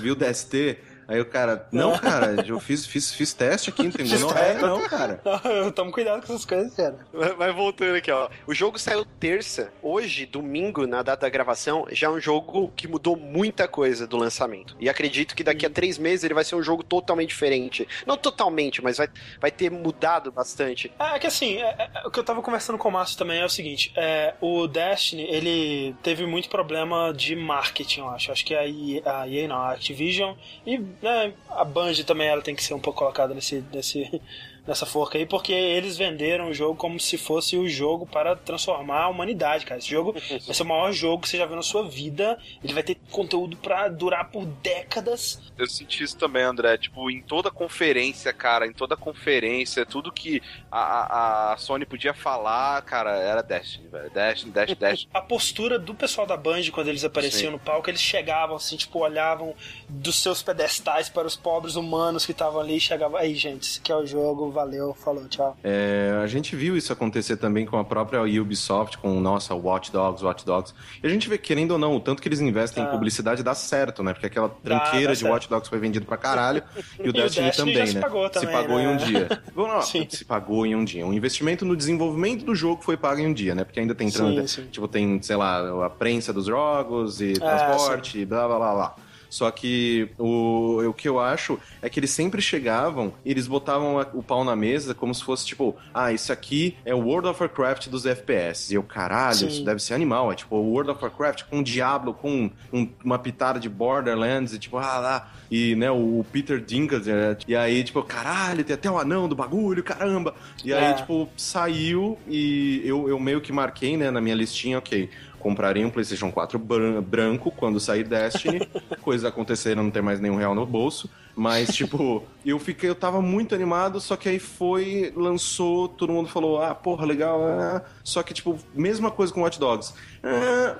viu o DST? Aí o cara, não, cara, eu fiz, fiz, fiz teste aqui, entendeu? Não é, não, cara. Tamo cuidado com essas coisas, cara. Mas voltando aqui, ó. O jogo saiu terça. Hoje, domingo, na data da gravação, já é um jogo que mudou muita coisa do lançamento. E acredito que daqui a três meses ele vai ser um jogo totalmente diferente. Não totalmente, mas vai, vai ter mudado bastante. É, é que assim, é, é, o que eu tava conversando com o Márcio também é o seguinte: é, o Destiny, ele teve muito problema de marketing, eu acho. Acho que a EA, a EA não, a Activision e né, a Bungie também ela tem que ser um pouco colocada nesse, nesse, nessa forca aí, porque eles venderam o jogo como se fosse o jogo para transformar a humanidade, cara. Esse jogo vai ser o maior jogo que você já viu na sua vida. Ele vai ter conteúdo para durar por décadas. Eu senti isso também, André. Tipo, em toda conferência, cara, em toda conferência, tudo que a, a Sony podia falar, cara, era Destiny, velho. Destiny, Destiny, Destiny. a postura do pessoal da Band quando eles apareciam Sim. no palco, eles chegavam assim, tipo, olhavam dos seus pedestais para os pobres humanos que estavam ali e chegavam. Aí, gente, esse aqui é o jogo valeu, falou, tchau. É, a gente viu isso acontecer também com a própria Ubisoft, com, nossa, Watch Dogs, Watch Dogs. E a gente vê, querendo ou não, o tanto que eles investem ah. em publicidade dá certo, né? Porque aquela tranqueira dá, dá de certo. Watch Dogs foi vendido pra caralho e o, e Destiny, o Destiny também, se né? Pagou também, se pagou né? em um dia. não, se pagou em um dia. O investimento no desenvolvimento do jogo foi pago em um dia, né? Porque ainda tem, sim, sim. tipo, tem, sei lá, a prensa dos jogos e ah, transporte, blá, blá, blá, blá. Só que o, o que eu acho é que eles sempre chegavam e eles botavam o pau na mesa como se fosse tipo, ah, isso aqui é o World of Warcraft dos FPS. E eu, caralho, Sim. isso deve ser animal. É tipo o World of Warcraft com um Diablo, com um, uma pitada de Borderlands e tipo, ah lá. E, né, o Peter Dinklage, né? e aí, tipo, caralho, tem até o anão do bagulho, caramba. E aí, é. tipo, saiu e eu, eu meio que marquei, né, na minha listinha, ok compraria um PlayStation 4 branco quando sair Destiny. Coisas aconteceram, não ter mais nenhum real no bolso. Mas, tipo, eu fiquei, eu tava muito animado, só que aí foi, lançou, todo mundo falou, ah, porra, legal. Ah. Só que, tipo, mesma coisa com Watch Dogs. Ah,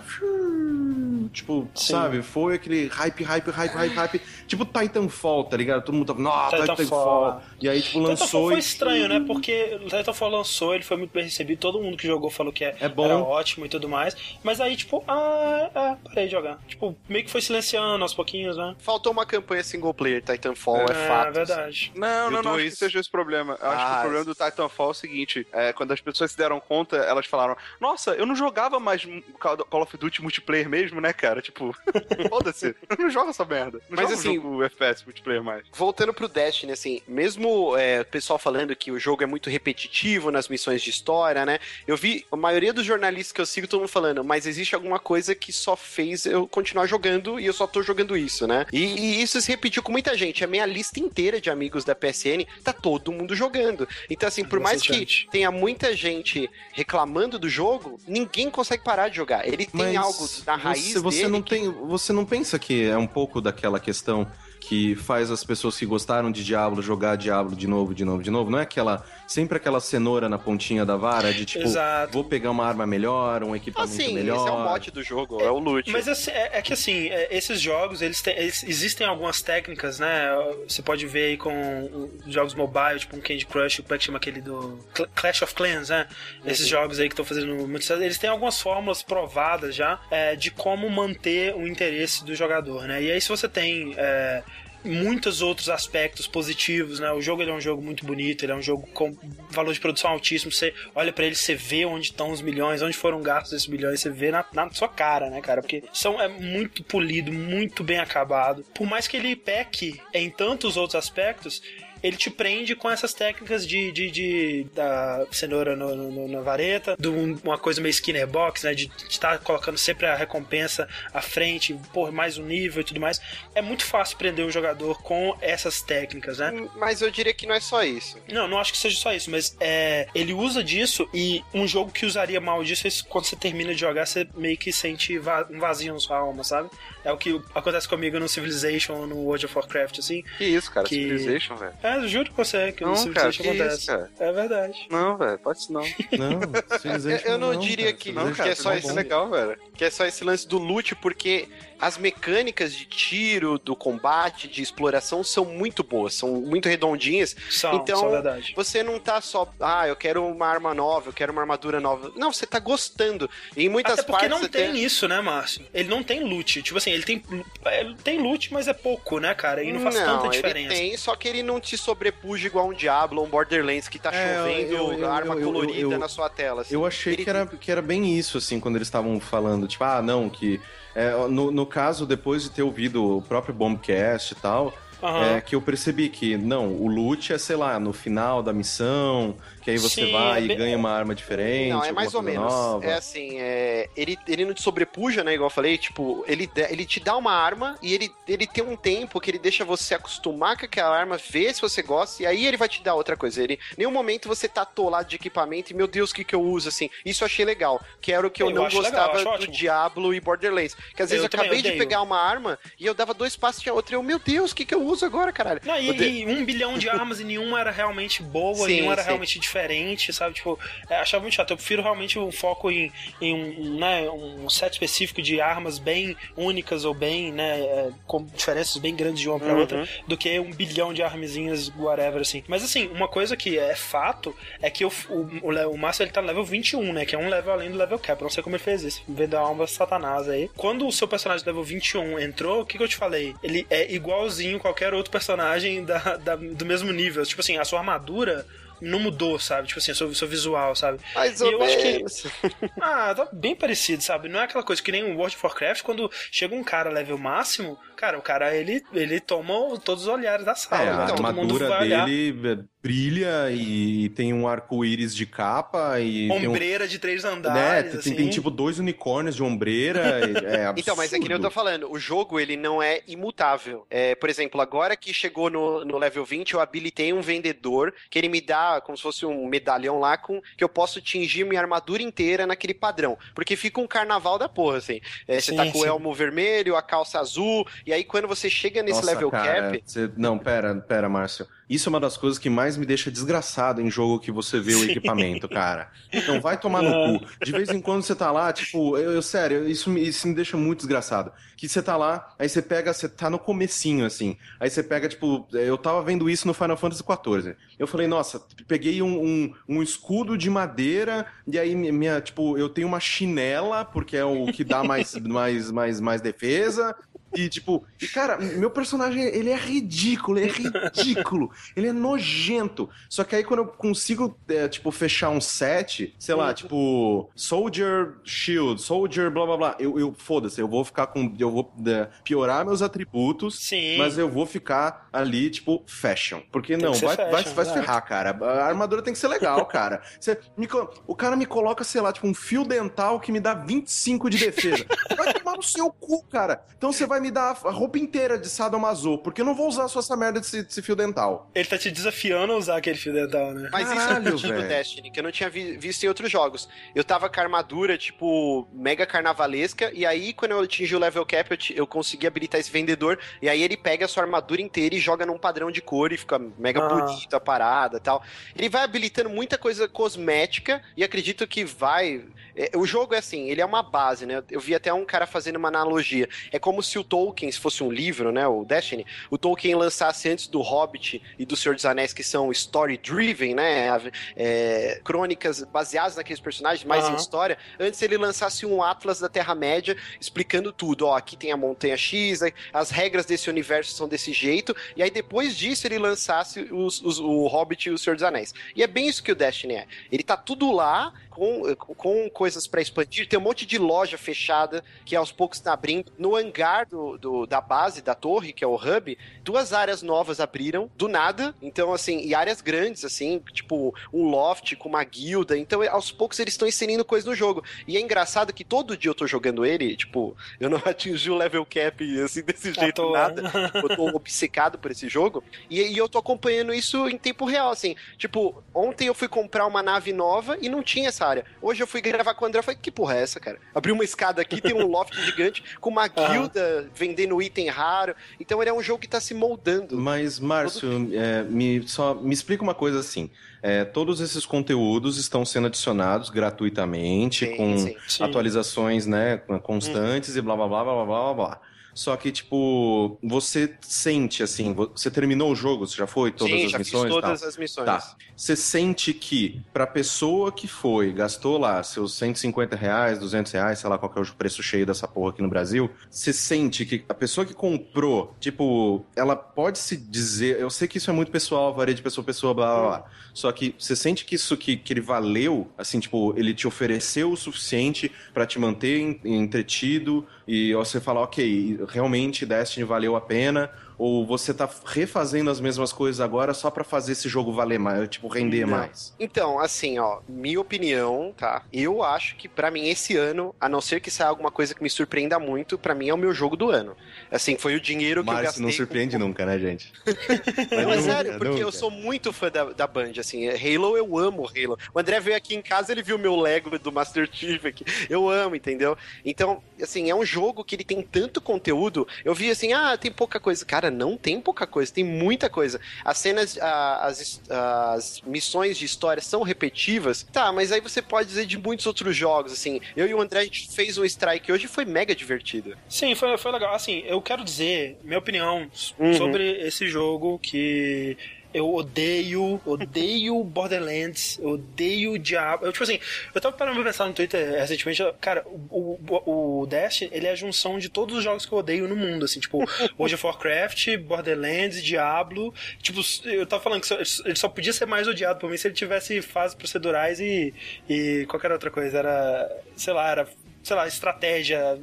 Tipo, Sim. sabe? Foi aquele hype, hype, hype, hype, hype. Tipo Titanfall, tá ligado? Todo mundo tava, nossa, Titanfall. Titanfall. E aí, tipo, lançou. Titanfall foi estranho, né? Porque o Titanfall lançou, ele foi muito bem recebido, todo mundo que jogou falou que é, é bom. era ótimo e tudo mais. Mas aí, tipo, ah, é, parei de jogar. Tipo, meio que foi silenciando aos pouquinhos, né? Faltou uma campanha single player, Titanfall, é, é fato. É verdade. Não, não, não, dois... acho que seja esse problema. Eu ah, acho que o ah, problema do Titanfall é o seguinte: é, quando as pessoas se deram conta, elas falaram, nossa, eu não jogava mais Call of Duty multiplayer mesmo, né, cara? Tipo, foda-se, eu não jogo essa merda. Não Mas assim, o FPS multiplayer mais. Voltando pro Destiny, assim, mesmo é, o pessoal falando que o jogo é muito repetitivo nas missões de história, né? Eu vi a maioria dos jornalistas que eu sigo, todo mundo falando, mas existe alguma coisa que só fez eu continuar jogando e eu só tô jogando isso, né? E, e isso se repetiu com muita gente. A minha lista inteira de amigos da PSN tá todo mundo jogando. Então, assim, por mais que tenha muita gente reclamando do jogo, ninguém consegue parar de jogar. Ele tem mas algo na raiz você, você dele. Não tem, você não pensa que é um pouco daquela questão que faz as pessoas que gostaram de Diablo jogar Diablo de novo, de novo, de novo. Não é aquela. Sempre aquela cenoura na pontinha da vara de tipo, Exato. vou pegar uma arma melhor, um equipamento assim, melhor. Esse é o mote do jogo, é, é o loot. Mas assim, é, é, que assim, é, esses jogos, eles, têm, eles, existem algumas técnicas, né? Você pode ver aí com jogos mobile, tipo um Candy Crush, como é que chama aquele do Clash of Clans, né? Uhum. Esses jogos aí que estão fazendo muitos. Eles têm algumas fórmulas provadas já é, de como manter o interesse do jogador, né? E aí, se você tem é, muitos outros aspectos positivos, né? O jogo é um jogo muito bonito, ele é um jogo com valor de produção altíssimo. Você olha para ele, você vê onde estão os milhões, onde foram gastos esses milhões, você vê na, na, sua cara, né, cara? Porque são é muito polido, muito bem acabado. Por mais que ele peque em tantos outros aspectos, ele te prende com essas técnicas de, de, de da cenoura no, no, na vareta, de uma coisa meio Skinner Box, né? De estar tá colocando sempre a recompensa à frente, por mais um nível e tudo mais. É muito fácil prender o jogador com essas técnicas, né? Hum, mas eu diria que não é só isso. Não, não acho que seja só isso, mas é, ele usa disso e um jogo que usaria mal disso é quando você termina de jogar, você meio que sente um vazio na sua alma, sabe? É o que acontece comigo no Civilization, no World of Warcraft, assim. Que isso, cara, que... Civilization, velho. É, juro com você que não, no Civilization cara, acontece. Isso, cara? É verdade. Não, velho, pode ser não. Não, Civilization Eu não, não diria cara. que, não, que é só esse legal, velho. Que é só esse lance do loot, porque as mecânicas de tiro, do combate, de exploração são muito boas, são muito redondinhas. São, então, são verdade. você não tá só, ah, eu quero uma arma nova, eu quero uma armadura nova. Não, você tá gostando. E em muitas Até porque partes não tem, tem isso, né, Márcio? Ele não tem loot. Tipo assim, ele tem, ele tem loot, mas é pouco, né, cara? E não faz não, tanta diferença. Ele tem, só que ele não te sobrepuja igual um Diablo ou um Borderlands que tá é, chovendo eu, eu, arma eu, colorida na sua tela. Assim. Eu achei que, era, que era bem isso, assim, quando eles estavam falando, tipo, ah, não, que é, no, no caso, depois de ter ouvido o próprio Bombcast e tal, Uhum. É que eu percebi que, não, o loot é, sei lá, no final da missão, que aí você Sim, vai é bem... e ganha uma arma diferente. Não, é mais ou menos. Nova. É assim, é... Ele, ele não te sobrepuja, né? Igual eu falei, tipo, ele, ele te dá uma arma e ele, ele tem um tempo que ele deixa você acostumar com aquela arma, ver se você gosta, e aí ele vai te dar outra coisa. Ele, nenhum momento você tá atolado de equipamento e, meu Deus, o que, que eu uso, assim. Isso eu achei legal. Que era o que eu, eu não gostava legal, do Diablo e Borderlands. Que às vezes eu, eu acabei de pegar uma arma e eu dava dois passos e a outra, e eu, meu Deus, o que, que eu uso agora, caralho? Não, e, de... e, um bilhão de armas e nenhuma era realmente boa, sim, nenhuma era sim. realmente diferente, sabe? Tipo, é, achava muito chato. Eu prefiro realmente um foco em, em um, né, um set específico de armas bem únicas ou bem, né, é, com diferenças bem grandes de uma pra uhum. outra, do que um bilhão de armezinhas, whatever, assim. Mas assim, uma coisa que é fato é que o, o, o, o Márcio ele tá no level 21, né? Que é um level além do level cap. Eu não sei como ele fez isso. Vendo a alma satanás aí. Quando o seu personagem level 21 entrou, o que, que eu te falei? Ele é igualzinho qualquer outro personagem da, da, do mesmo nível. Tipo assim, a sua armadura não mudou, sabe? Tipo assim, seu, seu visual, sabe? Mais e eu menos. acho que. Ah, tá bem parecido, sabe? Não é aquela coisa que nem o World of Warcraft, quando chega um cara level máximo, cara, o cara ele, ele toma todos os olhares da sala. É, né? a armadura dele brilha e tem um arco-íris de capa e. Ombreira um... de três andares. Né? Assim. Tem, tem, tipo dois unicórnios de ombreira. é então, mas é que nem eu tô falando, o jogo ele não é imutável. É, por exemplo, agora que chegou no, no level 20, eu habilitei um vendedor que ele me dá como se fosse um medalhão lá com que eu posso tingir minha armadura inteira naquele padrão. Porque fica um carnaval da porra, assim. É, sim, você tá com sim. o elmo vermelho, a calça azul, e aí quando você chega nesse Nossa, level cara, cap. Você... Não, pera, pera, Márcio isso é uma das coisas que mais me deixa desgraçado em jogo que você vê o equipamento, cara. Então vai tomar no cu. De vez em quando você tá lá, tipo, eu, eu sério, isso me, isso me deixa muito desgraçado. Que você tá lá, aí você pega, você tá no comecinho, assim. Aí você pega, tipo, eu tava vendo isso no Final Fantasy XIV. Eu falei, nossa, peguei um, um, um escudo de madeira, e aí minha, tipo, eu tenho uma chinela, porque é o que dá mais, mais, mais, mais defesa. E, tipo, e cara, meu personagem, ele é ridículo, ele é ridículo, ele é nojento. Só que aí quando eu consigo, é, tipo, fechar um set, sei lá, tipo, Soldier Shield, Soldier blá blá blá, eu, eu foda-se, eu vou ficar com, eu vou é, piorar meus atributos, Sim. mas eu vou ficar ali, tipo, fashion. Porque não, vai, fashion, vai, vai se ferrar, cara. A armadura tem que ser legal, cara. Você me, o cara me coloca, sei lá, tipo, um fio dental que me dá 25 de defesa. Vai tomar no seu cu, cara. Então você vai vai me dar a roupa inteira de sadomaso, porque eu não vou usar só essa merda desse, desse fio dental. Ele tá te desafiando a usar aquele fio dental, né? Mas Caralho, isso é o do Destiny, que eu não tinha vi visto em outros jogos. Eu tava com a armadura, tipo, mega carnavalesca, e aí, quando eu atingi o level cap, eu, eu consegui habilitar esse vendedor, e aí ele pega a sua armadura inteira e joga num padrão de cor e fica mega ah. bonito a parada tal. Ele vai habilitando muita coisa cosmética, e acredito que vai. É, o jogo é assim, ele é uma base, né? Eu vi até um cara fazendo uma analogia. É como se o Tolkien, se fosse um livro, né, o Destiny, o Tolkien lançasse antes do Hobbit e do Senhor dos Anéis, que são story-driven, né, é, crônicas baseadas naqueles personagens, mais uhum. em história, antes ele lançasse um Atlas da Terra-média explicando tudo, ó, aqui tem a Montanha X, as regras desse universo são desse jeito, e aí depois disso ele lançasse os, os, o Hobbit e o Senhor dos Anéis. E é bem isso que o Destiny é. Ele tá tudo lá, com, com coisas para expandir. Tem um monte de loja fechada que aos poucos está abrindo. No hangar do, do, da base, da torre, que é o hub, duas áreas novas abriram do nada. Então, assim, e áreas grandes, assim, tipo um loft com uma guilda. Então, aos poucos eles estão inserindo coisas no jogo. E é engraçado que todo dia eu tô jogando ele, tipo, eu não atingi o level cap assim desse jeito, tô... nada. eu tô obcecado por esse jogo. E, e eu tô acompanhando isso em tempo real, assim. Tipo, ontem eu fui comprar uma nave nova e não tinha essa área. Hoje eu fui gravar com o André e falei, que porra é essa, cara? Abri uma escada aqui, tem um loft gigante com uma guilda vendendo item raro. Então ele é um jogo que tá se moldando. Mas, Márcio, é, me, só me explica uma coisa assim. É, todos esses conteúdos estão sendo adicionados gratuitamente, sim, com sim. atualizações né, constantes hum. e blá blá blá blá blá blá blá. Só que, tipo, você sente, assim, você terminou o jogo, você já foi todas Sim, as já missões? Fiz todas as missões. Tá. Você sente que, pra pessoa que foi, gastou lá seus 150 reais, 200 reais, sei lá qual é o preço cheio dessa porra aqui no Brasil, você sente que a pessoa que comprou, tipo, ela pode se dizer. Eu sei que isso é muito pessoal, varia de pessoa a pessoa, blá blá blá. Só que você sente que isso que, que ele valeu, assim, tipo, ele te ofereceu o suficiente para te manter entretido e você fala, ok, realmente Destiny valeu a pena, ou você tá refazendo as mesmas coisas agora só para fazer esse jogo valer mais, tipo, render Não. mais? Então, assim, ó, minha opinião, tá? Eu acho que para mim esse ano, a não ser que saia alguma coisa que me surpreenda muito, para mim é o meu jogo do ano. Assim, foi o dinheiro que eu gastei. não surpreende com... nunca, né, gente? não, é sério, porque nunca. eu sou muito fã da, da Band, assim, Halo, eu amo Halo. O André veio aqui em casa, ele viu meu Lego do Master Chief aqui. Eu amo, entendeu? Então, assim, é um jogo que ele tem tanto conteúdo. Eu vi assim, ah, tem pouca coisa. Cara, Cara, não tem pouca coisa, tem muita coisa. As cenas, as, as missões de história são repetitivas. Tá, mas aí você pode dizer de muitos outros jogos, assim. Eu e o André, a gente fez um strike hoje e foi mega divertido. Sim, foi, foi legal. Assim, eu quero dizer minha opinião uhum. sobre esse jogo que eu odeio, odeio Borderlands, odeio Diablo. Eu, tipo assim, eu tava parando pra pensar no Twitter recentemente, cara, o, o, o Destiny, ele é a junção de todos os jogos que eu odeio no mundo, assim, tipo, World of Warcraft, Borderlands, Diablo. Tipo, eu tava falando que ele só podia ser mais odiado por mim se ele tivesse fases procedurais e, e qualquer outra coisa. Era, sei lá, era sei lá, estratégia,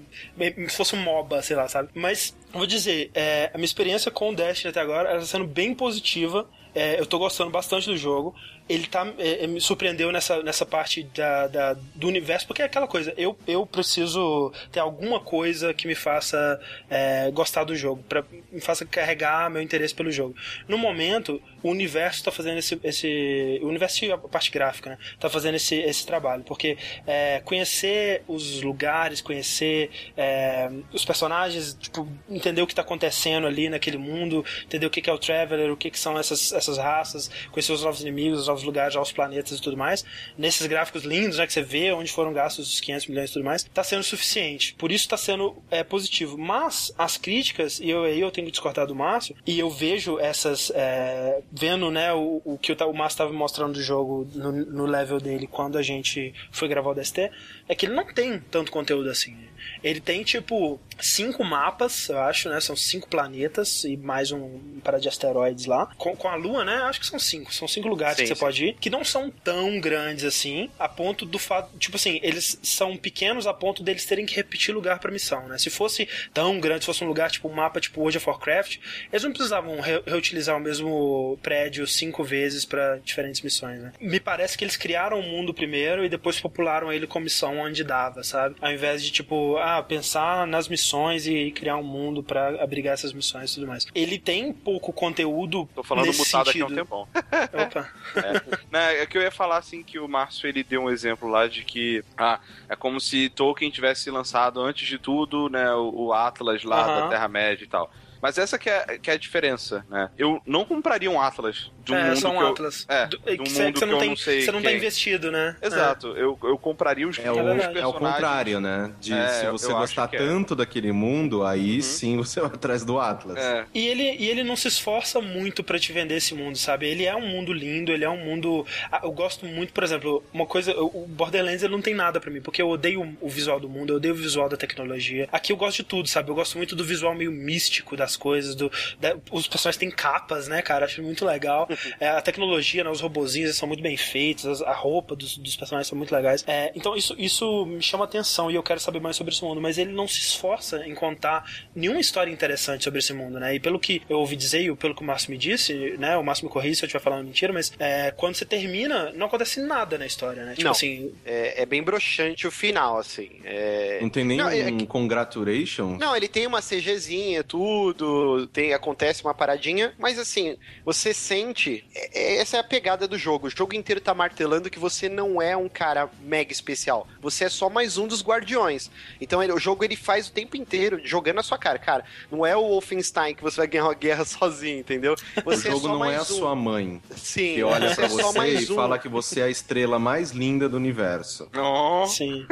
se fosse um MOBA, sei lá, sabe? Mas, vou dizer, é, a minha experiência com o Destiny até agora está sendo bem positiva. É, eu tô gostando bastante do jogo ele tá é, é, me surpreendeu nessa, nessa parte da, da, do universo, porque é aquela coisa, eu, eu preciso ter alguma coisa que me faça é, gostar do jogo, para me faça carregar meu interesse pelo jogo. No momento, o universo está fazendo esse, esse. O universo e a parte gráfica, né? Tá fazendo esse, esse trabalho, porque é, conhecer os lugares, conhecer é, os personagens, tipo, entender o que está acontecendo ali naquele mundo, entender o que, que é o Traveler, o que, que são essas, essas raças, conhecer os novos inimigos, os novos lugares, os planetas e tudo mais, nesses gráficos lindos, né, que você vê onde foram gastos os 500 milhões e tudo mais, tá sendo suficiente. Por isso tá sendo é, positivo. Mas as críticas, e eu eu tenho que discordar do Márcio, e eu vejo essas, é, vendo, né, o, o que o, Márcio tava mostrando do jogo no, no level dele quando a gente foi gravar o DST, é que ele não tem tanto conteúdo assim. Ele tem, tipo, cinco mapas, eu acho, né? São cinco planetas e mais um para de asteroides lá. Com, com a Lua, né? Acho que são cinco. São cinco lugares sim, que você sim. pode ir, que não são tão grandes assim, a ponto do fato. Tipo assim, eles são pequenos a ponto deles terem que repetir lugar pra missão, né? Se fosse tão grande, se fosse um lugar tipo um mapa tipo World of Warcraft, eles não precisavam re reutilizar o mesmo prédio cinco vezes para diferentes missões, né? Me parece que eles criaram o mundo primeiro e depois popularam ele com missão onde dava, sabe? Ao invés de, tipo, ah, pensar nas missões e criar um mundo para abrigar essas missões e tudo mais. Ele tem pouco conteúdo. Tô falando nesse mutado sentido. aqui há um tempão. Opa. É. É que eu ia falar assim que o Márcio ele deu um exemplo lá de que ah, é como se Tolkien tivesse lançado antes de tudo, né, o, o Atlas lá uhum. da Terra-média e tal. Mas essa que é, que é a diferença, né? Eu não compraria um Atlas de um é, mundo só um que eu, Atlas. É, do, de um mundo que, você não eu tem, não sei Você não quem. tá investido, né? Exato. É. Eu, eu compraria os, é o, personagens. É o contrário, né? De É, se você eu gostar é. tanto daquele mundo, aí Uhum. sim você vai atrás do Atlas. É. E ele, e ele não se esforça muito pra te vender esse mundo, sabe? Ele é um mundo lindo, ele é um mundo. Ah, Eu gosto muito, por exemplo, uma coisa. O Borderlands ele não tem nada pra mim, porque eu odeio o visual do mundo, eu odeio o visual da tecnologia. Aqui eu gosto de tudo, sabe? Eu gosto muito do visual meio místico das coisas, do, da- os personagens têm capas, né, cara? Acho muito legal. É, a tecnologia, né, os robozinhos são muito bem feitos, as- a roupa dos, dos personagens são muito legais. É, então isso, isso me chama atenção e eu quero saber mais sobre esse mundo, mas ele não se esforça em contar nenhuma história interessante sobre esse mundo, né? E pelo que eu ouvi dizer e pelo que o Márcio me disse, né? O Márcio me corrige se eu estiver falando mentira, mas é, quando você termina, não acontece nada na história, né? Tipo Não. assim, É, é bem broxante o final, assim. É... Não tem nem Não, é um que- congratulations? Não, ele tem uma CGzinha, tudo, tem, acontece uma paradinha, mas assim, você sente. é- é- essa é a pegada do jogo. O jogo inteiro tá martelando que você não é um cara mega especial. Você é só mais um dos guardiões. Então ele- o jogo ele faz o tempo inteiro jogando a sua cara. Cara, não é o Wolfenstein que você vai ganhar uma guerra sozinho, entendeu? O Você jogo é só não é a um. sua mãe Sim, que olha você pra é só você mais e um. fala que você é a estrela mais linda do universo. Não. sim.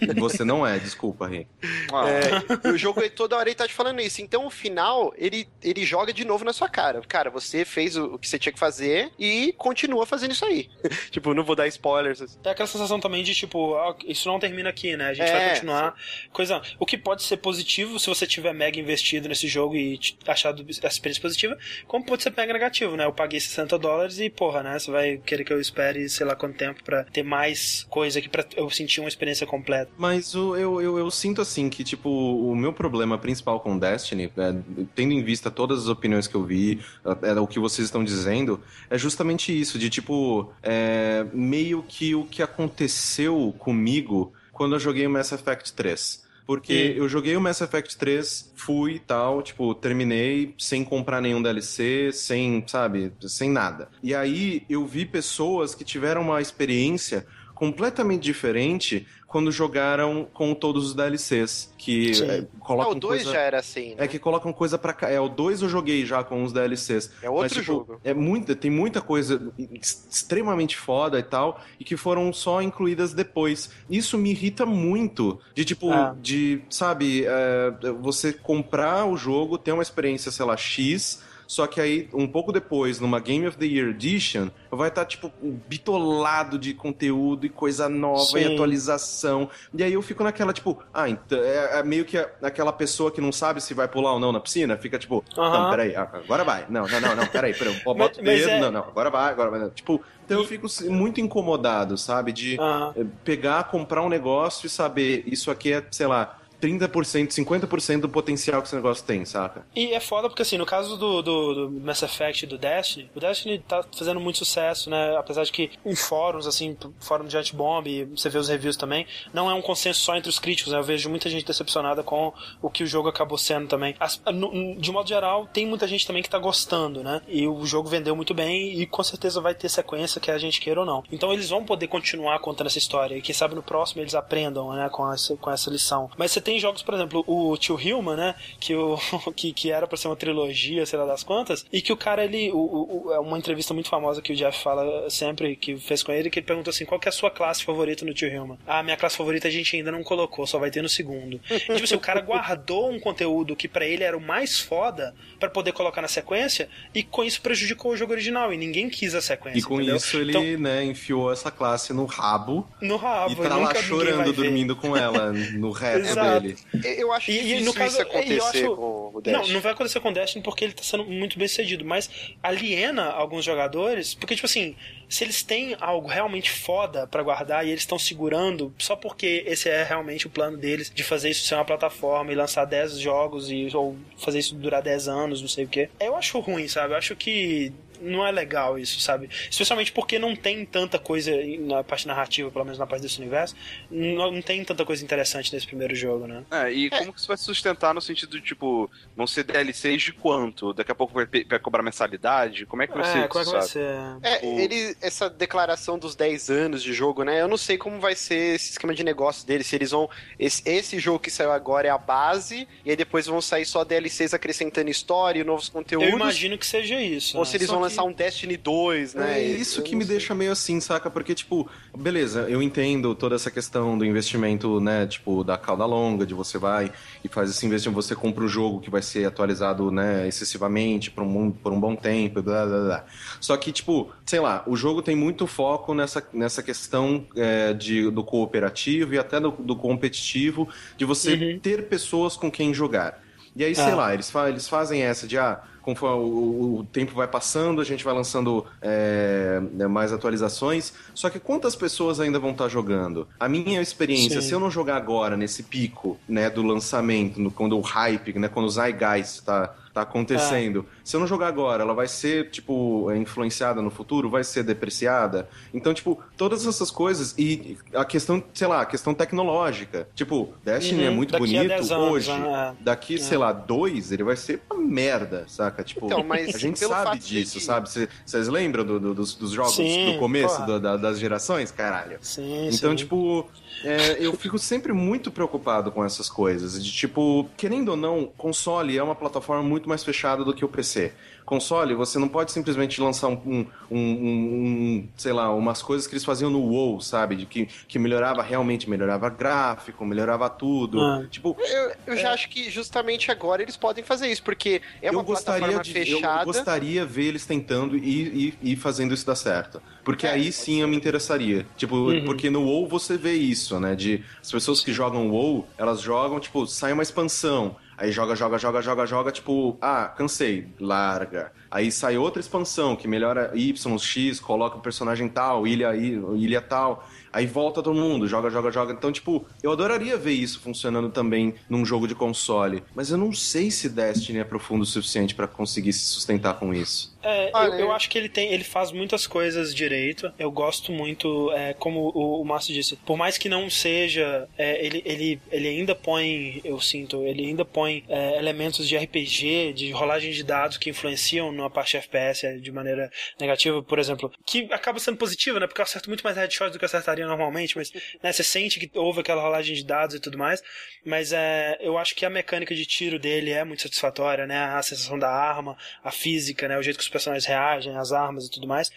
E você não é, desculpa, Rê. Ah, É, e o jogo toda hora ele tá te falando isso. Então o final, ele, ele joga de novo na sua cara. Cara, você fez o, o que você tinha que fazer e continua fazendo isso aí. tipo, não vou dar spoilers. assim. É aquela sensação também de tipo, ah, isso não termina aqui, né? A gente É, vai continuar. Coisa. O que pode ser positivo se você tiver mega investido nesse jogo e achado essa experiência positiva, como pode ser mega negativo, né? Eu paguei 60 dólares e, porra, né? Você vai querer que eu espere sei lá quanto tempo pra ter mais coisa aqui pra eu sentir uma experiência completa. Mas o- eu, eu, eu sinto assim que, tipo, o meu problema principal com Destiny, é, tendo em vista todas as opiniões que eu vi, é, o que vocês estão dizendo, é justamente isso, de tipo, é, meio que o que aconteceu comigo quando eu joguei o Mass Effect 3. Porque eu joguei o Mass Effect 3, fui e tal, tipo, terminei sem comprar nenhum DLC, sem, sabe, sem nada. E aí eu vi pessoas que tiveram uma experiência completamente diferente quando jogaram com todos os DLCs, que Sim. é, colocam o 2 coisa... já era assim, né? É que colocam coisa pra cá. É, o 2 eu joguei já com os DLCs. É outro Mas, tipo, jogo. É muita, tem muita coisa ex- extremamente foda e tal, e que foram só incluídas depois. Isso me irrita muito. De tipo, Ah. de, sabe, é, você comprar o jogo, ter uma experiência, sei lá, X. Só que aí, um pouco depois, numa Game of the Year Edition, vai estar, tipo, bitolado de conteúdo e coisa nova e Sim. atualização. E aí eu fico naquela, tipo, ah, então, é, é meio que a- aquela pessoa que não sabe se vai pular ou não na piscina, fica tipo, não, Aham. peraí, ah, agora vai. Não, não, não, não, peraí, peraí, eu boto o dedo, é- não, não, agora vai, agora vai. Tipo, então eu fico muito incomodado, sabe, de Ah. eh, pegar, comprar um negócio e saber, isso aqui é, sei lá, 30%, 50% do potencial que esse negócio tem, saca? E é foda porque, assim, no caso do, do, do Mass Effect e do Destiny, o Destiny tá fazendo muito sucesso, né? Apesar de que em fóruns, assim, fórum de Antibomb, você vê os reviews também, não é um consenso só entre os críticos, né? Eu vejo muita gente decepcionada com o que o jogo acabou sendo também. As- no- de modo geral, tem muita gente também que tá gostando, né? E o jogo vendeu muito bem e com certeza vai ter sequência, quer a gente queira ou não. Então eles vão poder continuar contando essa história e quem sabe no próximo eles aprendam, né? Com essa, com essa lição. Mas você tem jogos, por exemplo, o Tio Hillman, né? Que, o, que, que era pra ser uma trilogia, sei lá das quantas, e que o cara, ele. O, o, é uma entrevista muito famosa que o Jeff fala sempre, que fez com ele, que ele pergunta assim: qual que é a sua classe favorita no Tio Hillman? Ah, minha classe favorita a gente ainda não colocou, só vai ter no segundo. E, tipo assim, o cara guardou um conteúdo que para ele era o mais foda para poder colocar na sequência, e com isso prejudicou o jogo original, e ninguém quis a sequência. E com entendeu? isso ele, então, né, enfiou essa classe no rabo. No rabo, e tá lá chorando, dormindo com ela no resto dele. Eu acho que e, no caso, isso acontecer acho, com o Destiny. Não, não vai acontecer com o Destiny porque ele tá sendo muito bem sucedido, mas aliena alguns jogadores, porque, tipo assim, se eles têm algo realmente foda para guardar e eles estão segurando só porque esse é realmente o plano deles de fazer isso ser uma plataforma e lançar 10 jogos e ou fazer isso durar 10 anos, não sei o que. Eu acho ruim, sabe? Eu acho que não é legal isso, sabe? Especialmente porque não tem tanta coisa na parte narrativa, pelo menos na parte desse universo, não, não tem tanta coisa interessante nesse primeiro jogo, né? É, e como que isso vai se sustentar no sentido de, tipo, não ser DLCs de quanto? Daqui a pouco vai, vai cobrar mensalidade? Como é que vai é, ser? Como é que vai ser? É, o... ele, essa declaração dos 10 anos de jogo, né? Eu não sei como vai ser esse esquema de negócio deles, se eles vão. Esse, esse jogo que saiu agora é a base, e aí depois vão sair só DLCs acrescentando história e novos conteúdos. Eu imagino que seja isso. Ou né? se eles só vão. Lançar um Destiny 2, né? É isso que me sei. deixa meio assim, saca? Porque, tipo, beleza, eu entendo toda essa questão do investimento, né? Tipo, da cauda longa, de você vai e faz esse investimento, você compra um jogo que vai ser atualizado, né, excessivamente por um, por um bom tempo, blá, blá, blá. Só que, tipo, sei lá, o jogo tem muito foco nessa, nessa questão é, de, do cooperativo e até do, do competitivo, de você uhum. ter pessoas com quem jogar. E aí, sei ah. lá, eles, fa eles fazem essa de, ah, conforme o, o, tempo vai passando, a gente vai lançando é, mais atualizações. Só que quantas pessoas ainda vão estar jogando? A minha experiência, Sim. se eu não jogar agora, nesse pico, né, do lançamento, no, quando o hype, né, quando o Zeitgeist está tá acontecendo. É. Se eu não jogar agora, ela vai ser, tipo, influenciada no futuro? Vai ser depreciada? Então, tipo, todas essas coisas e a questão, sei lá, a questão tecnológica. Tipo, Destiny é uhum. é muito Daqui bonito hoje. Anos, é. Daqui, é. sei lá, dois, ele vai ser uma merda, saca? Tipo, então, mas a gente sabe disso, de... sabe? Vocês lembram do, do, dos, dos, jogos sim, do começo do, da, das gerações? Caralho. Sim, então, sim. tipo, é, eu fico sempre muito preocupado com essas coisas. De tipo, querendo ou não, console é uma plataforma muito mais fechada do que o PC console, você não pode simplesmente lançar um, um, um, um, sei lá, umas coisas que eles faziam no WoW, sabe? De que, que melhorava realmente, melhorava gráfico, melhorava tudo. Ah. Tipo, eu, eu já é... acho que justamente agora eles podem fazer isso, porque é uma eu gostaria de, fechada. Eu gostaria ver eles tentando e, e, e fazendo isso dar certo. Porque é, aí sim eu me interessaria. Tipo, uhum. porque no WoW você vê isso, né? De as pessoas que jogam WoW, elas jogam, tipo, sai uma expansão. Aí joga, joga, joga, joga, joga, tipo, ah, cansei, larga. Aí sai outra expansão que melhora Y, X, coloca o personagem tal, ilha, ilha tal. Aí volta todo mundo, joga, joga, joga. Então, tipo, eu adoraria ver isso funcionando também num jogo de console. Mas eu não sei se Destiny é profundo o suficiente para conseguir se sustentar com isso. É, eu, eu, acho que ele tem, ele faz muitas coisas direito. Eu gosto muito, é, como o, o Márcio disse, por mais que não seja, é, ele, ele, ele ainda põe, eu sinto, ele ainda põe é, elementos de RPG, de rolagem de dados que influenciam na parte FPS de maneira negativa, por exemplo, que acaba sendo positiva, né? Porque eu acerto muito mais headshots do que eu acertaria normalmente, mas né, você sente que houve aquela rolagem de dados e tudo mais. Mas é, eu acho que a mecânica de tiro dele é muito satisfatória, né? A sensação da arma, a física, né? O jeito que os personagens reagem, as armas e tudo mais.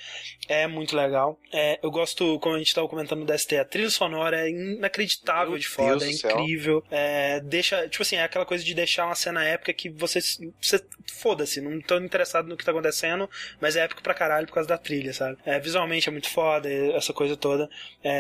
É muito legal. É, eu gosto, como a gente estava comentando no DST, a trilha sonora é inacreditável Meu de foda, Deus é incrível. É, deixa, tipo assim, é aquela coisa de deixar uma cena épica que você, você foda-se, não tô interessado no que tá acontecendo, mas é épico pra caralho por causa da trilha, sabe? É, visualmente é muito foda, essa coisa toda. É,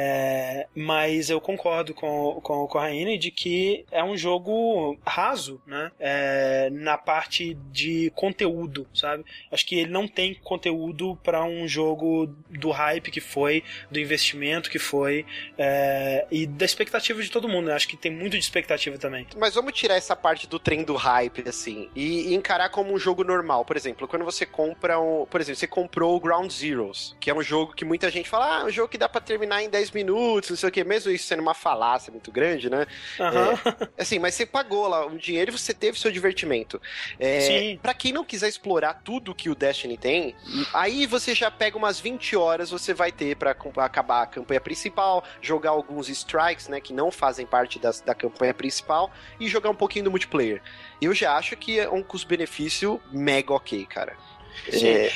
mas eu concordo com, com, com a Raine de que é um jogo raso, né? É, na parte de conteúdo, sabe? Acho que ele não tem conteúdo para um jogo do hype que foi, do investimento que foi é, e da expectativa de todo mundo. Né? Acho que tem muito de expectativa também. Mas vamos tirar essa parte do trem do hype, assim, e, e, encarar como um jogo normal. Por exemplo, quando você compra um. Por exemplo, você comprou o Ground Zeroes, que é um jogo que muita gente fala, ah, é um jogo que dá pra terminar em 10 minutos, não sei o que, mesmo isso sendo uma falácia muito grande, né? Uhum. É, assim, mas você pagou lá o dinheiro e você teve seu divertimento. É, Sim. Pra quem não quiser explorar tudo que o Destiny tem, aí você já pega umas 20 horas, você vai ter pra acabar a campanha principal, jogar alguns strikes, né, que não fazem parte das, da campanha principal, e jogar um pouquinho do multiplayer. Eu já acho que é um custo-benefício mega ok, cara. Sim. É...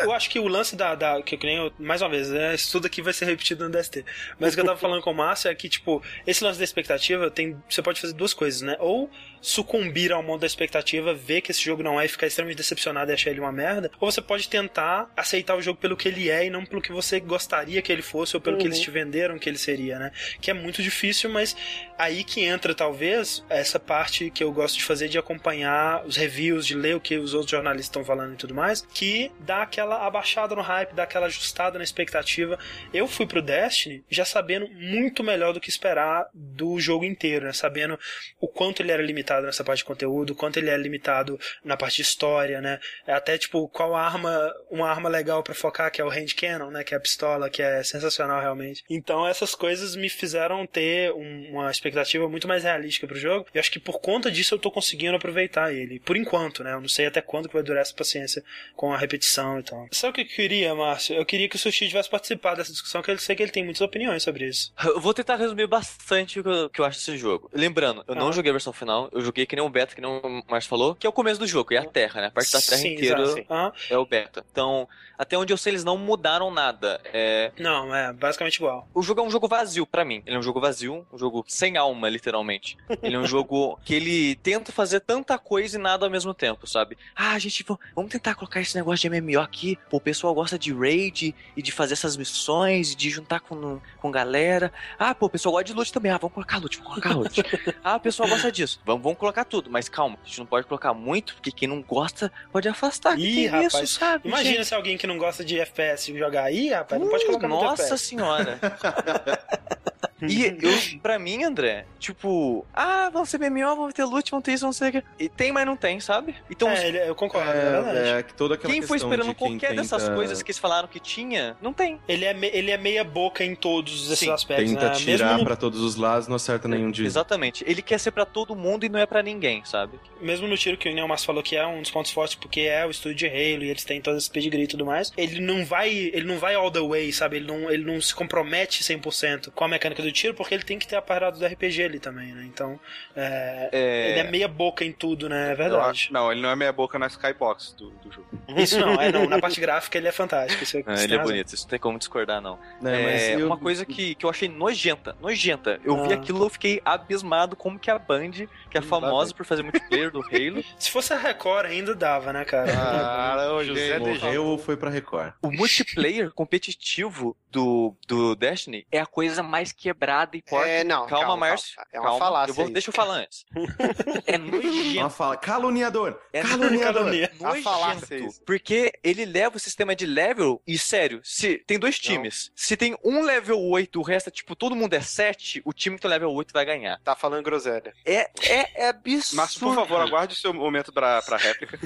Eu acho que o lance da. da que, que nem eu, mais uma vez, né, isso tudo aqui vai ser repetido no DST. Mas o que eu tava falando com o Márcio é que, tipo, esse lance da expectativa tem. Você pode fazer duas coisas, né? Ou sucumbir ao mundo da expectativa, ver que esse jogo não é e ficar extremamente decepcionado e achar ele uma merda, ou você pode tentar aceitar o jogo pelo que ele é e não pelo que você gostaria que ele fosse ou pelo uhum. que eles uhum. te venderam que ele seria, né? Que é muito difícil, mas aí que entra talvez essa parte que eu gosto de fazer de acompanhar os reviews, de ler o que os outros jornalistas estão falando e tudo mais, que dá aquela abaixada no hype, dá aquela ajustada na expectativa. Eu fui pro Destiny já sabendo muito melhor do que esperar do jogo inteiro, né? Sabendo o quanto ele era limitado limitado nessa parte de conteúdo, quanto ele é limitado na parte de história, né? É até tipo qual arma, uma arma legal para focar, que é o hand cannon, né, que é a pistola, que é sensacional realmente. Então essas coisas me fizeram ter um, uma expectativa muito mais realística pro jogo. E acho que por conta disso eu tô conseguindo aproveitar ele. Por enquanto, né? Eu não sei até quando que vai durar essa paciência com a repetição e tal. Sabe o que eu queria, Márcio? Eu queria que o Sushi tivesse participado dessa discussão, que eu sei que ele tem muitas opiniões sobre isso. Eu vou tentar resumir bastante o que eu, que eu acho desse jogo. Lembrando, eu ah. não joguei a versão final, eu joguei que nem um beta, que nem o Márcio falou, que é o começo do jogo, é a Terra, né? A parte da Terra sim, inteira exato, é o beta. Então, até onde eu sei, eles não mudaram nada. É... Não, é basicamente igual. O jogo é um jogo vazio para mim. Ele é um jogo vazio, um jogo sem alma, literalmente. Ele é um jogo que ele tenta fazer tanta coisa e nada ao mesmo tempo, sabe? Ah, a gente, vamos tentar colocar esse negócio de MMO aqui. Pô, o pessoal gosta de raid e de fazer essas missões, e de juntar com, com galera. Ah, pô, o pessoal gosta de loot também. Ah, vamos colocar loot, vamos colocar loot. ah, o pessoal gosta disso. Vamos, vamos colocar tudo, mas calma, a gente não pode colocar muito, porque quem não gosta pode afastar. Ih, rapaz, isso, sabe? Imagina gente? se alguém que não gosta de FPS jogar aí, rapaz, não pode colocar muito Nossa senhora. E eu, pra mim, André, tipo, ah, vão ser MMO, vão ter loot, vão ter isso, vão ser aquilo. E tem, mas não tem, sabe? Então, é, eu concordo, é, é, é toda aquela Quem foi esperando de qualquer tenta... dessas coisas que eles falaram que tinha, não tem. Ele é, me, ele é meia boca em todos esses Sim. aspectos, Tenta né? tirar Mesmo pra todos os lados, não acerta nenhum dia. Exatamente. Ele quer ser pra todo mundo e não é pra ninguém, sabe? Mesmo no tiro que o Neil falou que é um dos pontos fortes, porque é o estúdio de Halo e eles têm todo esse pedigree e tudo mais, ele não vai, ele não vai all the way, sabe? Ele não, ele não se compromete 100% com a mecânica do tiro, porque ele tem que ter a parada do RPG ali também, né? Então, é, é... ele é meia boca em tudo, né? É verdade. Acho, não, ele não é meia boca na skybox do, do jogo. Isso não, é não. Na parte gráfica ele é fantástico. Isso, é, ele é bonito, isso não tem como discordar, não. não é, eu... Uma coisa que, que eu achei nojenta, nojenta. Eu ah. vi aquilo eu fiquei abismado como que a Band, que é famosa por fazer multiplayer do Halo. Se fosse a Record ainda dava, né, cara? Ah, o José morreu foi pra Record. O multiplayer competitivo do, do Destiny é a coisa mais quebrada e forte. É, não. Calma, calma Márcio. É uma calma. falácia. Eu vou, deixa eu falar antes. é nojento. Uma fala, caluniador. É caluniador. nojento. Porque ele leva o sistema de level. E sério, se tem dois times. Não. Se tem um level 8 o resto é tipo, todo mundo é 7, o time que tem level 8 vai ganhar. Tá falando groselha. É, é, é absurdo. Mas, por favor, aguarde o seu momento pra, pra réplica.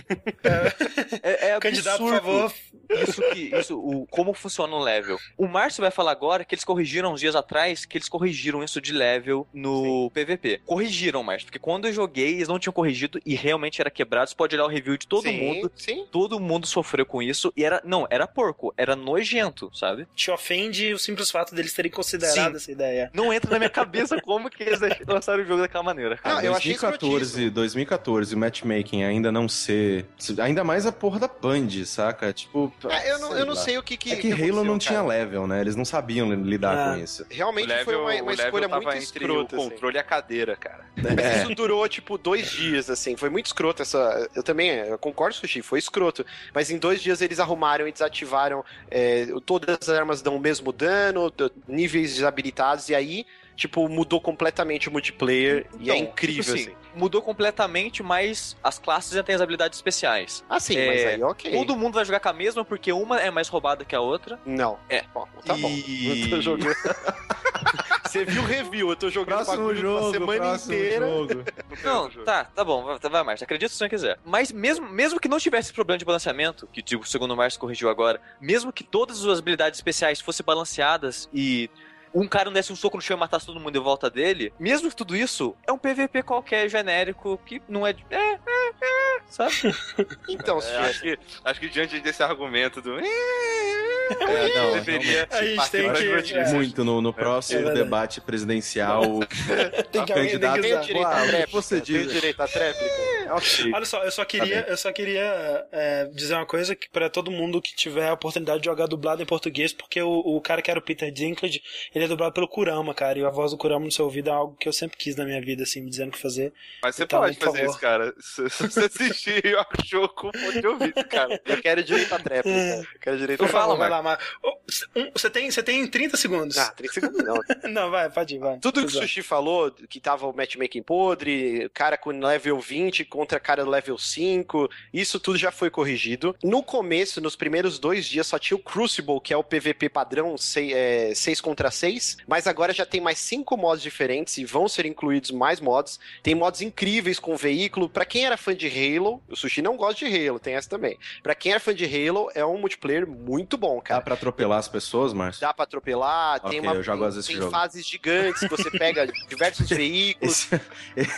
é, é absurdo. Candidato, por favor. Isso que, isso, o, como funciona o level. O Márcio vai falar agora que eles corrigiram uns dias atrás, que eles corrigiram isso de level no Sim. PVP. Corrigiram, Márcio, porque quando eu joguei, eles não tinham corrigido e realmente era quebrado. Você pode olhar o review de todo Sim. mundo. Sim. Todo mundo sofreu com isso e era, não, era porco, era nojento, sabe? Te ofende o simples fato deles terem considerado Sim. essa ideia. Não entra na minha cabeça como que eles lançaram o jogo daquela maneira. Cara. Não, eu 2014, 2014, matchmaking ainda não ser, ainda mais a porra da Band, saca? Tipo, é, eu não, eu não sei o que que É que Halo não tinha cara. level, né? Eles não sabiam lidar ah. com isso. Realmente foi uma, uma escolha muito escrota. O assim. controle assim. e a cadeira, cara. É. Isso durou, tipo, dois dias, assim. Foi muito escroto essa. Eu também eu concordo, Sushi, foi escroto. Mas em dois dias eles arrumaram e desativaram. É, todas as armas dão o mesmo dano, níveis desabilitados, e aí tipo, mudou completamente o multiplayer então, e é então, incrível, tipo assim, assim, Mudou completamente, mas as classes já têm as habilidades especiais. Ah, sim, é, mas aí ok. Todo mundo vai jogar com a mesma, porque uma é mais roubada que a outra. Não. É. Bom, tá e... bom. Eu tô jogando. Você viu o review, eu tô jogando próximo jogo, semana inteira. Jogo. Não, tá, tá bom, vai, Márcio, acredito se você quiser. Mas mesmo, mesmo que não tivesse problema de balanceamento, que tipo, segundo o Márcio corrigiu agora, mesmo que todas as habilidades especiais fossem balanceadas e um cara não desse um soco no chão e matasse todo mundo em volta dele, mesmo tudo isso, é um PVP qualquer genérico que não é. É, é, é, sabe? então, é, acho, que, acho que diante desse argumento do. É, não, deveria a gente tem que é. muito no, no próximo é debate presidencial. tem que candidato tem direito à tréplica. Você diz. Tem direito à tréplica. Okay. Olha só, eu só queria, tá eu só queria é, dizer uma coisa que para todo mundo que tiver a oportunidade de jogar dublado em português, porque o, o cara que era o Peter Dinklage, ele é dublado pelo Kurama, cara, e a voz do Kurama no seu ouvido é algo que eu sempre quis na minha vida, assim, me dizendo o que fazer. Mas você então, pode fazer favor. isso, cara. Se, você assistir o jogo com fone de ouvido, cara. Eu quero direito à tréplica. Eu quero direito à Fala, vai lá, mas... Você tem, você tem 30 segundos. Ah, 30 segundos não. não, vai, pode ir, vai. Tudo que o Sushi falou, que tava o matchmaking podre, cara com level 20 contra cara do level 5, isso tudo já foi corrigido. No começo, nos primeiros dois dias, só tinha o Crucible, que é o PVP padrão 6, é, 6 contra 6, mas agora já tem mais cinco modos diferentes e vão ser incluídos mais modos. Tem modos incríveis com veículo. Para quem era fã de Halo, o Sushi não gosta de Halo, tem essa também. Para quem era fã de Halo, é um multiplayer muito bom, cara. Dá pra atropelar as pessoas, Márcio? Dá pra atropelar, okay, tem uma eu já gosto tem jogo. fases gigantes, você pega diversos veículos. Esse,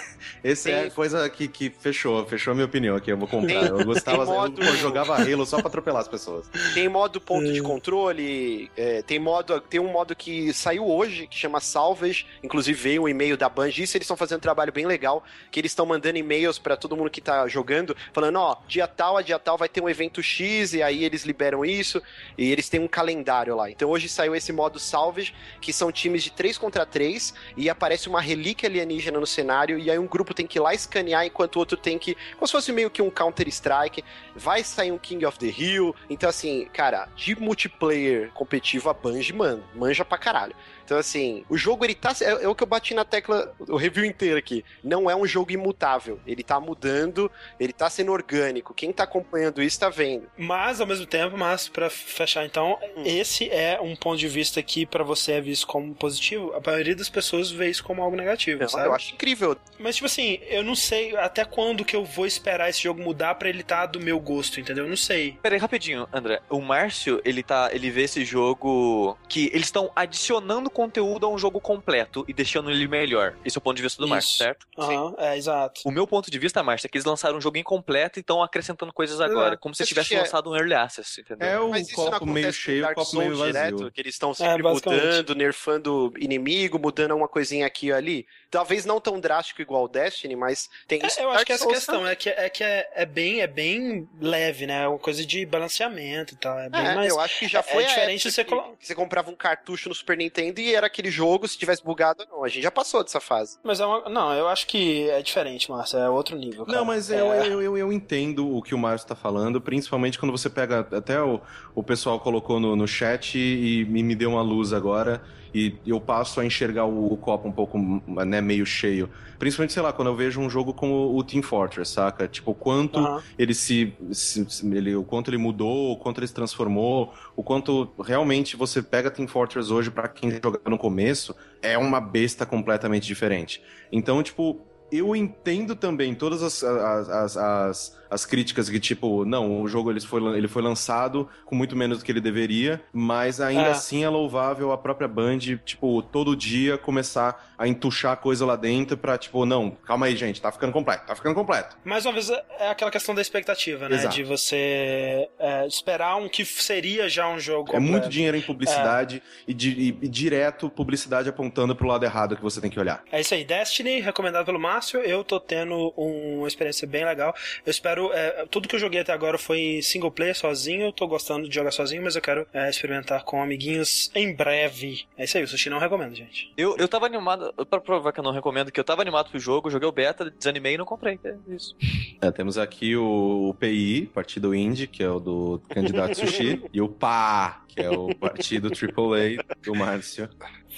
esse é coisa que, que fechou, fechou a minha opinião aqui, eu vou comprar. Tem, eu gostava, modo... eu, jogava Halo só pra atropelar as pessoas. Tem modo ponto de controle, é, tem modo, tem um modo que saiu hoje, que chama Salvage, inclusive veio um e-mail da Bungie, isso eles estão fazendo um trabalho bem legal, que eles estão mandando e-mails para todo mundo que tá jogando, falando, ó, dia tal a dia tal vai ter um evento X, e aí eles liberam isso, e eles têm um calendário lá. Então hoje saiu esse modo Salvage, que são times de 3 contra 3, e aparece uma relíquia alienígena no cenário, e aí um grupo tem que ir lá escanear, enquanto o outro tem que, como se fosse meio que um Counter-Strike, vai sair um King of the Hill, então assim, cara, de multiplayer competitivo a Bungie, mano, manja pra caralho. caralho. Então, assim, o jogo ele tá. É, é, o que eu bati na tecla, o review inteiro aqui. Não é um jogo imutável. Ele tá mudando, ele tá sendo orgânico. Quem tá acompanhando isso tá vendo. Mas, ao mesmo tempo, mas para fechar então, hum. esse é um ponto de vista que para você é visto como positivo. A maioria das pessoas vê isso como algo negativo, não, sabe? Eu acho incrível. Mas, tipo assim, eu não sei até quando que eu vou esperar esse jogo mudar para ele estar tá do meu gosto, entendeu? Eu não sei. Pera aí, rapidinho, André. O Márcio, ele tá. Ele vê esse jogo que eles estão adicionando conteúdo a um jogo completo e deixando ele melhor. Esse é o ponto de vista do Márcio, certo? Uhum, é, exato. O meu ponto de vista, Márcio, é que eles lançaram um jogo incompleto e estão acrescentando coisas agora, como se tivesse lançado um Early Access, entendeu? É o copo meio cheio, o copo meio vazio. Direto, que eles estão é, sempre é, mudando, nerfando inimigo, mudando uma coisinha aqui e ali. Talvez não tão drástico igual o Destiny, mas tem é, Eu acho que essa questão é que, é, que é, é, bem, é bem leve, né? É uma coisa de balanceamento e tal. É bem é, mais. Eu acho que já é, foi é, diferente você, que você comprava um cartucho no Super Nintendo e era aquele jogo, se tivesse bugado, não. A gente já passou dessa fase. Mas é uma... Não, eu acho que é diferente, Márcio. É outro nível. Cara. Não, mas eu, é. eu, eu, eu, entendo o que o Márcio tá falando, principalmente quando você pega. Até o, o pessoal colocou no, no chat e, e me deu uma luz agora e eu passo a enxergar o, o, copo um pouco, né, meio cheio. Principalmente, sei lá, quando eu vejo um jogo como o Team Fortress, saca? Tipo, o quanto uhum. ele se, se, ele, o quanto ele mudou, o quanto ele se transformou, o quanto realmente você pega Team Fortress hoje para quem joga no começo, é uma besta completamente diferente. Então, tipo, eu entendo também todas as, as, as, as, críticas que, tipo, não, o jogo ele foi, ele foi lançado com muito menos do que ele deveria, mas ainda é. assim é louvável a própria Band, tipo, todo dia começar a entuchar coisa lá dentro pra, tipo, não, calma aí, gente, tá ficando completo, tá ficando completo. Mais uma vez, é aquela questão da expectativa, né? Exato. De você é, esperar um que seria já um jogo. Completo. É muito dinheiro em publicidade é. e, e, e direto publicidade apontando pro lado errado que você tem que olhar. É isso aí, Destiny, recomendado pelo Márcio, eu tô tendo uma experiência bem legal. Eu espero. É, tudo que eu joguei até agora foi single player, sozinho. Eu tô gostando de jogar sozinho, mas eu quero é, experimentar com amiguinhos em breve. É isso aí, o sushi não recomendo, gente. Eu, eu tava animado, pra provar que eu não recomendo, que eu tava animado pro jogo, joguei o beta, desanimei e não comprei. É isso. É, temos aqui o, o PI, Partido Indie, que é o do candidato sushi, e o PA, que é o partido AAA do Márcio.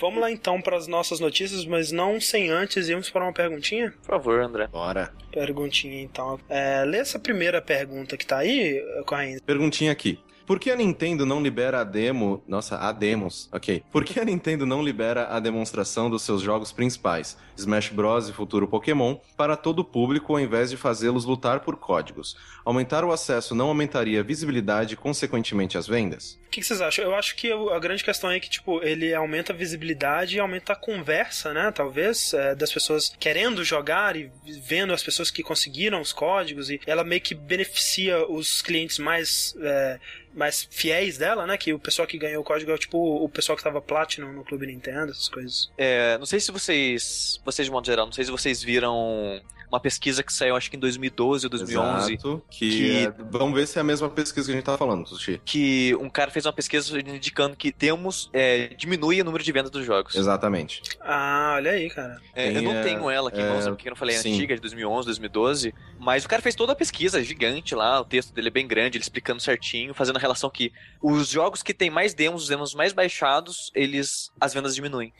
Vamos lá então para as nossas notícias, mas não sem antes irmos para uma perguntinha? Por favor, André. Bora. Perguntinha então. É, lê essa primeira pergunta que tá aí, Corrêa. Perguntinha aqui. Por que a Nintendo não libera a demo? Nossa, a demos, ok. Por que a Nintendo não libera a demonstração dos seus jogos principais, Smash Bros. e futuro Pokémon, para todo o público ao invés de fazê-los lutar por códigos? Aumentar o acesso não aumentaria a visibilidade e, consequentemente, as vendas? O que, vocês acham? Eu acho que a grande questão é que, tipo, ele aumenta a visibilidade e aumenta a conversa, né? Talvez, é, das pessoas querendo jogar e vendo as pessoas que conseguiram os códigos e ela meio que beneficia os clientes mais. É, mais fiéis dela, né? Que o pessoal que ganhou o código é tipo o pessoal que tava Platinum no Clube Nintendo, essas coisas. É, não sei se vocês, vocês de modo geral, não sei se vocês viram uma pesquisa que saiu acho que em 2012 ou 2011. Exato, que, que... É, vamos ver se é a mesma pesquisa que a gente tá falando, Sushi. Que um cara fez uma pesquisa indicando que temos é, diminui o número de vendas dos jogos. Exatamente. Ah, olha aí, cara. É, Tem, eu não tenho ela aqui, é, porque eu não falei sim. antiga, de 2011, 2012, mas o cara fez toda a pesquisa gigante lá, o texto dele é bem grande, ele explicando certinho, fazendo a relação que os jogos que tem mais demos, os demos mais baixados, eles as vendas diminuem.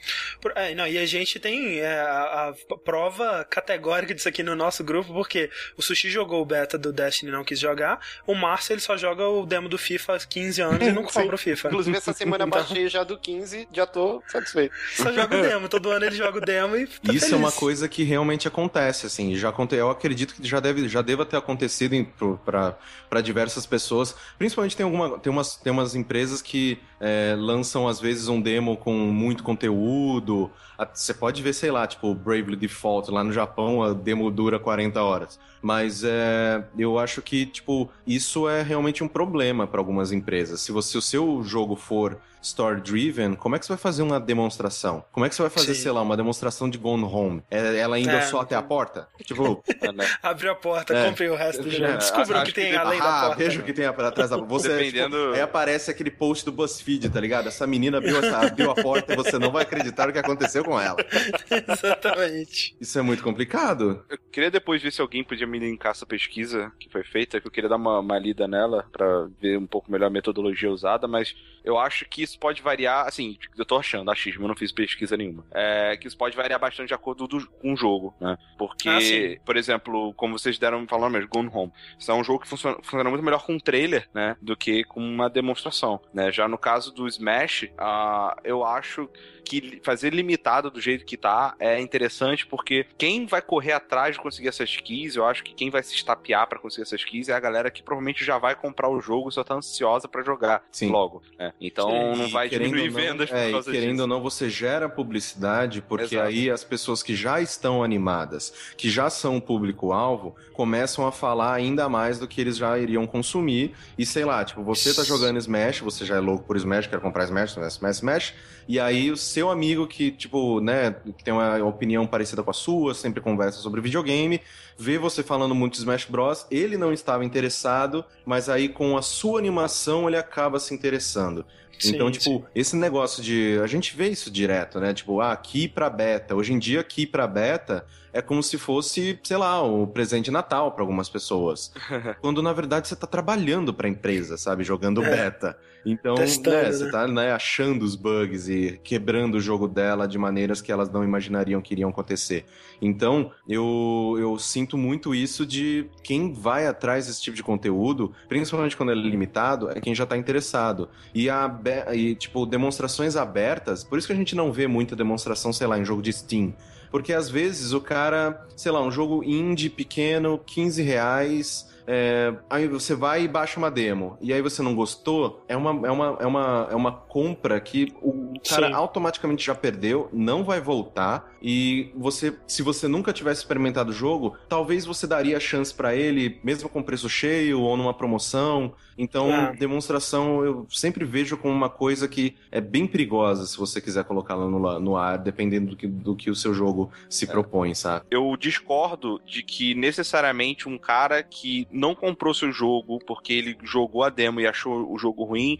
É, não, e a gente tem é, a, a prova categórica disso aqui no nosso grupo, porque o Sushi jogou o beta do Destiny e não quis jogar, o Márcio ele só joga o demo do FIFA há 15 anos e não compra o FIFA. Inclusive essa semana então... baixei já do 15, já tô satisfeito. Só joga o demo, todo ano ele joga o demo e tá Isso feliz. é uma coisa que realmente acontece, assim, já eu acredito que já deve já deva ter acontecido para diversas pessoas, principalmente tem alguma tem umas tem umas empresas que é, lançam às vezes um demo com muito conteúdo, você pode ver, sei lá, tipo, Bravely Default, lá no Japão a demo dura 40 horas. Mas é, eu acho que, tipo, isso é realmente um problema para algumas empresas. Se você, o seu jogo for store driven, como é que você vai fazer uma demonstração? Como é que você vai fazer, Sim. sei lá, uma demonstração de Gone Home? É, ela indo é. só até a porta? Tipo, abriu a porta, é. comprei o resto do jogo. Descobriu o que tem que além ah, da porta. Veja o que tem atrás da porta. Você, Dependendo... Tipo, aí aparece aquele post do BuzzFeed, tá ligado? Essa menina abriu, abriu a porta e você não vai acreditar o que aconteceu com ela. Exatamente. Isso é muito complicado. Eu queria depois ver se alguém podia me linkar essa pesquisa que foi feita, que eu queria dar uma, uma lida nela para ver um pouco melhor a metodologia usada, mas eu acho que isso pode variar, assim, eu tô achando, achismo, eu não fiz pesquisa nenhuma, é, que isso pode variar bastante de acordo do, com o jogo, né? Porque, ah, por exemplo, como vocês deram falando mesmo, Gone Home, isso é um jogo que funciona, funciona muito melhor com um trailer, né, do que com uma demonstração, né? Já no caso do Smash, uh, eu acho que fazer limitado do jeito que tá é interessante, porque quem vai correr atrás de conseguir essas keys, eu acho que quem vai se estapear para conseguir essas keys é a galera que provavelmente já vai comprar o jogo e só tá ansiosa para jogar Sim. logo. Né? Então Sim, não vai diminuir não, vendas por é, causa querendo disso. ou não, você gera publicidade, porque Exato. aí as pessoas que já estão animadas, que já são público-alvo, começam a falar ainda mais do que eles já iriam consumir. E sei lá, tipo, você tá jogando Smash, você já é louco por Smash, quer comprar Smash, Smash, Smash, e aí o seu amigo que, tipo, né, que tem uma opinião parecida com a sua, sempre conversa sobre videogame, vê você falando muito de Smash Bros, ele não estava interessado, mas aí com a sua animação ele acaba se interessando. Sim, então, tipo, sim. esse negócio de. A gente vê isso direto, né? Tipo, ah, aqui pra beta. Hoje em dia, aqui pra beta é como se fosse, sei lá, o um presente de Natal para algumas pessoas. Quando na verdade você tá trabalhando pra empresa, sabe? Jogando é. beta. Então, Testando, né, você né? tá né, achando os bugs e quebrando o jogo dela de maneiras que elas não imaginariam que iriam acontecer. Então, eu, eu sinto muito isso de quem vai atrás desse tipo de conteúdo, principalmente quando ele é limitado, é quem já tá interessado. E, a, e, tipo, demonstrações abertas, por isso que a gente não vê muita demonstração, sei lá, em jogo de Steam. Porque às vezes o cara, sei lá, um jogo indie pequeno, 15 reais é, aí você vai e baixa uma demo, e aí você não gostou, é uma, é uma, é uma, é uma compra que o cara Sim. automaticamente já perdeu, não vai voltar, e você, se você nunca tivesse experimentado o jogo, talvez você daria chance para ele, mesmo com preço cheio ou numa promoção. Então, é. demonstração eu sempre vejo como uma coisa que é bem perigosa se você quiser colocá-la no, no, ar, dependendo do que, do que o seu jogo se é. propõe, sabe? Eu discordo de que necessariamente um cara que não comprou seu jogo porque ele jogou a demo e achou o jogo ruim,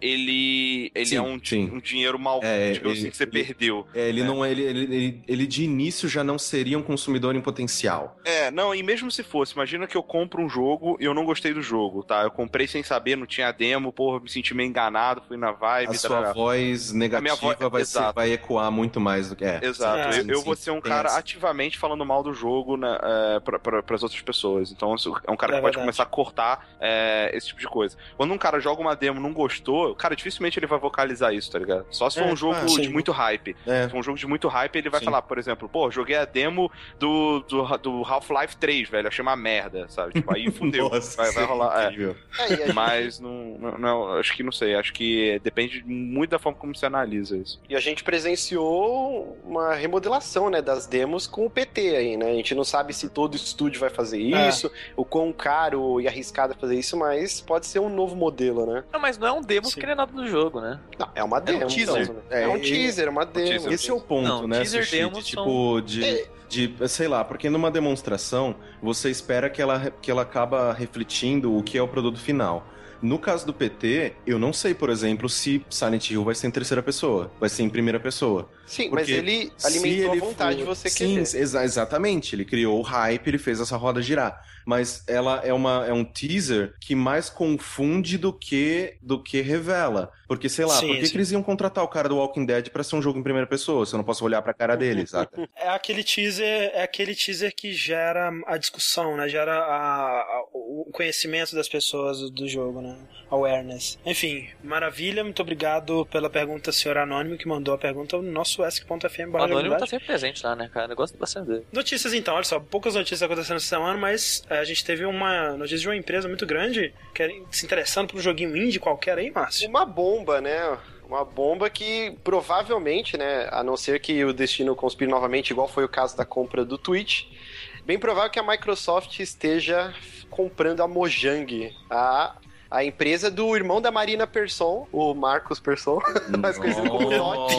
ele, ele sim, é um, um, dinheiro mal é, tipo assim, que você ele, perdeu. É, ele né? não é, ele, ele, ele, de início já não seria um consumidor em potencial. É, não, e mesmo se fosse, imagina que eu compro um jogo e eu não gostei do jogo, tá? Eu comprei sem saber, não tinha demo, porra, me senti meio enganado, fui na vibe. A sua voz negativa voz, vai, ser, vai, ecoar muito mais do que é. Exato, é, eu, sim, eu vou ser um cara essa. ativamente falando mal do jogo né, é, pra, pra, pras outras pessoas. Então é um cara que é pode começar a cortar é, esse tipo de coisa. Quando um cara joga uma demo e não gostou, cara, dificilmente ele vai vocalizar isso, tá ligado? Só se for é, um jogo ah, de muito hype. É. Se for um jogo de muito hype, ele vai sim. falar, por exemplo, pô, joguei a demo do, do, do Half-Life 3, velho, achei uma merda, sabe? Tipo, aí fudeu. Nossa, vai, vai rolar. É. Mas não, não, não, acho que não sei, acho que depende muito da forma como você analisa isso. E a gente presenciou uma remodelação, né, das demos com o PT aí, né? A gente não sabe se todo estúdio vai fazer é. isso, o quão caro e arriscado é fazer isso, mas pode ser um novo modelo, né? Não, mas não é um demo Sim. que é nada do jogo, né? Não, é uma demo. É um teaser. Então, é, é, um teaser, uma demo. Teaser. Esse é o ponto, não, né? Teaser Sushi, demos de, tipo, são... de... É de, sei lá, porque numa demonstração você espera que ela, que ela acaba refletindo o que é o produto final. No caso do PT, eu não sei, por exemplo, se Silent Hill vai ser em terceira pessoa, vai ser em primeira pessoa. Sim, mas ele alimentou ele a vontade for... de você Sim, querer. Sim, exa exatamente. Ele criou o hype, ele fez essa roda girar. Mas ela é, uma, é um teaser que mais confunde do que do que revela. Porque, sei lá, sim, por que, que, eles iam contratar o cara do Walking Dead pra ser um jogo em primeira pessoa, se eu não posso olhar pra cara dele, saca? É aquele teaser, é aquele teaser que gera a discussão, né? Gera a, a, o conhecimento das pessoas do jogo, né? Awareness. Enfim, maravilha, muito obrigado pela pergunta, senhor Anônimo, que mandou a pergunta no nosso ask.fm. O Anônimo tá sempre presente lá, né, cara? Eu gosto bastante dele. Notícias então, olha só, poucas notícias acontecendo essa semana, mas a gente teve uma notícia de uma empresa muito grande que se interessando por um joguinho indie qualquer aí, Márcio. Uma bomba, né? Uma bomba que provavelmente, né, a não ser que o destino conspire novamente, igual foi o caso da compra do Twitch, bem provável que a Microsoft esteja comprando a Mojang, a a empresa do irmão da Marina Persson, o Marcos Persson, mais conhecido como Loki.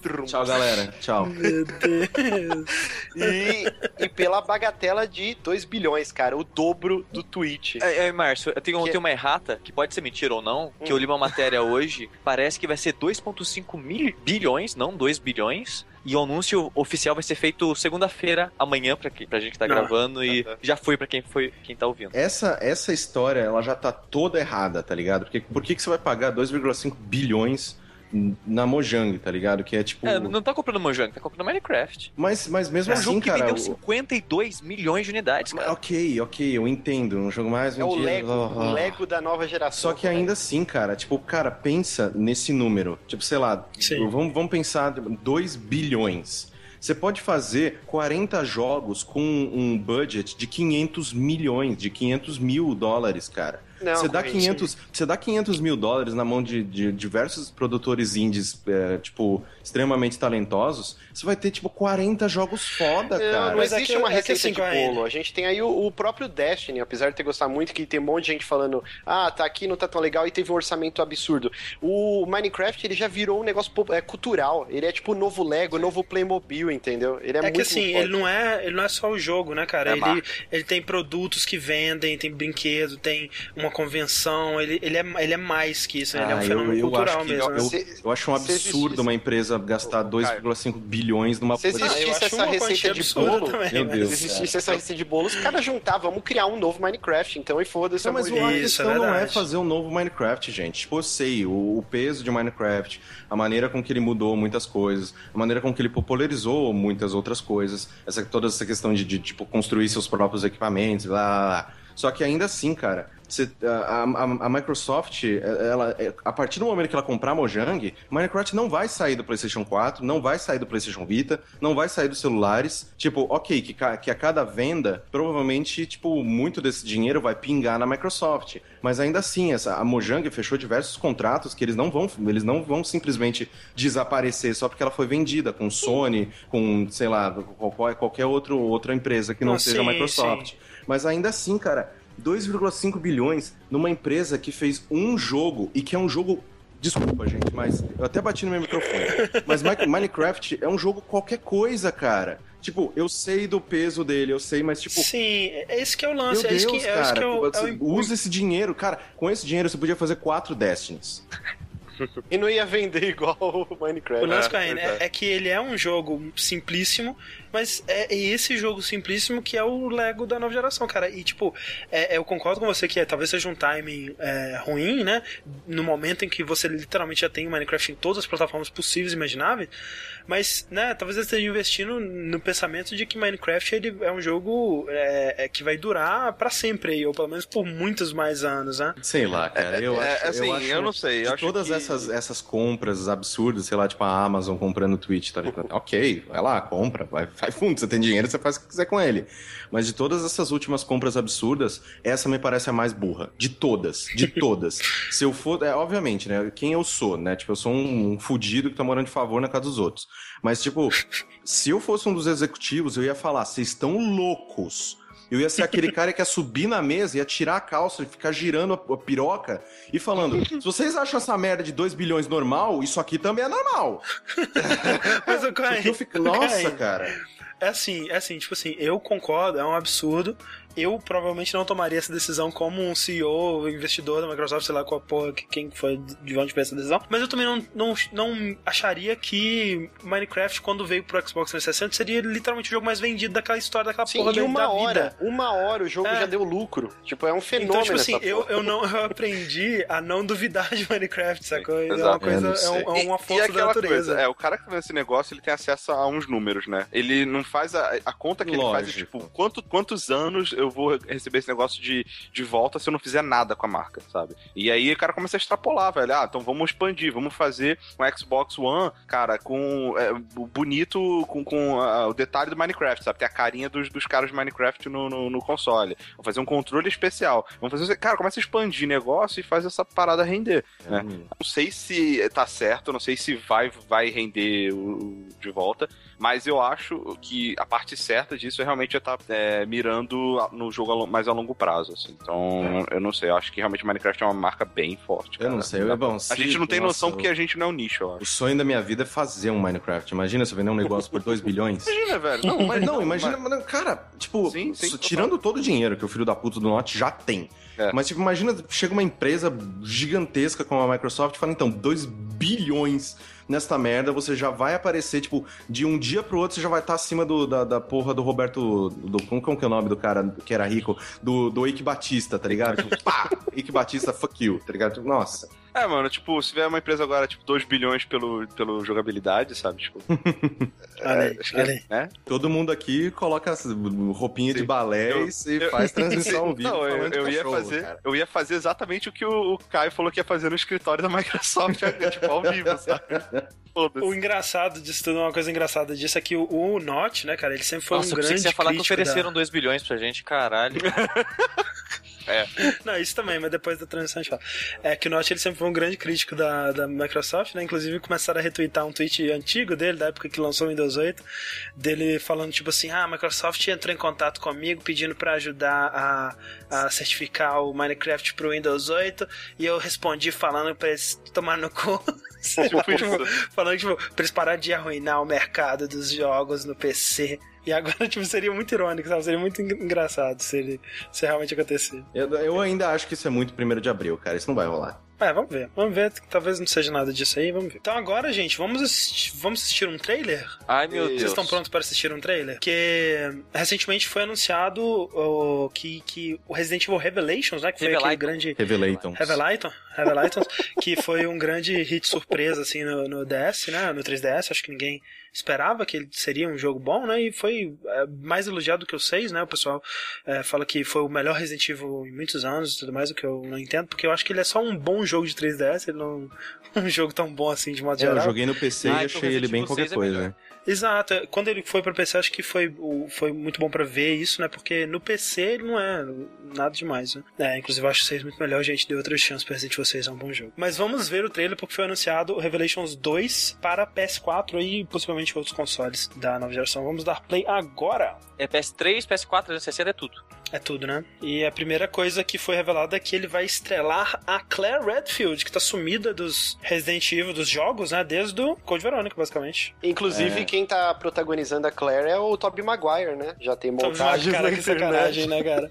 Tchau, galera. Tchau. Meu Deus. E, e pela bagatela de 2 bilhões, cara, o dobro do Twitch. É, é Márcio, eu tenho, que... tenho uma errata, que pode ser mentira ou não, que hum. eu li uma matéria hoje, parece que vai ser 2,5 bilhões, não 2 bilhões, e o anúncio oficial vai ser feito segunda-feira, amanhã, pra, que, pra gente que tá Não. gravando, e tá, tá. já foi pra quem, foi, quem tá ouvindo. Essa, essa história, ela já tá toda errada, tá ligado? Porque por que, que você vai pagar 2,5 bilhões na Mojang, tá ligado? Que é tipo. É, não tá comprando Mojang, tá comprando Minecraft. Mas, mas mesmo é assim, um jogo que cara. vendeu 52 milhões de unidades, cara. Ok, ok, eu entendo. Um jogo mais vendido. É o Lego, oh, oh. Lego da nova geração. Só que ainda assim, cara, tipo, cara, pensa nesse número. Tipo, sei lá, vamos, vamos pensar 2 bilhões. Você pode fazer 40 jogos com um budget de 500 milhões, de 500 mil dólares, cara. Não, você, dá 500, você dá 500 mil dólares na mão de, de diversos produtores indies, é, tipo, extremamente talentosos, você vai ter, tipo, 40 jogos foda, não, cara. Não existe é uma é receita assim, de bolo. A gente tem aí o, o, próprio Destiny, apesar de ter gostado muito, que tem um monte de gente falando, ah, tá aqui, não tá tão legal, e teve um orçamento absurdo. O Minecraft, ele já virou um negócio é, cultural. Ele é tipo o novo Lego, o novo Playmobil, entendeu? Ele é, é muito que assim, ele não é, ele não é só o jogo, né, cara? É ele, ele tem produtos que vendem, tem brinquedo, tem uma convenção, ele, ele, é, ele é mais que isso, ah, ele é um ah, fenômeno eu, eu cultural mesmo. Eu, eu, eu, acho um absurdo uma empresa gastar 2,5 bilhões numa Se existisse essa receita de bolo, também, meu Deus, se existisse essa receita de bolo, os caras juntar, vamos criar um novo Minecraft, então e foda-se. Não, mas a questão é não é fazer um novo Minecraft, gente. Tipo, eu sei, o, o peso de Minecraft, a maneira com que ele mudou muitas coisas, a maneira com que ele popularizou muitas outras coisas, essa, toda essa questão de, de tipo, construir seus próprios equipamentos, blá, blá, blá. Só que ainda assim, cara, a, a, a, Microsoft, ela, é, a partir do momento que ela comprar a Mojang, Minecraft não vai sair do PlayStation 4, não vai sair do PlayStation Vita, não vai sair dos celulares. Tipo, ok, que, que a cada venda, provavelmente, tipo, muito desse dinheiro vai pingar na Microsoft. Mas ainda assim, essa, a Mojang fechou diversos contratos que eles não vão, eles não vão simplesmente desaparecer só porque ela foi vendida com Sony, com, sei lá, qualquer, qualquer outro, outra empresa que não, seja a Microsoft. Sim. Mas ainda assim, cara, 2,5 bilhões numa empresa que fez um jogo e que é um jogo Desculpa, gente, mas eu até bati no meu microfone. Mas Minecraft é um jogo qualquer coisa, cara. Tipo, eu sei do peso dele, eu sei, mas tipo. Sim, é esse que é o lance. Meu é Deus, que, é cara, que é o, é o... usa esse dinheiro. Cara, com esse dinheiro você podia fazer quatro Destinies. e não ia vender igual o Minecraft. O lance é, é, é, que ele é um jogo simplíssimo, mas é, esse jogo simplíssimo que é o Lego da nova geração, cara. E, tipo, é, eu concordo com você que é, talvez seja um timing é, ruim, né? No momento em que você literalmente já tem o Minecraft em todas as plataformas possíveis e imagináveis. Mas, né, talvez eles estejam investindo no pensamento de que Minecraft ele é um jogo é, é que vai durar para sempre, ou pelo menos por muitos mais anos, né? Sei lá, cara. Eu, é, acho, assim, eu, acho, eu não sei. Eu todas que... essas, essas compras absurdas, sei lá, tipo a Amazon comprando o Twitch, tá ligado? ok, vai lá, compra, vai, vai fundo, você tem dinheiro, você faz o que quiser com ele. Mas de todas essas últimas compras absurdas, essa me parece a mais burra. De todas, de todas. Se eu for, é, obviamente, né, quem eu sou, né? Tipo, eu sou um, um fudido que tá morando de favor na casa dos outros. Mas, tipo, se eu fosse um dos executivos, eu ia falar: vocês estão loucos. Eu ia ser aquele cara que ia subir na mesa, ia tirar a calça e ficar girando a, piroca e falando: se vocês acham essa merda de 2 bilhões normal, isso aqui também é normal. Mas o. Eu fico, nossa, cara. É assim, é assim, tipo assim, eu concordo, é um absurdo eu provavelmente não tomaria essa decisão como um CEO, investidor da Microsoft, sei lá qual porra, quem foi de onde fez essa decisão. Mas eu também não, não, não acharia que Minecraft, quando veio pro Xbox 360, seria literalmente o jogo mais vendido daquela história, daquela Sim, porra e uma da hora, vida. Uma hora o jogo é. já deu lucro. Tipo, é um fenômeno. Então, tipo assim, eu, eu, não, eu aprendi a não duvidar de Minecraft, sacou? É uma coisa, é, um, é uma força e, da natureza. Coisa, é, o cara que vendo esse negócio, ele tem acesso a uns números, né? Ele não faz a, a conta que Lógico. ele faz, é, tipo, quanto, quantos anos eu vou receber esse negócio de, de volta se eu não fizer nada com a marca, sabe? E aí o cara começa a extrapolar, velho. Ah, então vamos expandir, vamos fazer um Xbox One, cara, com é, bonito, com, com uh, o detalhe do Minecraft, sabe? Tem a carinha dos, dos caras de Minecraft no, no, no console. Vamos fazer um controle especial. Vamos fazer. Cara, começa a expandir negócio e faz essa parada render. Né? Hum. Não sei se tá certo, não sei se vai, vai render o, de volta. Mas eu acho que a parte certa disso é realmente estar tá, é, mirando no jogo mais a longo prazo. Assim. Então, é. eu não sei. Eu acho que realmente Minecraft é uma marca bem forte. Cara. Eu não sei. Eu, bom, a gente não tem nossa, noção porque a gente não é um nicho, eu acho. O sonho da minha vida é fazer um Minecraft. Imagina se eu vender um negócio por 2 bilhões. Imagina, velho. Não, mas, não, imagina. Mas... Cara, tipo, sim, sim, tirando todo o dinheiro que o filho da puta do Note já tem. É. Mas, tipo, imagina, chega uma empresa gigantesca como a Microsoft e fala, então, 2 bilhões nesta merda, você já vai aparecer, tipo, de um dia pro outro, você já vai estar tá acima do, da, da porra do Roberto. Do, como, que é o nome do cara que era rico? Do, do Ike Batista, tá ligado? Tipo, pá! Ike Batista, fuck you, tá ligado? Tipo, nossa. É, mano, tipo, se vier uma empresa agora, tipo, 2 bilhões pelo, pelo jogabilidade, sabe? Tipo. é, acho que, né? Todo mundo aqui coloca roupinha Sim. de balés eu, e eu, faz transmissão ao vivo. Não, eu, eu ia fazer. Cara. Eu ia fazer exatamente o que o, o Caio falou que ia fazer no escritório da Microsoft, tipo, ao vivo, sabe? O engraçado disso tudo, uma coisa engraçada disso é que o, o Notch, né, cara, ele sempre foi Nossa, um grande. Nossa, você ia falar que ofereceram da... 2 bilhões pra gente, caralho. É. Não, isso também, mas depois da transição a gente fala. É que o Notch ele sempre foi um grande crítico da, da Microsoft, né? Inclusive começaram a retweetar um tweet antigo dele, da época que lançou o Windows 8, dele falando tipo assim: ah, a Microsoft entrou em contato comigo pedindo para ajudar a, a certificar o Minecraft pro Windows 8 e eu respondi falando pra eles tomar no cu. tipo, falando tipo, pra eles parar de arruinar o mercado dos jogos no PC. E agora, tipo, seria muito irônico, sabe? Seria muito engraçado se, ele, se realmente acontecer. Eu, eu ainda acho que isso é muito primeiro de abril, cara. Isso não vai rolar. É, vamos ver. Vamos ver. Talvez não seja nada disso aí, vamos ver. Então agora, gente, vamos assistir, vamos assistir um trailer? Ai, meu Deus. Vocês estão prontos para assistir um trailer? Porque recentemente foi anunciado uh, que, que o Resident Evil Revelations, né? Que foi aquele grande... Revelations. Revelations. Revelations. que foi um grande hit surpresa, assim, no, no DS, né? No 3DS. Acho que ninguém esperava que ele seria um jogo bom, né? E foi é, mais elogiado do que o 6, né? O pessoal é, fala que foi o melhor Resident Evil em muitos anos e tudo mais, o que eu não entendo, porque eu acho que ele é só um bom jogo de 3DS, ele não um jogo tão bom assim de modo é, geral. Eu joguei no PC ah, e achei ele bem qualquer é coisa, né? Exato. Quando ele foi para PC, acho que foi, foi muito bom para ver isso, né? Porque no PC ele não é nada demais, né? É, inclusive eu acho vocês muito melhor, gente. Deu outras chances pra Resident Evil 6, é um bom jogo. Mas vamos ver o trailer porque foi anunciado o Revelations 2 para PS4 e possivelmente outros consoles da nova geração. Vamos dar play agora. É PS3, PS4, 360 é tudo. É tudo, né? E a primeira coisa que foi revelada é que ele vai estrelar a Claire Redfield, que tá sumida dos Resident Evil, dos jogos, né? Desde o Code Veronica, basicamente. Inclusive, é. Quem tá protagonizando a Claire é o Tobey Maguire, né? Já tem montagens cara, na que sacanagem, né, cara?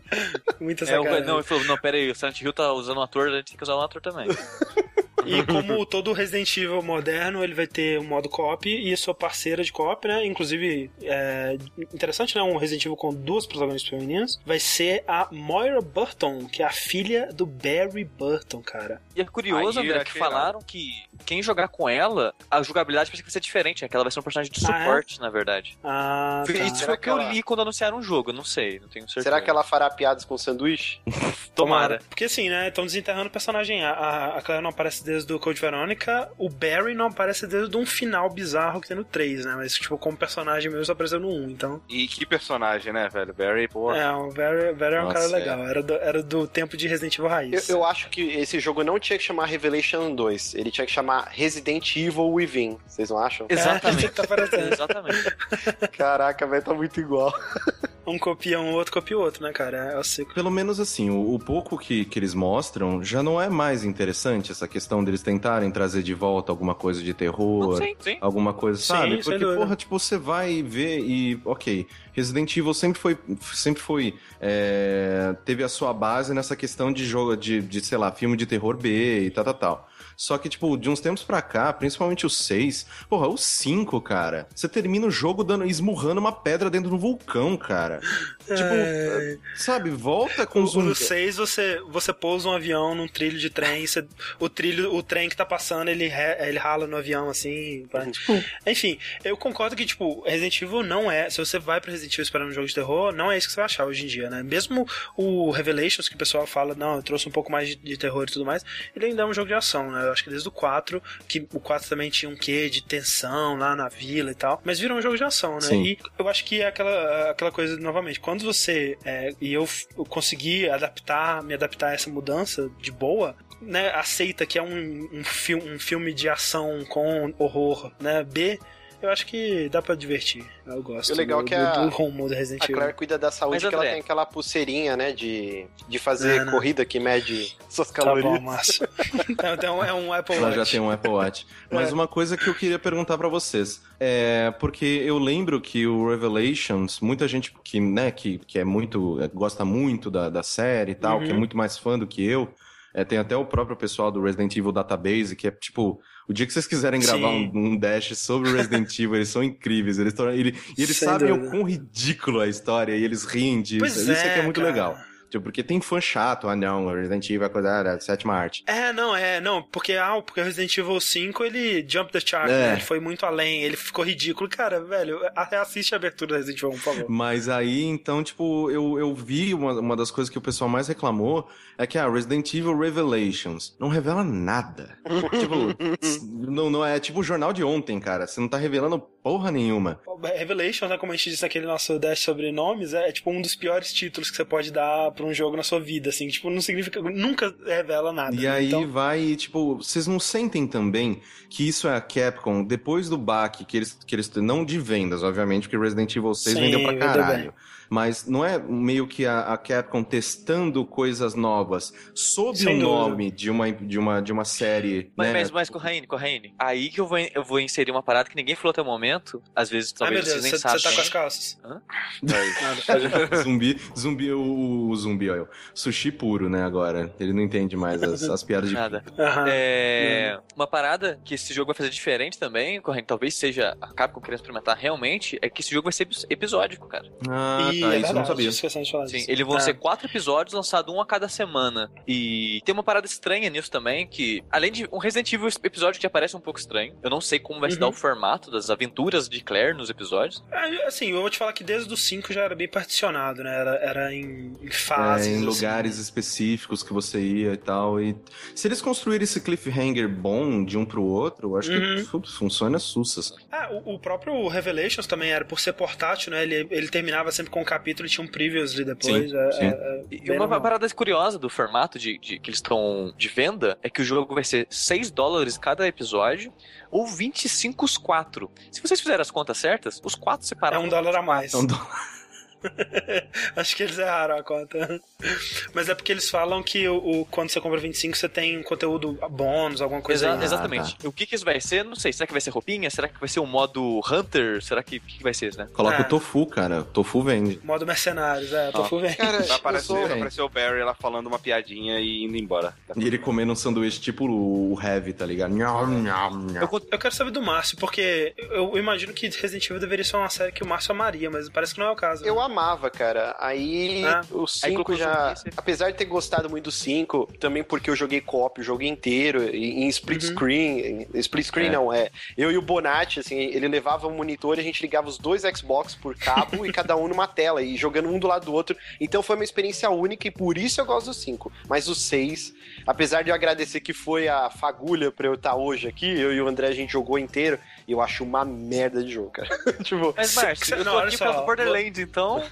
Muita sacanagem. É, não, ele falou, não, pera aí, o Silent Hill tá usando um ator, a gente tem que usar um ator também. E como todo Resident Evil moderno, ele vai ter um modo co-op e sua parceira de co-op, né? Inclusive, é interessante, né? Um Resident Evil com duas protagonistas femininas. Vai ser a Moira Burton, que é a filha do Barry Burton, cara. E é curioso, André, que falaram que quem jogar com ela, a jogabilidade parece que vai ser diferente, né? Que ela vai ser um personagem de suporte, ah, é? na verdade. Ah, tá. Isso foi o que eu li quando anunciaram o jogo, não sei, não tenho certeza. Será que ela fará piadas com sanduíche? Tomara. Porque assim, né? Estão desenterrando o personagem. A, a, a Claire não aparece desde o Code Veronica, o Barry não aparece desde um final bizarro que tem no 3, né? Mas, tipo, como personagem mesmo só apareceu no 1, então. E que personagem, né, velho? Barry, pô. É, o Barry, Barry é um cara legal. Era do, era do tempo de Resident Evil Raiz. Eu, eu, acho que esse jogo não tinha que chamar Revelation 2, ele tinha que chamar Resident Evil Within. Vocês não acham? Exatamente. É, tá Exatamente. Caraca, vai tá muito igual. Um copia um, outro copia o outro, né, cara? É o ciclo. Pelo menos assim, o, o, pouco que, que eles mostram já não é mais interessante essa questão deles tentarem trazer de volta alguma coisa de terror, sim, sim. alguma coisa, sabe? Sim, Porque, porra, tipo, você vai ver e, ok, Resident Evil sempre foi, sempre foi, é, teve a sua base nessa questão de jogo, de, de, sei lá, filme de terror B e tal, tal, tal. Só que, tipo, de uns tempos pra cá, principalmente o 6, porra, o 5, cara, você termina o jogo dando, esmurrando uma pedra dentro do vulcão, cara. Tipo, é... sabe, volta com os... No 6, você, você pousa um avião num trilho de trem, você, o trilho, o trem que tá passando, ele, ele rala no avião, assim. Pra... Tipo, enfim, eu concordo que, tipo, Resident Evil não é... Se você vai pra Resident Evil esperando um jogo de terror, não é isso que você vai achar hoje em dia, né? Mesmo o Revelations, que o pessoal fala, não, eu trouxe um pouco mais de, de terror e tudo mais, ele ainda é um jogo de ação, né? Eu acho que desde o 4, que o 4 também tinha um quê de tensão lá na vila e tal, mas virou um jogo de ação, né? Sim. E eu acho que é aquela, aquela coisa, novamente, quando você. É, e eu, eu consegui adaptar, me adaptar a essa mudança de boa, né, aceita que é um, um, fi um filme de ação com horror, né? B, eu acho que dá pra divertir. Eu gosto. O legal do, é que a, do, do do Resident Evil. A Claire cuida da saúde, Mas, que ela tem aquela pulseirinha, né, de, de fazer é, corrida que mede suas calorias. Tá bom, massa. então é um Apple Watch. Ela já tem um Apple Watch. Mas é. uma coisa que eu queria perguntar para vocês é porque eu lembro que o Revelations, muita gente que, né, que, que é muito gosta muito da, da série e tal, uhum. que é uhum. muito mais fã do que eu, é, tem até o próprio pessoal do Resident Evil Database, que é tipo, o dia que vocês quiserem gravar um, um, dash sobre Resident Evil, eles são incríveis. Eles ele, e eles Sem sabem dúvida. o quão ridículo é a história e eles riem disso. Pois Isso é, é que é muito cara. legal. Tipo, porque tem fã chato, ah não, Resident Evil é coisa da sétima arte. É, não, é, não, porque, ah, porque Resident Evil 5, ele jump the shark, é. né? Ele foi muito além, ele ficou ridículo. Cara, velho, assiste a abertura da Resident Evil 1, por favor. Mas aí, então, tipo, eu, eu vi uma, uma das coisas que o pessoal mais reclamou é que a ah, Resident Evil Revelations não revela nada. tipo, não, não é tipo o jornal de ontem, cara. Você não tá revelando porra nenhuma. Revelations, né, como a gente disse naquele nosso dash sobre nomes, é, é tipo um dos piores títulos que você pode dar pra um jogo na sua vida, assim, tipo, não significa, nunca revela nada. E né? aí então... vai, tipo, vocês não sentem também que isso é a Capcom, depois do baque, que eles, que eles, não de vendas, obviamente, porque Resident Evil 6 Sim, vendeu pra caralho mas não é meio que a, a Capcom testando coisas novas sob Sem o nome de uma, de, uma, de uma série. Mas, né? mas, mas Corraine, Corraine, aí que eu vou, eu vou inserir uma parada que ninguém falou até o momento, às vezes talvez Ai, vocês nem sabem. Você tá com as calças. Hã? zumbi, zumbi, o, o zumbi, olha, sushi puro, né, agora. Ele não entende mais as, as piadas de... Nada. É, uma parada que esse jogo vai fazer diferente também, Corraine, talvez seja a Capcom querendo experimentar realmente, é que esse jogo vai ser episódico, cara. Ah, tá, é isso não sabia. Sim, eles vão é. ser quatro episódios, lançados um a cada semana. E tem uma parada estranha nisso também, que além de um Resident Evil episódio que aparece um pouco estranho, eu não sei como vai uhum. se dar uhum. o formato das aventuras de Claire nos episódios. É, assim, eu vou te falar que desde os 5 já era bem particionado, né? Era, era em, em fases. É, em assim. lugares específicos que você ia e tal. E se eles construírem esse cliffhanger bom de um pro outro, eu acho uhum. que funciona sussa. Ah, o, o próprio Revelations também era por ser portátil, né? Ele, ele terminava sempre com capítulo tinha um previously depois. Sim, é, sim. É, é e uma normal. parada curiosa do formato de, de que eles estão de venda é que o jogo vai ser 6 dólares cada episódio ou 25 os 4. Se vocês fizerem as contas certas, os 4 separados. É um dólar a mais. É um dólar. Acho que eles erraram a conta. Mas é porque eles falam que o, o quando você compra 25, você tem um conteúdo bônus, alguma coisa Exa Exatamente. Ah, tá. O que, que isso vai ser? Não sei. Será que vai ser roupinha? Será que vai ser um modo Hunter? Será que, que, que vai ser isso, né? Coloca é. o Tofu, cara. O Tofu vende. Modo mercenários, é. Tofu vende. Cara, vai aparecer, vai aparecer o Barry lá falando uma piadinha e indo embora. E ele comendo um sanduíche tipo o Heavy, tá ligado? Nham, nham, nham. Eu, eu quero saber do Márcio, porque eu imagino que Resident Evil deveria ser uma série que o Márcio amaria, mas parece que não é o caso. Né? Eu amava, cara. Aí ah. o 5 já. Apesar de ter gostado muito do 5, também porque eu joguei co-op o jogo inteiro, em split uhum. screen. Split screen é. não, é. Eu e o Bonatti, assim, ele levava um monitor e a gente ligava os dois Xbox por cabo e cada um numa tela, e jogando um do lado do outro. Então foi uma experiência única e por isso eu gosto do 5. Mas o 6, apesar de eu agradecer que foi a fagulha pra eu estar hoje aqui, eu e o André a gente jogou inteiro, e eu acho uma merda de jogo, cara. tipo, Mas, Márcio, eu tô não, aqui só, por Borderlands, então.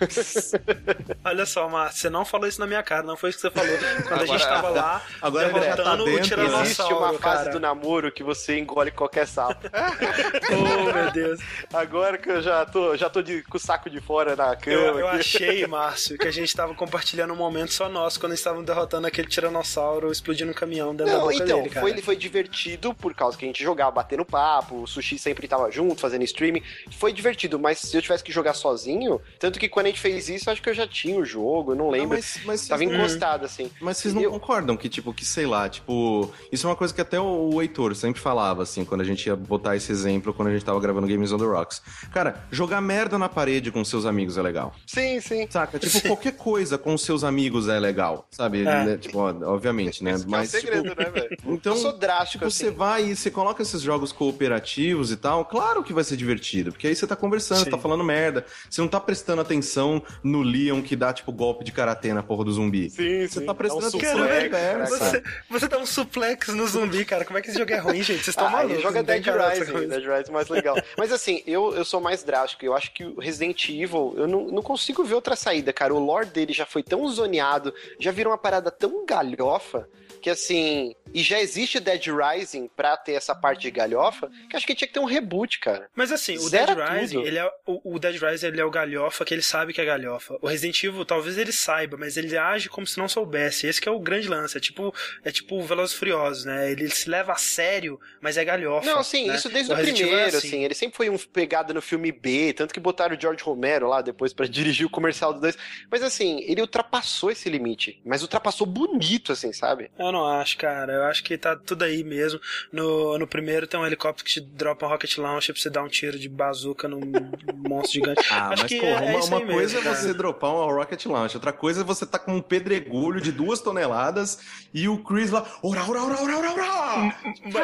olha só, Márcio, você não falou isso na minha cara, não foi isso que você falou. Quando agora, a gente tava lá, agora derrotando tá o Tiranossauro. Existe uma fase cara. do namoro que você engole qualquer sapo. oh, meu Deus. Agora que eu já tô, já tô de, com o saco de fora na cama. Eu, eu achei, Márcio, que a gente tava compartilhando um momento só nosso, quando estavam derrotando aquele Tiranossauro explodindo um caminhão dentro não, da boca então, dele, cara. Foi, foi divertido por causa que a gente jogava batendo papo, o Sushi sempre tava junto, fazendo streaming. Foi divertido, mas se eu tivesse que jogar sozinho, tanto que quando a gente fez isso, acho que eu já tinha o jogo, eu não lembro. Não, mas, mas tava encostado, assim. Mas vocês não eu... concordam que, tipo, que sei lá, tipo, isso é uma coisa que até o Heitor sempre falava, assim, quando a gente ia botar esse exemplo, quando a gente tava gravando Games on the Rocks. Cara, jogar merda na parede com seus amigos é legal. Sim, sim. Saca? Tipo, sim. qualquer coisa com seus amigos é legal, sabe? É. Né? Tipo, obviamente, né? Mas, é um segredo, tipo, né, velho? Então, eu sou drástico, tipo, assim. você vai e você coloca esses jogos cooperativos e tal, claro que vai ser divertido, porque aí você tá conversando, você tá falando merda, você não tá prestando atenção no Leon que dá, tipo, golpe de karatê na porra do zumbi. Sim, Você sim. tá prestando é um atenção na Você, você dá um suplex no zumbi, cara. Como é que esse jogo é ruim, gente? Vocês estão ah, malucos. joga Dead Rising. Dead Rising é mais legal. Mas assim, eu, eu sou mais drástico. Eu acho que o Resident Evil, eu não, não consigo ver outra saída, cara. O lore dele já foi tão zoneado, já virou uma parada tão galhofa que assim, e já existe Dead Rising pra ter essa parte de galhofa, que acho que tinha que ter um reboot, cara. Mas assim, o Zera Dead Rising, ele é, o, o, Dead Rising ele é o galhofa que ele sabe que é galhofa. O Resident Evil, talvez ele saiba, mas ele age como se não soubesse. Esse que é o grande lance. É tipo, é tipo Velozes Furiosos, né? Ele, se leva a sério, mas é galhofa. Não, sim, né? isso desde o, o é primeiro, é assim. assim. Ele sempre foi um pegado no filme B, tanto que botaram o George Romero lá depois para dirigir o comercial do dois. Mas assim, ele ultrapassou esse limite. Mas ultrapassou bonito, assim, sabe? Eu não acho, cara. Eu acho que tá tudo aí mesmo. No, no primeiro tem um helicóptero que te dropa um rocket launcher pra você dar um tiro de bazuca num monstro gigante. Ah, acho mas que porra, é, uma, é uma coisa mesmo, é você dropar um rocket launcher, outra coisa é você tá com um pedregulho de duas toneladas e o Chris lá, ora, ora, ora, ora, ora, ora.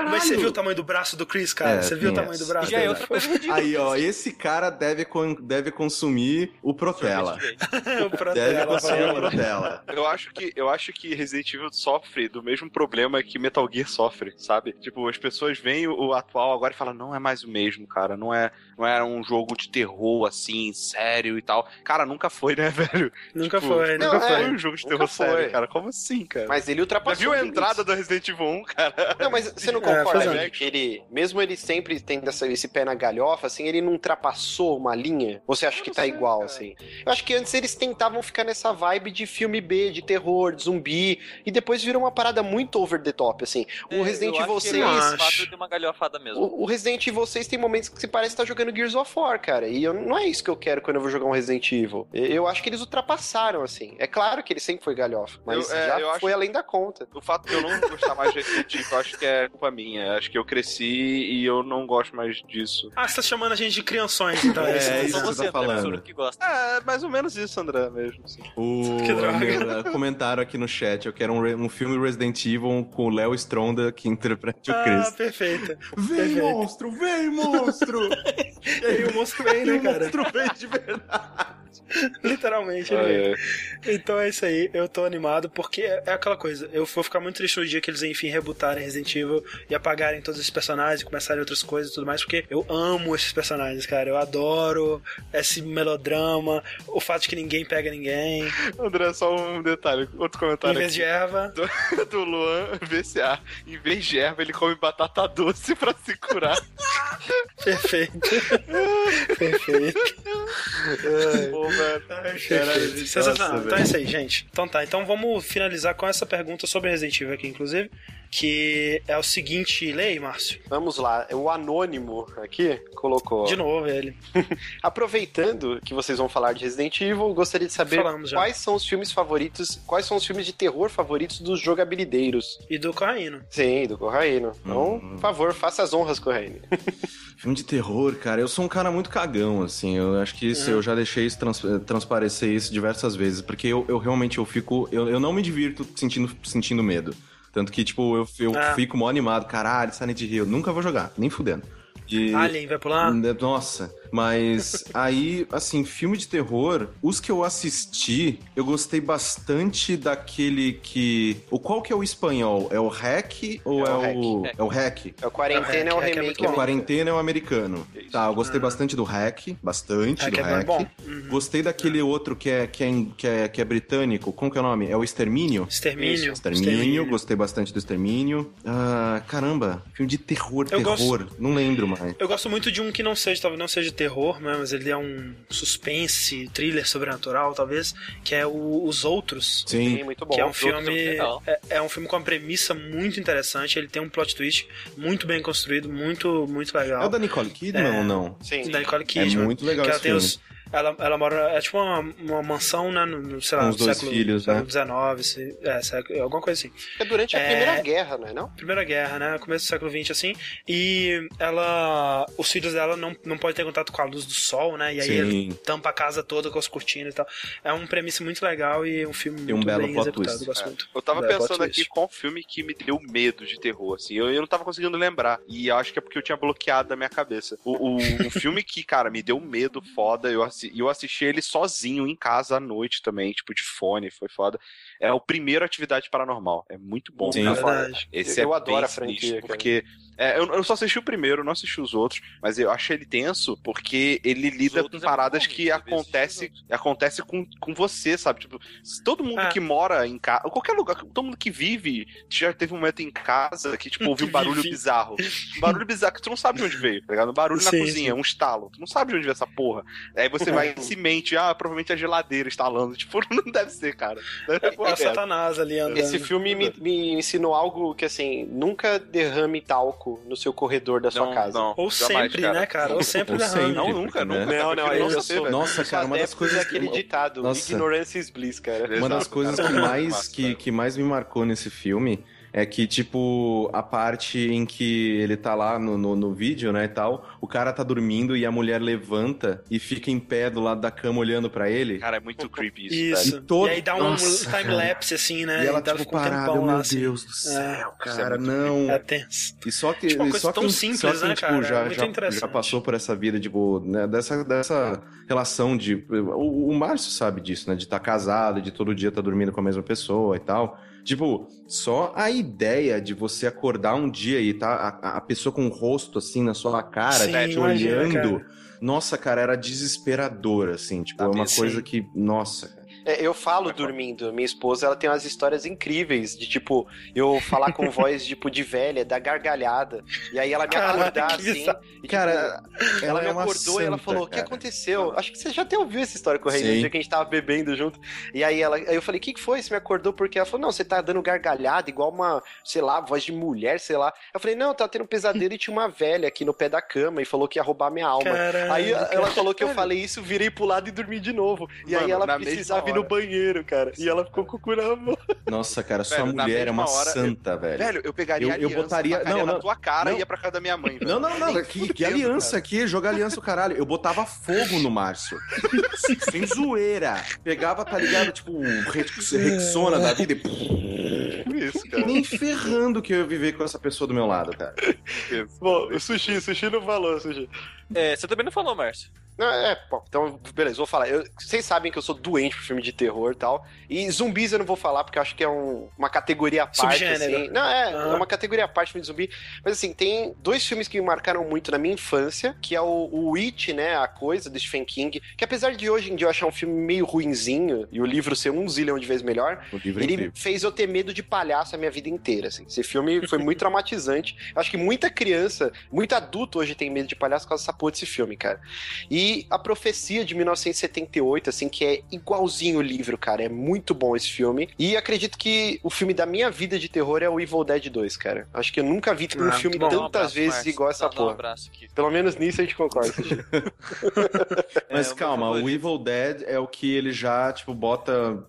Mas você viu o tamanho do braço do Chris, cara? É, você viu o tamanho do braço? Já é outra coisa Aí, ó, esse cara deve, deve consumir o Protela. o Protela. Deve consumir o Protela. Eu acho que eu acho que Resident Evil sofre do mesmo problema que Metal Gear sofre, sabe? Tipo, as pessoas veem o atual agora e falam, não é mais o mesmo, cara. Não é, não é um jogo de terror, assim, sério e tal. Cara, nunca foi, né, velho? Nunca tipo, foi, não, nunca é, foi um jogo de terror sério, cara. Como assim, cara? Mas ele ultrapassou. Já viu a entrada do Resident Evil 1, cara? Não, mas você não é, concorda, é, que ele, mesmo ele sempre tendo essa, esse pé na galhofa, assim, ele não ultrapassou uma linha? Você acha que tá sei, igual, cara. assim? Eu acho que antes eles tentavam ficar nessa vibe de filme B, de terror, de zumbi, e depois virou uma parada muito over the top, assim. O é, Resident Evil 6. Deu uma galhofada mesmo. O, o, Resident Evil 6 tem momentos que se parece estar tá jogando Gears of War, cara. E eu, não é isso que eu quero quando eu vou jogar um Resident Evil. Eu acho que eles ultrapassaram, assim. É claro que ele sempre foi galhofa, mas eu, é, já foi além da conta. O fato de eu não gostar mais de Resident Evil, eu acho que é culpa minha. Acho que eu cresci e eu não gosto mais disso. Ah, você tá chamando a gente de crianções, então. É, é isso que você tá falando. Que gosta. É, mais ou menos isso, André, mesmo. Assim. O... Que droga. Comentaram aqui no chat, eu quero um, um filme Resident Evil com o Léo Stronda que interprete o Chris. Ah, perfeito. Vem, perfeito. monstro! Vem, monstro! e aí o monstro vem, né, cara? O monstro vem de verdade. Literalmente, ah, é. Então é isso aí, eu tô animado porque é, é aquela coisa. Eu vou ficar muito triste no dia que eles, enfim, rebutarem Resident Evil e apagarem todos esses personagens e começarem outras coisas e tudo mais, porque eu amo esses personagens, cara. Eu adoro esse melodrama, o fato de que ninguém pega ninguém. André, só um detalhe, outro comentário. Em vez aqui. de erva. Do, do Luan VCA. Em vez de erva, ele come batata doce pra se curar. Perfeito. Perfeito. Velho. Sensacional. Então é isso aí, gente. Então tá, então vamos finalizar com essa pergunta sobre Resident Evil aqui, inclusive que é o seguinte, lei, Márcio. Vamos lá, o anônimo aqui colocou. De novo ele. Aproveitando que vocês vão falar de Resident Evil, gostaria de saber quais são os filmes favoritos, quais são os filmes de terror favoritos dos jogabilideiros. E do Corraino. Sim, do Corraino. Então, hum. por favor, faça as honras, Corraino. Filme de terror, cara, eu sou um cara muito cagão, assim. Eu acho que isso, é. eu já deixei isso trans, transparecer isso diversas vezes, porque eu, eu realmente eu fico. Eu, eu não me divirto sentindo, sentindo medo. Tanto que, tipo, eu, eu ah. fico mó animado. Caralho, Silent Hill. Nunca vou jogar, nem fudendo. E... Alien vai pular? Nossa. Mas aí, assim, filme de terror, os que eu assisti, eu gostei bastante daquele que. O qual que é o espanhol? É o Hack ou é, é o. É o Hack? É o Quarentena é o, é remake. É o Quarentena é o americano. Tá, eu gostei bastante do Hack, bastante hack do é Hack. Bom. Uhum. Gostei daquele outro que é, que, é, que, é, que é britânico. Como que é o nome? É o Extermínio? Extermínio. Extermínio, Extermínio. gostei bastante do Extermínio. Ah, caramba, filme de terror, eu terror. Gosto... Não lembro mais. Eu gosto muito de um que não seja, talvez não seja terror terror, né, mas ele é um suspense, thriller sobrenatural, talvez, que é o Os Outros. Sim, Sim muito bom. Que é um filme é, é, um filme com uma premissa muito interessante, ele tem um plot twist muito bem construído, muito muito legal. É o da Nicole Kidman é, ou não? Sim. Da Nicole Kidman. É muito legal que esse filme. Os, ela, ela mora. É tipo uma, uma mansão, né? No, sei lá, dois século, filhos, né? XIX, é, século, alguma coisa assim. É durante a é, Primeira Guerra, não é? Não? Primeira Guerra, né? Começo do século XX, assim. E ela. Os filhos dela não, não podem ter contato com a luz do sol, né? E aí Sim. ele tampa a casa toda com as cortinas e tal. É um premissa muito legal e um filme muito um belo bem executado. Eu gosto é. muito. Eu tava um pensando aqui qual filme que me deu medo de terror, assim. Eu, eu não tava conseguindo lembrar. E eu acho que é porque eu tinha bloqueado a minha cabeça. O, o, o filme que, cara, me deu medo foda, eu, eu assisti ele sozinho em casa à noite também, tipo, de fone, foi foda. É o primeiro Atividade Paranormal. É muito bom. Sim, é verdade. Esse eu é adoro a franquia, porque é, eu, eu, só assisti o primeiro, não assisti os outros, mas eu acho ele tenso porque ele lida com é paradas é que acontece, acontece com, com você, sabe? Tipo, todo mundo ah. que mora em casa, qualquer lugar, todo mundo que vive, já teve um momento em casa que, tipo, ouviu um barulho bizarro. Um barulho bizarro que tu não sabe de onde veio, tá ligado? Um barulho sim, na cozinha, sim. um estalo. Tu não sabe de onde veio essa porra. Aí você vai e se mente, ah, provavelmente a geladeira instalando. Tipo, não deve ser, cara. É, é Satanás ali andando. Esse filme me, me ensinou algo que, assim, nunca derrame talco no seu corredor da sua não, casa. Não, Ou jamais, sempre, cara. né, cara? Ou sempre, Ou sempre Não, nunca, né? nunca. Não, não, aí eu sou... Nossa, cara, uma das coisas... É aquele ditado, Nossa. ignorance is bliss, cara. Uma das coisas que mais, que, que mais me marcou nesse filme é que, tipo, a parte em que ele tá lá no, no, no, vídeo, né, e tal, o cara tá dormindo e a mulher levanta e fica em pé do lado da cama olhando para ele. Cara, é muito creepy isso. Isso. E, todo... e aí dá um time-lapse, assim, né? E ela, e tipo, parada, meu assim. Deus do céu, é, cara, é não... É tenso. E só que... Tipo, só tão que, simples, só que, né, tipo, cara? Já, é já, já, passou por essa vida, tipo, né, dessa, dessa relação de... O, o Márcio sabe disso, né, de estar tá casado, de todo dia estar tá dormindo com a mesma pessoa e tal... Tipo, só a ideia de você acordar um dia e tá a, a pessoa com o rosto assim na sua cara, Sim, te olhando. Cara. Nossa, cara, era desesperador, assim. Tipo, tá é uma coisa que. Nossa, cara. É, eu falo dormindo. Minha esposa, ela tem umas histórias incríveis de tipo, eu falar com voz tipo de velha, da gargalhada. E aí ela me acordar assim. E, cara, tipo, ela, ela, me é acordou e ela falou: "O que aconteceu?" Acho que você já até ouviu essa história com o Rei, no dia que a gente tava bebendo junto. E aí ela, aí eu falei: "O que, que foi? Você me acordou porque ela falou: "Não, você tá dando gargalhada igual uma, sei lá, voz de mulher, sei lá". Eu falei: "Não, eu tava tendo um pesadelo e tinha uma velha aqui no pé da cama e falou que ia roubar minha alma". Caramba, aí ela falou que eu falei isso, virei pro lado e dormi de novo. E Mano, aí ela precisava ir no banheiro, cara. E ela ficou com o cu na mão. Nossa, cara, sua velho, mulher é uma hora, santa, eu, velho. Velho, eu pegaria eu, eu botaria não, não, na tua cara não, e ia pra casa da minha mãe. Velho. Não, não, não. Que, que aliança aqui? Jogar aliança o caralho. Eu botava fogo no Márcio. Sem zoeira. Pegava, tá ligado? Tipo, Rexona da vida e. Isso, cara. Nem ferrando que eu ia viver com essa pessoa do meu lado, cara. Isso. Bom, o sushi, o sushi não falou, sushi. É, você também não falou, Márcio. Não, é, bom, então, beleza, vou falar. Eu, vocês sabem que eu sou doente por filme de terror e tal. E zumbis eu não vou falar, porque eu acho que é um, uma categoria à parte, assim. Não, é, uhum. é uma categoria à parte filme de zumbi. Mas assim, tem dois filmes que me marcaram muito na minha infância, que é o, o It, né? A Coisa, do Stephen King. Que apesar de hoje em dia eu achar um filme meio ruinzinho, e o livro ser um zilhão de vezes melhor, é ele fez eu ter medo de palhaço a minha vida inteira, assim. Esse filme foi muito traumatizante. Eu acho que muita criança, muito adulto hoje tem medo de palhaço por causa dessa porra desse filme, cara. E A Profecia de 1978, assim, que é igualzinho o livro, cara. É muito bom esse filme. E acredito que o filme da minha vida de terror é o Evil Dead 2, cara. Acho que eu nunca vi um ah, filme bom, tantas um abraço, vezes Marcio. igual essa porra. Um Pelo menos nisso a gente concorda. Mas é, calma, o Evil Dead é o que ele já, tipo, bota.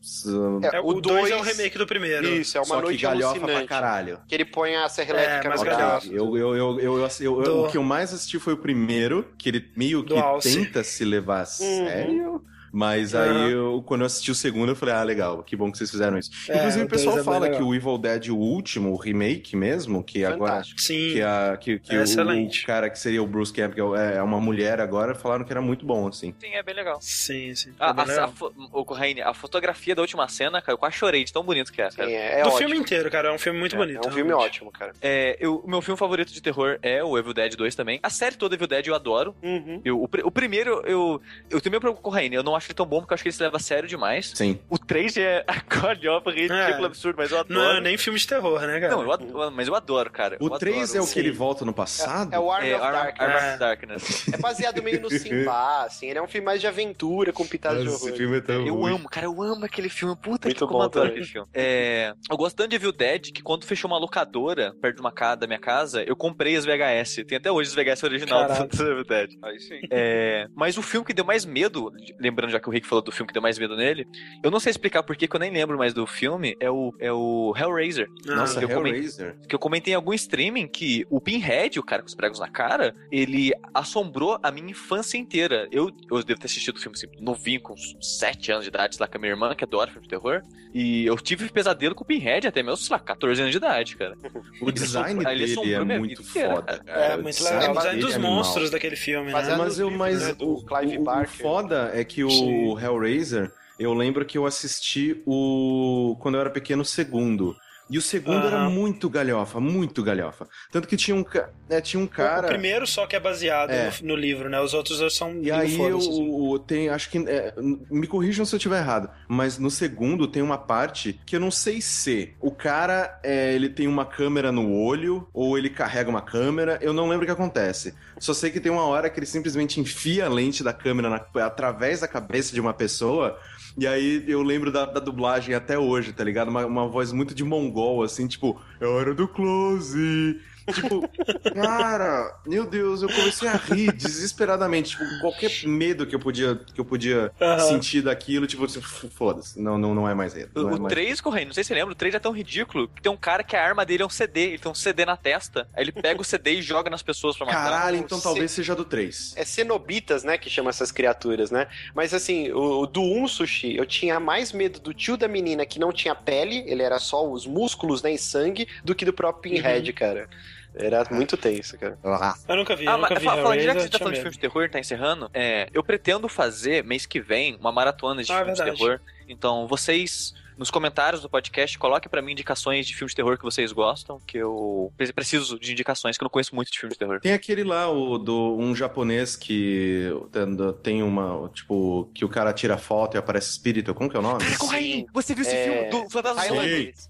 É, o 2 é o remake do primeiro. Isso, é uma Só noite que galhofa alucinante. pra caralho. Que ele põe a serra é, elétrica é, no eu, eu, eu, eu, eu, do... O que eu mais assisti foi o primeiro, que ele meio que tenta se levar a uhum. sério. Mas aí, eu, quando eu assisti o segundo, eu falei, ah, legal, que bom que vocês fizeram isso. É, Inclusive, o pessoal é fala que o Evil Dead, o último, o remake mesmo, que Fantástico. agora. Sim. Que, a, que, que é o, o, cara que seria o Bruce Campbell é, é uma mulher agora, falaram que era muito bom, assim. Sim, é bem legal. Sim, sim. A, a, a, o Corraine, a fotografia da última cena, cara, eu quase chorei de tão bonito que é. Cara. Sim, é, é Do ótimo. filme inteiro, cara, é um filme muito bonito. É um filme ótimo, cara. É, eu, o meu filme favorito de terror é o Evil Dead 2 também. A série toda Evil Dead eu adoro. Uhum. Eu, o, o, primeiro, eu, eu tenho meu problema com o Corraine, eu não acho ele tão bom porque eu acho que ele se leva a sério demais. Sim. O 3 é a galhofa ridículo, é. absurdo, mas eu adoro. Não é nem filme de terror, né, cara? Não, eu adoro, mas eu adoro, cara. O 3 é o que ele volta no passado? É, é o Arm é, of Darkness. Arm of Darkness. É baseado meio no Simba, assim. Ele é um filme mais de aventura, com pitadas de horror. Esse filme é tão Eu ruim. amo, cara, eu amo aquele filme. Puta Muito que bom, adoro aquele filme. É, eu gosto tanto de Evil Dead que quando fechou uma locadora perto de uma casa da minha casa, eu comprei as VHS. Tem até hoje as VHS original do Evil Dead. Aí sim. É, mas o filme que deu mais medo, lembrando já que o Rick falou do filme que deu mais medo nele, eu não sei explicar porquê, que eu nem lembro mais do filme, é o, é o Hellraiser. Ah, Nossa, que Hellraiser. Comentei, que eu comentei em algum streaming que o Pinhead, o cara com os pregos na cara, ele assombrou a minha infância inteira. Eu, eu devo ter assistido o filme assim, novinho, com uns 7 anos de idade, lá com a minha irmã, que adora filme de terror. E eu tive pesadelo com o Pinhead até meus, sei lá, 14 anos de idade, cara. O design dele é muito foda. É, muito legal. O design dos é monstros daquele filme, né? Mas, eu, mas né, o, o, o, foda é que o Sim. Hellraiser eu lembro que eu assisti o. Quando eu era pequeno, o segundo. E o segundo uhum. era muito galhofa, muito galhofa. Tanto que tinha um, é, tinha um cara. O primeiro só que é baseado é. No, no, livro, né? Os outros são. E aí eu, tem, acho que. É, me corrijam se eu estiver errado. Mas no segundo tem uma parte que eu não sei se o cara é, ele tem uma câmera no olho ou ele carrega uma câmera. Eu não lembro o que acontece. Só sei que tem uma hora que ele simplesmente enfia a lente da câmera na, através da cabeça de uma pessoa e aí eu lembro da, da dublagem até hoje, tá ligado? Uma, uma voz muito de mongol, assim, tipo, é hora do close. Tipo, cara, meu Deus, eu comecei a rir desesperadamente. Tipo, qualquer medo que eu podia, que eu podia uhum. sentir daquilo, tipo, foda-se, não, não, não é mais medo. O, é mais 3, correndo, não sei se você lembra, o 3 é tão ridículo que tem um cara que a arma dele é um CD, ele tem um CD na testa, aí ele pega o CD e joga nas pessoas pra matar. Caralho, então talvez seja do 3. É cenobitas, né, que chama essas criaturas, né? Mas assim, o, do 1 Sushi, eu tinha mais medo do tio da menina que não tinha pele, ele era só os músculos, né, e sangue, do que do próprio Pinhead, uhum. cara. Era muito tenso, cara. Eu nunca vi, ah, eu nunca vi. Falando, já que você tá falando de filme de terror, tá encerrando, é, eu pretendo fazer mês que vem uma maratona de ah, filmes de terror. Então, vocês nos comentários do podcast, coloque para mim indicações de filmes de terror que vocês gostam, que eu preciso de indicações, que eu não conheço muito de filmes de terror. Tem aquele lá, o do um japonês que tem uma, tipo, que o cara tira foto e aparece espírito, como que é o nome? Cara, corre aí! Você viu esse é... filme do Fantasma?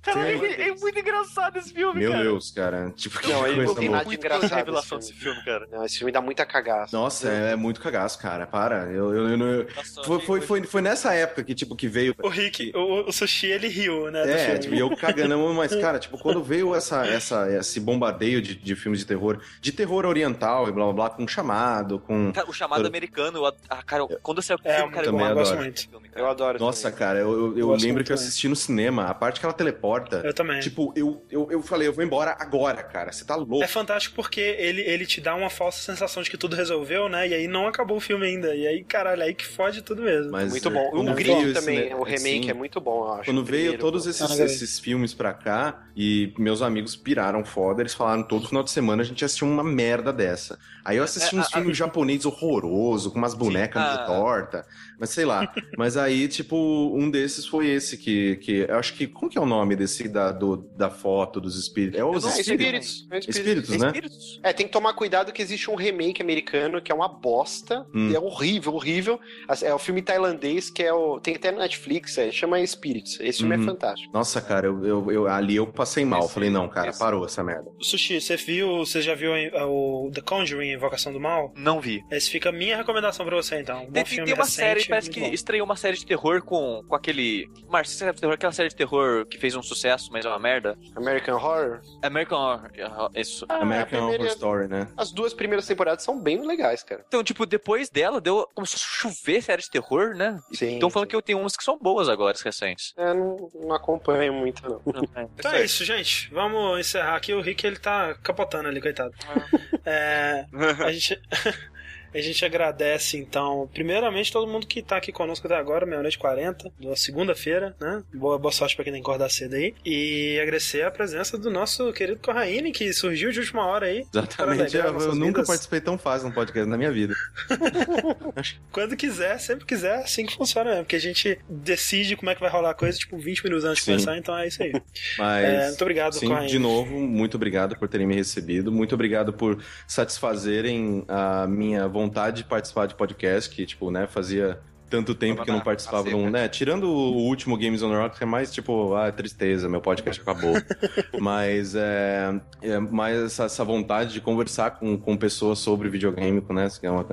Cara, é, é, muito engraçado esse filme, Meu cara. Deus, cara. Tipo, que não, coisa não tem nada de engraçado revelação desse filme, cara. Não, esse filme dá muita cagaça. Nossa, é, é, muito cagaço, cara. Para. Eu, eu, eu, eu... Nossa, foi, foi, foi, foi, nessa época que, tipo, que veio... O Rick, o, o Sushi, ele riu, né? É, tipo, e eu cagando, mas, cara, tipo, quando veio essa, essa, esse bombardeio de, de filmes de terror, de terror oriental e blá blá blá, com chamado, com. o chamado americano, eu, ah, cara, quando você é, filme, cara, também eu adoro. muito. Eu adoro. Nossa, também. cara, eu, eu, eu lembro que eu assisti no cinema, a parte que ela teleporta. Eu também. Tipo, eu, eu, eu falei, eu vou embora agora, cara. Você tá louco. É fantástico porque ele, ele te dá uma falsa sensação de que tudo resolveu, né? E aí não acabou o filme ainda. E aí, caralho, aí que fode tudo mesmo. Mas, muito bom. O Grito também, o remake assim, é muito bom, eu acho. Quando veio todos esses, ah, esses filmes pra cá e meus amigos piraram foda, eles falaram todo final de semana a gente assistiu uma merda dessa. Aí eu assisti é, uns a, filmes a... japoneses horrorosos, com umas bonecas Sim, a... torta, mas sei lá. mas aí, tipo, um desses foi esse que, que eu acho que, como que é o nome desse da, do, da foto dos espíritos? É os espíritos. É espíritos. espíritos, né? Espíritos. É, tem que tomar cuidado que existe um remake americano que é uma bosta, hum. é horrível, horrível. É o filme tailandês que é o, tem até na Netflix, é, chama Espíritos. Esse, esse filme é uhum. fantástico. Nossa, cara, eu, eu, eu, ali eu passei mal. Esse, Falei, não, cara, esse... parou essa merda. Sushi, você viu, você já viu o The Conjuring, Invocação do Mal? Não vi. Esse fica a minha recomendação pra você, então. Um tem, tem uma recente, série, parece que bom. estreou uma série de terror com, com aquele. Marcio, você sabe terror? Aquela série de terror que fez um sucesso, mas é uma merda. American Horror? American Horror, isso. Ah, American primeira... Horror Story, né? As duas primeiras temporadas são bem legais, cara. Então, tipo, depois dela, deu. Começou a chover série de terror, né? Sim. Estão falando que eu tenho umas que são boas agora, recentes. É, não, não acompanho muito, não. É, então é isso, gente. Vamos encerrar aqui. O Rick, ele tá capotando ali, coitado. Ah. É, a gente... A gente agradece, então, primeiramente, todo mundo que tá aqui conosco até agora, meia-noite 40, da segunda-feira, né? Boa, boa sorte pra quem tem que acordar cedo aí. E agradecer a presença do nosso querido Corraine, que surgiu de última hora aí. Exatamente. Eu, eu nunca participei tão fácil num podcast na minha vida. Quando quiser, sempre quiser, assim que funciona mesmo. Porque a gente decide como é que vai rolar a coisa, tipo, 20 minutos antes de começar, então é isso aí. Mas, é, muito obrigado, sim, Corraine. De novo, muito obrigado por terem me recebido. Muito obrigado por satisfazerem a minha vontade vontade de participar de podcast, que, tipo, né, fazia tanto tempo que não participava de um, né? Tirando o último Games on Rock, que é mais tipo, ah, tristeza, meu podcast acabou. Mas é, é mais essa, essa, vontade de conversar com, com pessoas sobre videogame, né? Que é, é um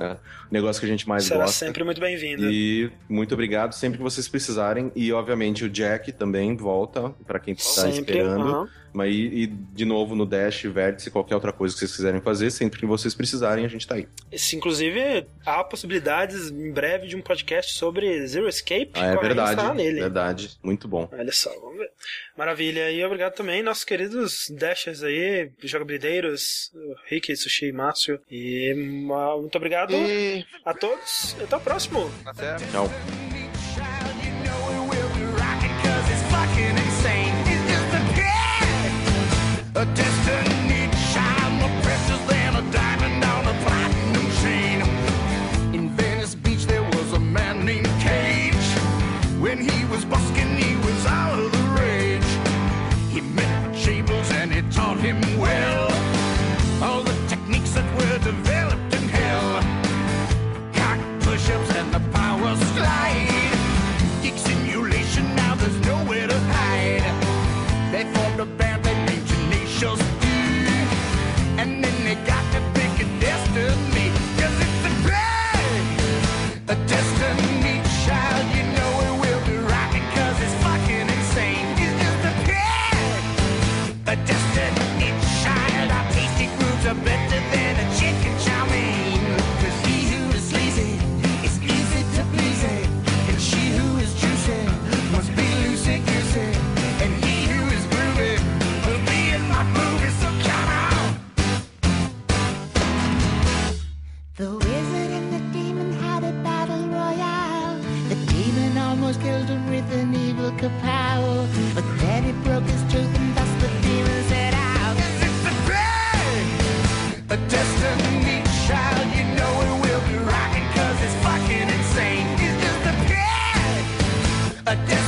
negócio que a gente mais Será gosta. sempre muito bem-vindo. E muito obrigado sempre que vocês precisarem. E, obviamente, o Jack também volta, para quem está esperando. Uhum. Mas e, e, de novo no Dash, Vértice, qualquer outra coisa que vocês quiserem fazer, sempre que vocês precisarem, a gente tá aí. Esse, inclusive, há possibilidades em breve de um podcast sobre Zero Escape. Ah, é verdade. Nele. Verdade. Muito bom. Olha só, vamos ver. Maravilha. E obrigado também, nossos queridos Dashers aí, jogabilideiros, Rick, Sushi e Márcio. E muito obrigado e... a todos. Até o próximo. Até. Tchau. A destiny child more precious than a diamond on a platinum chain. In Venice Beach there was a man named Cage. When he was busted. a death book of power. But then he broke his truth and thus the demon set out. Is it the pain? A destiny child, you know it will be rocking cause it's fucking insane. Is this the pain? A destiny